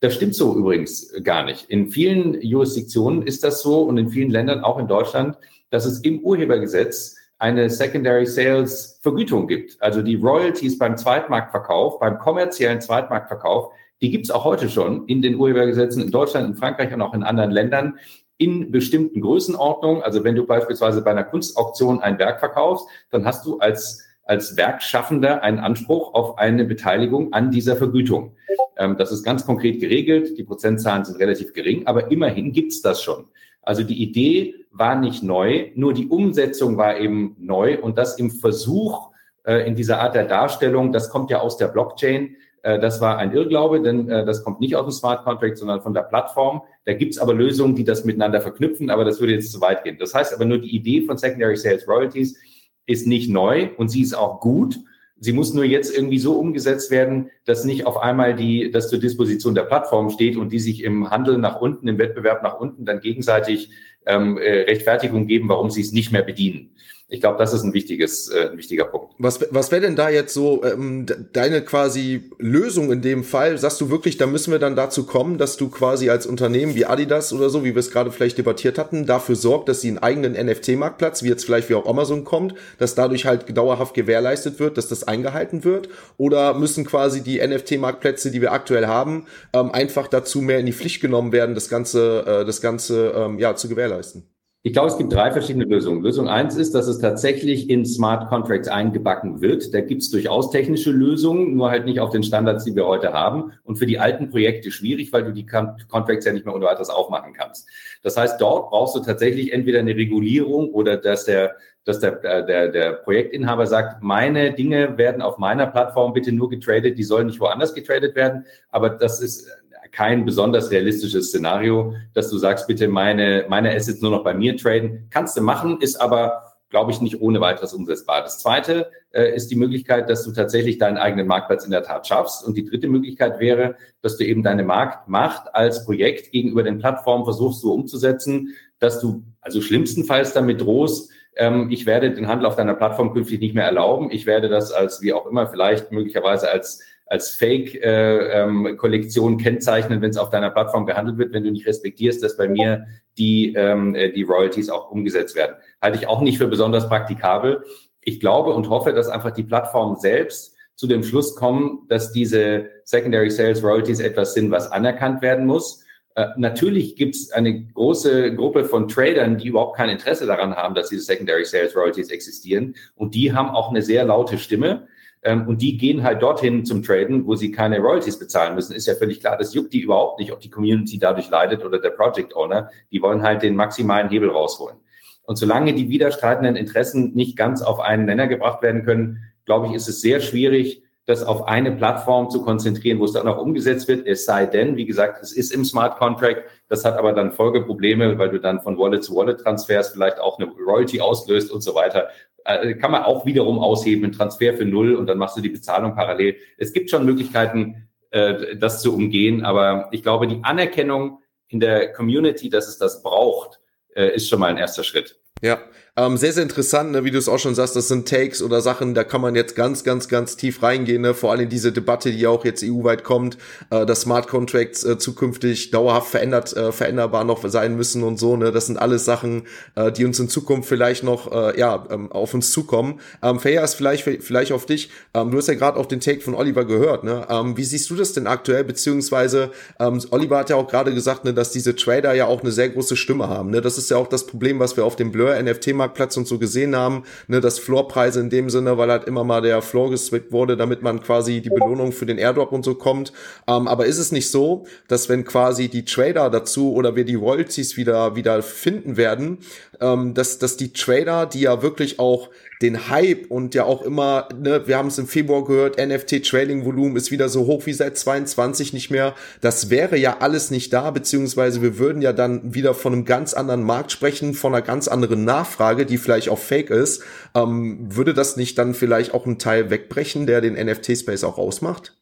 [SPEAKER 6] Das stimmt so übrigens gar nicht. In vielen Jurisdiktionen ist das so und in vielen Ländern, auch in Deutschland, dass es im Urhebergesetz eine Secondary Sales Vergütung gibt. Also die Royalties beim Zweitmarktverkauf, beim kommerziellen Zweitmarktverkauf, die gibt es auch heute schon in den Urhebergesetzen in Deutschland, in Frankreich und auch in anderen Ländern in bestimmten Größenordnungen. Also wenn du beispielsweise bei einer Kunstauktion ein Werk verkaufst, dann hast du als als Werkschaffender einen Anspruch auf eine Beteiligung an dieser Vergütung. Ähm, das ist ganz konkret geregelt. Die Prozentzahlen sind relativ gering, aber immerhin gibt's das schon. Also die Idee war nicht neu, nur die Umsetzung war eben neu und das im Versuch äh, in dieser Art der Darstellung, das kommt ja aus der Blockchain. Äh, das war ein Irrglaube, denn äh, das kommt nicht aus dem Smart Contract, sondern von der Plattform. Da gibt's aber Lösungen, die das miteinander verknüpfen, aber das würde jetzt zu weit gehen. Das heißt aber nur die Idee von Secondary Sales Royalties ist nicht neu und sie ist auch gut. Sie muss nur jetzt irgendwie so umgesetzt werden, dass nicht auf einmal die, das zur Disposition der Plattform steht und die sich im Handel nach unten, im Wettbewerb nach unten dann gegenseitig ähm, äh, Rechtfertigung geben, warum sie es nicht mehr bedienen. Ich glaube, das ist ein wichtiges, äh, ein wichtiger Punkt.
[SPEAKER 1] Was, was wäre denn da jetzt so ähm, deine quasi Lösung in dem Fall? Sagst du wirklich, da müssen wir dann dazu kommen, dass du quasi als Unternehmen wie Adidas oder so, wie wir es gerade vielleicht debattiert hatten, dafür sorgt, dass sie einen eigenen NFT-Marktplatz, wie jetzt vielleicht wie auch Amazon kommt, dass dadurch halt dauerhaft gewährleistet wird, dass das eingehalten wird? Oder müssen quasi die NFT-Marktplätze, die wir aktuell haben, ähm, einfach dazu mehr in die Pflicht genommen werden, das Ganze, äh, das Ganze ähm, ja, zu gewährleisten?
[SPEAKER 6] Ich glaube, es gibt drei verschiedene Lösungen. Lösung eins ist, dass es tatsächlich in Smart Contracts eingebacken wird. Da gibt es durchaus technische Lösungen, nur halt nicht auf den Standards, die wir heute haben. Und für die alten Projekte schwierig, weil du die Contracts ja nicht mehr ohne weiteres aufmachen kannst. Das heißt, dort brauchst du tatsächlich entweder eine Regulierung oder dass der dass der, der, der Projektinhaber sagt, meine Dinge werden auf meiner Plattform bitte nur getradet, die sollen nicht woanders getradet werden. Aber das ist kein besonders realistisches Szenario, dass du sagst, bitte meine, meine Assets nur noch bei mir traden. Kannst du machen, ist aber, glaube ich, nicht ohne weiteres umsetzbar. Das zweite äh, ist die Möglichkeit, dass du tatsächlich deinen eigenen Marktplatz in der Tat schaffst. Und die dritte Möglichkeit wäre, dass du eben deine Marktmacht als Projekt gegenüber den Plattformen versuchst so umzusetzen, dass du also schlimmstenfalls damit drohst, ähm, ich werde den Handel auf deiner Plattform künftig nicht mehr erlauben. Ich werde das als, wie auch immer, vielleicht möglicherweise als als Fake-Kollektion äh, ähm, kennzeichnen, wenn es auf deiner Plattform gehandelt wird, wenn du nicht respektierst, dass bei mir die, ähm, äh, die Royalties auch umgesetzt werden. Halte ich auch nicht für besonders praktikabel. Ich glaube und hoffe, dass einfach die Plattform selbst zu dem Schluss kommen, dass diese Secondary Sales Royalties etwas sind, was anerkannt werden muss. Äh, natürlich gibt es eine große Gruppe von Tradern, die überhaupt kein Interesse daran haben, dass diese Secondary Sales Royalties existieren. Und die haben auch eine sehr laute Stimme. Ähm, und die gehen halt dorthin zum Traden, wo sie keine Royalties bezahlen müssen. Ist ja völlig klar, das juckt die überhaupt nicht, ob die Community dadurch leidet oder der Project Owner. Die wollen halt den maximalen Hebel rausholen. Und solange die widerstreitenden Interessen nicht ganz auf einen Nenner gebracht werden können, glaube ich, ist es sehr schwierig, das auf eine Plattform zu konzentrieren, wo es dann auch umgesetzt wird. Es sei denn, wie gesagt, es ist im Smart Contract. Das hat aber dann Folgeprobleme, weil du dann von Wallet zu Wallet transfers vielleicht auch eine Royalty auslöst und so weiter. Äh, kann man auch wiederum ausheben, einen Transfer für null und dann machst du die Bezahlung parallel. Es gibt schon Möglichkeiten, äh, das zu umgehen, aber ich glaube, die Anerkennung in der Community, dass es das braucht, äh, ist schon mal ein erster Schritt.
[SPEAKER 1] Ja, ähm, sehr, sehr interessant, ne, wie du es auch schon sagst, das sind Takes oder Sachen, da kann man jetzt ganz, ganz, ganz tief reingehen, ne? vor allem diese Debatte, die auch jetzt EU-weit kommt, äh, dass Smart Contracts äh, zukünftig dauerhaft verändert, äh, veränderbar noch sein müssen und so, ne, das sind alles Sachen, äh, die uns in Zukunft vielleicht noch, äh, ja, ähm, auf uns zukommen. Ähm, Fair ist vielleicht, vielleicht auf dich, ähm, du hast ja gerade auch den Take von Oliver gehört, ne, ähm, wie siehst du das denn aktuell, beziehungsweise, ähm, Oliver hat ja auch gerade gesagt, ne, dass diese Trader ja auch eine sehr große Stimme haben, ne, das ist ja auch das Problem, was wir auf dem Blur NFT-Markt Marktplatz und so gesehen haben, ne, dass Floorpreise in dem Sinne, weil halt immer mal der Floor geswitcht wurde, damit man quasi die Belohnung für den Airdrop und so kommt. Ähm, aber ist es nicht so, dass wenn quasi die Trader dazu oder wir die Royalties wieder, wieder finden werden, ähm, dass, dass die Trader, die ja wirklich auch den Hype und ja auch immer, ne, wir haben es im Februar gehört, NFT Trading Volumen ist wieder so hoch wie seit 22 nicht mehr. Das wäre ja alles nicht da, beziehungsweise wir würden ja dann wieder von einem ganz anderen Markt sprechen, von einer ganz anderen Nachfrage, die vielleicht auch fake ist. Ähm, würde das nicht dann vielleicht auch einen Teil wegbrechen, der den NFT-Space auch ausmacht?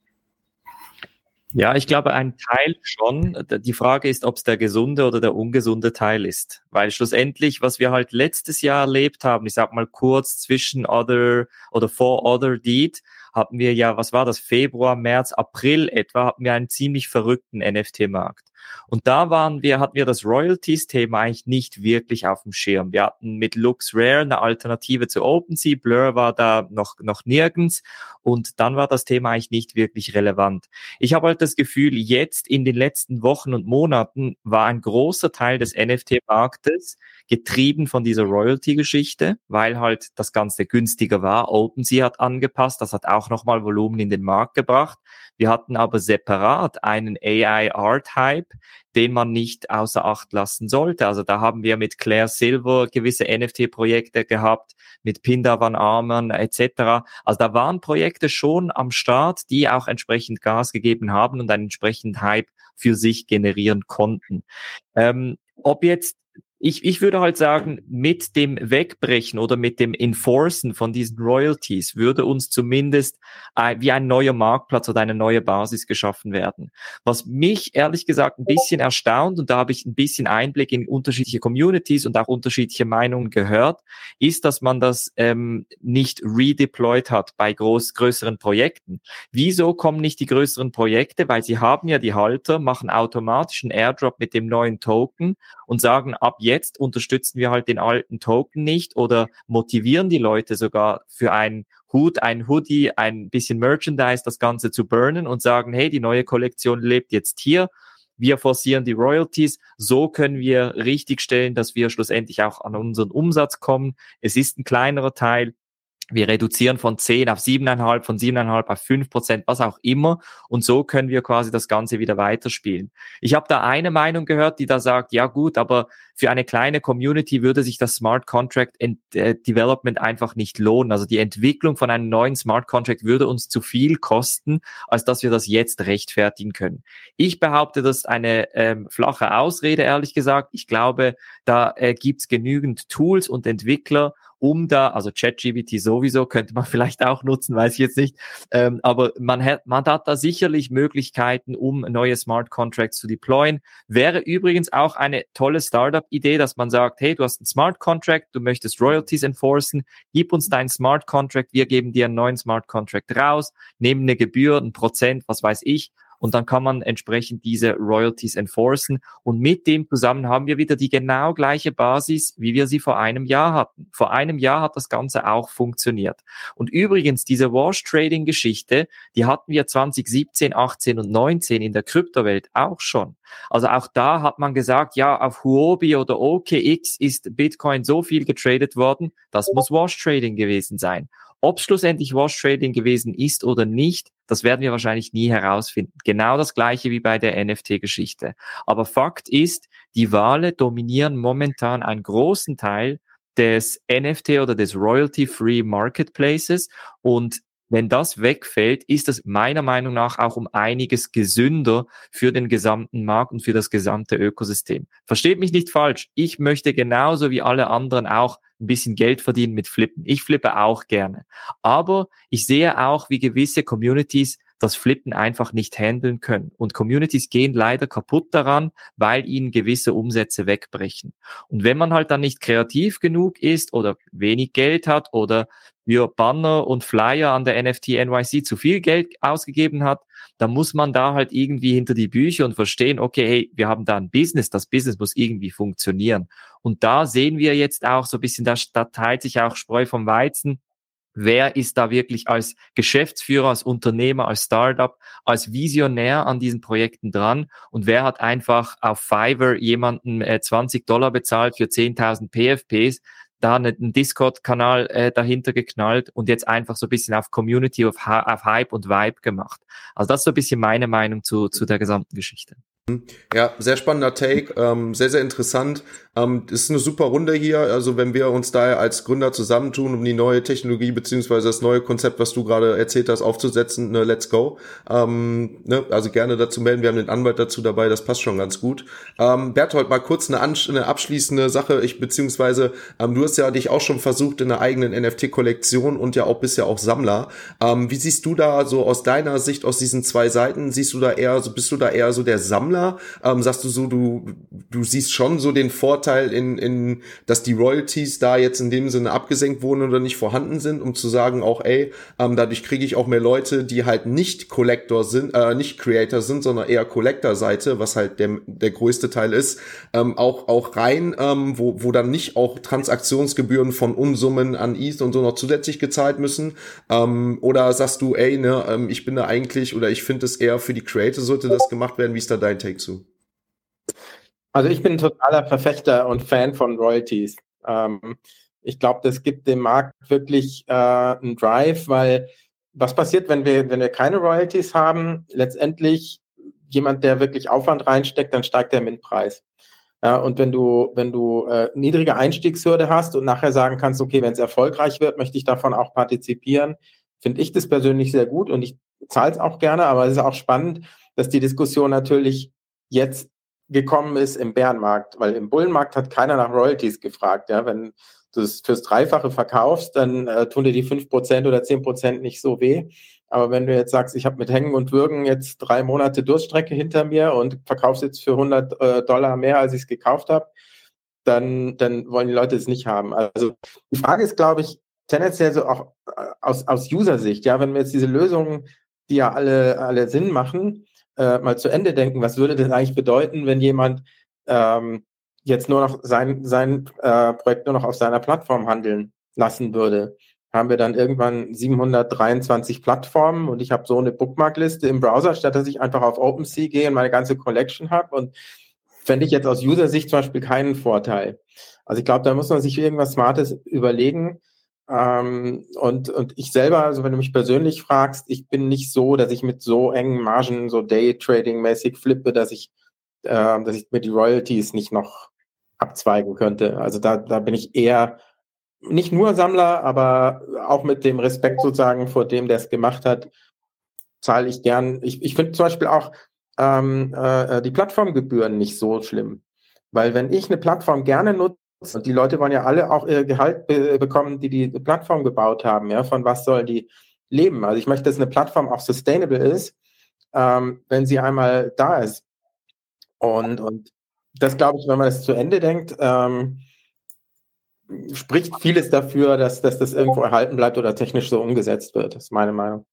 [SPEAKER 4] Ja, ich glaube, ein Teil schon. Die Frage ist, ob es der gesunde oder der ungesunde Teil ist. Weil schlussendlich, was wir halt letztes Jahr erlebt haben, ich sag mal kurz zwischen Other oder vor Other Deed, hatten wir ja, was war das, Februar, März, April etwa, hatten wir einen ziemlich verrückten NFT-Markt. Und da waren wir, hatten wir das Royalties-Thema eigentlich nicht wirklich auf dem Schirm. Wir hatten mit Lux Rare eine Alternative zu OpenSea. Blur war da noch, noch nirgends. Und dann war das Thema eigentlich nicht wirklich relevant. Ich habe halt das Gefühl, jetzt in den letzten Wochen und Monaten war ein großer Teil des NFT-Marktes getrieben von dieser Royalty-Geschichte, weil halt das Ganze günstiger war. OpenSea hat angepasst, das hat auch nochmal Volumen in den Markt gebracht. Wir hatten aber separat einen AI-Art-Hype, den man nicht außer Acht lassen sollte. Also da haben wir mit Claire Silver gewisse NFT-Projekte gehabt, mit Pinda Van Armen etc. Also da waren Projekte schon am Start, die auch entsprechend Gas gegeben haben und einen entsprechenden Hype für sich generieren konnten. Ähm, ob jetzt ich, ich würde halt sagen, mit dem Wegbrechen oder mit dem Enforcen von diesen Royalties würde uns zumindest äh, wie ein neuer Marktplatz oder eine neue Basis geschaffen werden. Was mich ehrlich gesagt ein bisschen erstaunt, und da habe ich ein bisschen Einblick in unterschiedliche Communities und auch unterschiedliche Meinungen gehört, ist, dass man das ähm, nicht redeployed hat bei groß, größeren Projekten. Wieso kommen nicht die größeren Projekte? Weil sie haben ja die Halter, machen automatisch einen Airdrop mit dem neuen Token und sagen, ab jetzt unterstützen wir halt den alten Token nicht oder motivieren die Leute sogar für einen Hut, ein Hoodie, ein bisschen Merchandise, das Ganze zu burnen und sagen, hey, die neue Kollektion lebt jetzt hier. Wir forcieren die Royalties. So können wir richtigstellen, dass wir schlussendlich auch an unseren Umsatz kommen. Es ist ein kleinerer Teil, wir reduzieren von 10 auf 7,5, von 7,5 auf 5 Prozent, was auch immer. Und so können wir quasi das Ganze wieder weiterspielen. Ich habe da eine Meinung gehört, die da sagt, ja gut, aber für eine kleine Community würde sich das Smart Contract äh, Development einfach nicht lohnen. Also die Entwicklung von einem neuen Smart Contract würde uns zu viel kosten, als dass wir das jetzt rechtfertigen können. Ich behaupte, das ist eine ähm, flache Ausrede, ehrlich gesagt. Ich glaube, da äh, gibt es genügend Tools und Entwickler, um da, also ChatGBT sowieso könnte man [laughs] vielleicht auch nutzen, weiß ich jetzt nicht, ähm, aber man hat, man hat da sicherlich Möglichkeiten, um neue Smart Contracts zu deployen. Wäre übrigens auch eine tolle Startup-Idee, dass man sagt, hey, du hast einen Smart Contract, du möchtest Royalties enforcen, gib uns deinen Smart Contract, wir geben dir einen neuen Smart Contract raus, nehmen eine Gebühr, ein Prozent, was weiß ich, und dann kann man entsprechend diese Royalties enforcen. Und mit dem zusammen haben wir wieder die genau gleiche Basis, wie wir sie vor einem Jahr hatten. Vor einem Jahr hat das Ganze auch funktioniert. Und übrigens, diese Wash Trading Geschichte, die hatten wir 2017, 18 und 19 in der Kryptowelt auch schon. Also auch da hat man gesagt, ja, auf Huobi oder OKX ist Bitcoin so viel getradet worden, das muss Wash Trading gewesen sein. Ob schlussendlich Wash Trading gewesen ist oder nicht, das werden wir wahrscheinlich nie herausfinden. Genau das gleiche wie bei der NFT-Geschichte. Aber Fakt ist, die Wale dominieren momentan einen großen Teil des NFT oder des Royalty-Free Marketplaces und wenn das wegfällt, ist das meiner Meinung nach auch um einiges gesünder für den gesamten Markt und für das gesamte Ökosystem. Versteht mich nicht falsch. Ich möchte genauso wie alle anderen auch ein bisschen Geld verdienen mit Flippen. Ich flippe auch gerne. Aber ich sehe auch, wie gewisse Communities das Flippen einfach nicht handeln können. Und Communities gehen leider kaputt daran, weil ihnen gewisse Umsätze wegbrechen. Und wenn man halt dann nicht kreativ genug ist oder wenig Geld hat oder für Banner und Flyer an der NFT NYC zu viel Geld ausgegeben hat, dann muss man da halt irgendwie hinter die Bücher und verstehen, okay, hey, wir haben da ein Business, das Business muss irgendwie funktionieren. Und da sehen wir jetzt auch so ein bisschen, da, da teilt sich auch Spreu vom Weizen. Wer ist da wirklich als Geschäftsführer, als Unternehmer, als Startup, als Visionär an diesen Projekten dran? Und wer hat einfach auf Fiverr jemanden äh, 20 Dollar bezahlt für 10.000 PFPs? Da einen Discord-Kanal äh, dahinter geknallt und jetzt einfach so ein bisschen auf Community, auf, auf Hype und Vibe gemacht. Also das ist so ein bisschen meine Meinung zu, zu der gesamten Geschichte.
[SPEAKER 1] Ja, sehr spannender Take, ähm, sehr, sehr interessant. Ähm, ist eine super Runde hier. Also wenn wir uns da als Gründer zusammentun, um die neue Technologie beziehungsweise das neue Konzept, was du gerade erzählt hast, aufzusetzen, ne, let's go. Ähm, ne, also gerne dazu melden. Wir haben den Anwalt dazu dabei, das passt schon ganz gut. Ähm, Berthold, mal kurz eine, eine abschließende Sache. Ich beziehungsweise ähm, du hast ja dich auch schon versucht in einer eigenen NFT-Kollektion und ja auch bisher auch Sammler. Ähm, wie siehst du da so aus deiner Sicht aus diesen zwei Seiten? Siehst du da eher so, bist du da eher so der Sammler? Sammler? Ähm, sagst du so, du, du siehst schon so den Vorteil in, in, dass die Royalties da jetzt in dem Sinne abgesenkt wurden oder nicht vorhanden sind, um zu sagen auch, ey, ähm, dadurch kriege ich auch mehr Leute, die halt nicht Collector sind, äh, nicht Creator sind, sondern eher Collector-Seite, was halt der, der größte Teil ist, ähm, auch, auch rein, ähm, wo, wo dann nicht auch Transaktionsgebühren von Unsummen an ETH und so noch zusätzlich gezahlt müssen? Ähm, oder sagst du, ey, ne, ähm, ich bin da eigentlich oder ich finde es eher für die Creator sollte das gemacht werden, wie ist da dein Take zu?
[SPEAKER 5] Also ich bin ein totaler Verfechter und Fan von Royalties. Ähm, ich glaube, das gibt dem Markt wirklich äh, einen Drive, weil was passiert, wenn wir, wenn wir keine Royalties haben? Letztendlich jemand, der wirklich Aufwand reinsteckt, dann steigt der MINT-Preis. Ja, und wenn du, wenn du äh, niedrige Einstiegshürde hast und nachher sagen kannst, okay, wenn es erfolgreich wird, möchte ich davon auch partizipieren, finde ich das persönlich sehr gut und ich zahle es auch gerne, aber es ist auch spannend, dass die Diskussion natürlich jetzt gekommen ist im Bärenmarkt, weil im Bullenmarkt hat keiner nach Royalties gefragt. Ja, wenn du es fürs Dreifache verkaufst, dann äh, tun dir die fünf Prozent oder zehn Prozent nicht so weh. Aber wenn du jetzt sagst, ich habe mit Hängen und Würgen jetzt drei Monate Durststrecke hinter mir und verkaufst jetzt für 100 äh, Dollar mehr, als ich es gekauft habe, dann, dann wollen die Leute es nicht haben. Also die Frage ist, glaube ich, tendenziell so auch äh, aus, aus User-Sicht, ja, wenn wir jetzt diese Lösungen, die ja alle, alle Sinn machen, äh, mal zu Ende denken, was würde das eigentlich bedeuten, wenn jemand ähm, jetzt nur noch sein, sein äh, Projekt nur noch auf seiner Plattform handeln lassen würde? Haben wir dann irgendwann 723 Plattformen und ich habe so eine Bookmarkliste im Browser, statt dass ich einfach auf OpenSea gehe und meine ganze Collection habe und fände ich jetzt aus User-Sicht zum Beispiel keinen Vorteil. Also ich glaube, da muss man sich irgendwas Smartes überlegen, ähm, und, und ich selber, also wenn du mich persönlich fragst, ich bin nicht so, dass ich mit so engen Margen, so Day-Trading-mäßig flippe, dass ich, äh, dass ich mir die Royalties nicht noch abzweigen könnte. Also da, da bin ich eher nicht nur Sammler, aber auch mit dem Respekt sozusagen vor dem, der es gemacht hat, zahle ich gern. Ich, ich finde zum Beispiel auch ähm, äh, die Plattformgebühren nicht so schlimm. Weil wenn ich eine Plattform gerne nutze, die Leute wollen ja alle auch ihr Gehalt be bekommen, die die Plattform gebaut haben. Ja, von was sollen die leben? Also ich möchte, dass eine Plattform auch sustainable ist, ähm, wenn sie einmal da ist. Und, und das glaube ich, wenn man das zu Ende denkt, ähm, spricht vieles dafür, dass, dass das irgendwo erhalten bleibt oder technisch so umgesetzt wird. Das ist meine Meinung.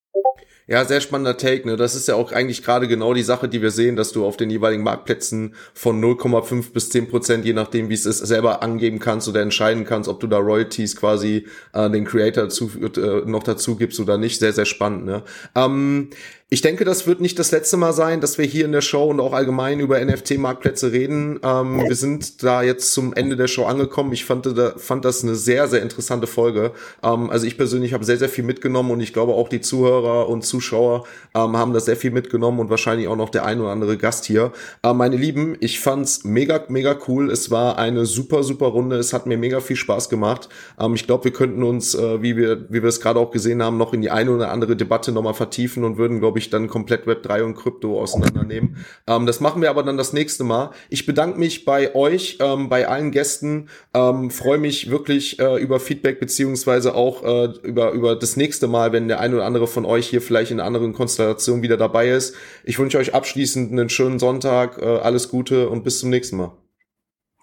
[SPEAKER 1] Ja, sehr spannender Take. Ne? Das ist ja auch eigentlich gerade genau die Sache, die wir sehen, dass du auf den jeweiligen Marktplätzen von 0,5 bis 10 Prozent, je nachdem wie es ist, selber angeben kannst oder entscheiden kannst, ob du da Royalties quasi äh, den Creator zu, äh, noch dazu gibst oder nicht. Sehr, sehr spannend. Ne? Ähm, ich denke, das wird nicht das letzte Mal sein, dass wir hier in der Show und auch allgemein über NFT-Marktplätze reden. Ähm, wir sind da jetzt zum Ende der Show angekommen. Ich fand, da, fand das eine sehr, sehr interessante Folge. Ähm, also ich persönlich habe sehr, sehr viel mitgenommen und ich glaube auch die Zuhörer und Zuschauer ähm, haben da sehr viel mitgenommen und wahrscheinlich auch noch der ein oder andere Gast hier. Äh, meine Lieben, ich fand's mega, mega cool. Es war eine super, super Runde. Es hat mir mega viel Spaß gemacht. Ähm, ich glaube, wir könnten uns, äh, wie wir, wie wir es gerade auch gesehen haben, noch in die eine oder andere Debatte nochmal vertiefen und würden, glaube ich, ich, dann komplett Web3 und Krypto auseinandernehmen. Ähm, das machen wir aber dann das nächste Mal. Ich bedanke mich bei euch, ähm, bei allen Gästen, ähm, freue mich wirklich äh, über Feedback beziehungsweise auch äh, über, über das nächste Mal, wenn der ein oder andere von euch hier vielleicht in einer anderen Konstellation wieder dabei ist. Ich wünsche euch abschließend einen schönen Sonntag, äh, alles Gute und bis zum nächsten Mal.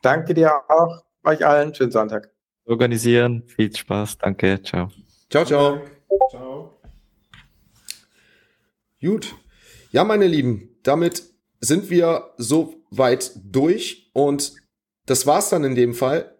[SPEAKER 5] Danke dir auch, euch allen, schönen Sonntag.
[SPEAKER 4] Organisieren, viel Spaß, danke, ciao.
[SPEAKER 1] Ciao, ciao. Ciao. Gut. Ja, meine Lieben, damit sind wir so weit durch und das war's dann in dem Fall.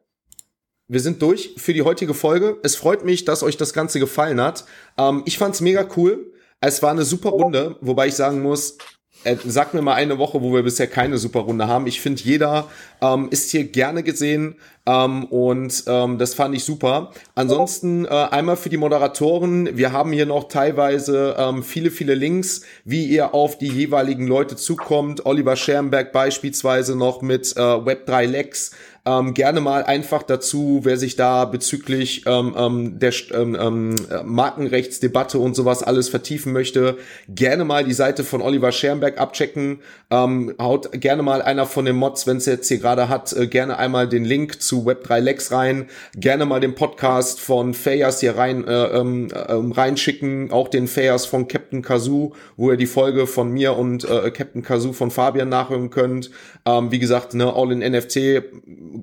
[SPEAKER 1] Wir sind durch für die heutige Folge. Es freut mich, dass euch das Ganze gefallen hat. Ähm, ich fand's mega cool. Es war eine super Runde, wobei ich sagen muss, äh, sag mir mal eine Woche, wo wir bisher keine super Runde haben. Ich finde, jeder ähm, ist hier gerne gesehen ähm, und ähm, das fand ich super. Ansonsten äh, einmal für die Moderatoren. Wir haben hier noch teilweise ähm, viele, viele Links, wie ihr auf die jeweiligen Leute zukommt. Oliver Schermberg beispielsweise noch mit äh, Web3 Lex ähm, gerne mal einfach dazu, wer sich da bezüglich ähm, ähm, der ähm, ähm, Markenrechtsdebatte und sowas alles vertiefen möchte, gerne mal die Seite von Oliver Schermberg abchecken. Ähm, haut gerne mal einer von den Mods, wenn es jetzt hier gerade hat, äh, gerne einmal den Link zu Web3 Lex rein. Gerne mal den Podcast von Fayas hier rein äh, ähm, äh, reinschicken, auch den Fayas von Captain Kazoo, wo ihr die Folge von mir und äh, Captain Kazoo von Fabian nachhören könnt. Ähm, wie gesagt, ne, All in NFT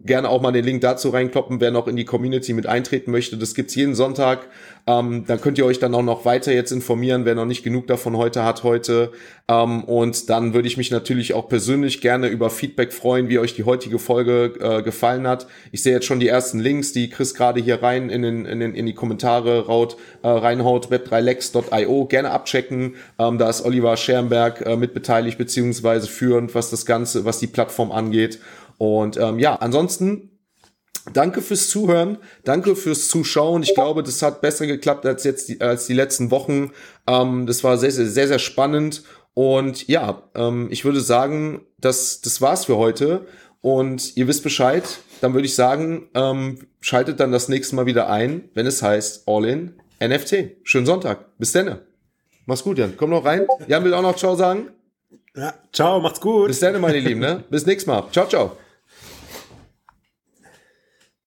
[SPEAKER 1] gerne auch mal den Link dazu reinkloppen, wer noch in die Community mit eintreten möchte. Das gibt's jeden Sonntag. Ähm, dann könnt ihr euch dann auch noch weiter jetzt informieren, wer noch nicht genug davon heute hat heute. Ähm, und dann würde ich mich natürlich auch persönlich gerne über Feedback freuen, wie euch die heutige Folge äh, gefallen hat. Ich sehe jetzt schon die ersten Links, die Chris gerade hier rein in, den, in, den, in die Kommentare raut, äh, reinhaut, web3lex.io. Gerne abchecken. Ähm, da ist Oliver Schermberg äh, mitbeteiligt beziehungsweise führend, was das Ganze, was die Plattform angeht. Und ähm, ja, ansonsten Danke fürs Zuhören, danke fürs Zuschauen. Ich glaube, das hat besser geklappt als jetzt die, als die letzten Wochen. Ähm, das war sehr, sehr, sehr, sehr spannend. Und ja, ähm, ich würde sagen, das, das war's für heute. Und ihr wisst Bescheid. Dann würde ich sagen, ähm, schaltet dann das nächste Mal wieder ein, wenn es heißt All in NFT. Schönen Sonntag. Bis dann. Mach's gut, Jan. Komm noch rein. Jan will auch noch Ciao sagen.
[SPEAKER 2] Ja, ciao, macht's gut.
[SPEAKER 1] Bis dann, meine Lieben. Ne? [laughs] Bis nächstes Mal. Ciao, ciao.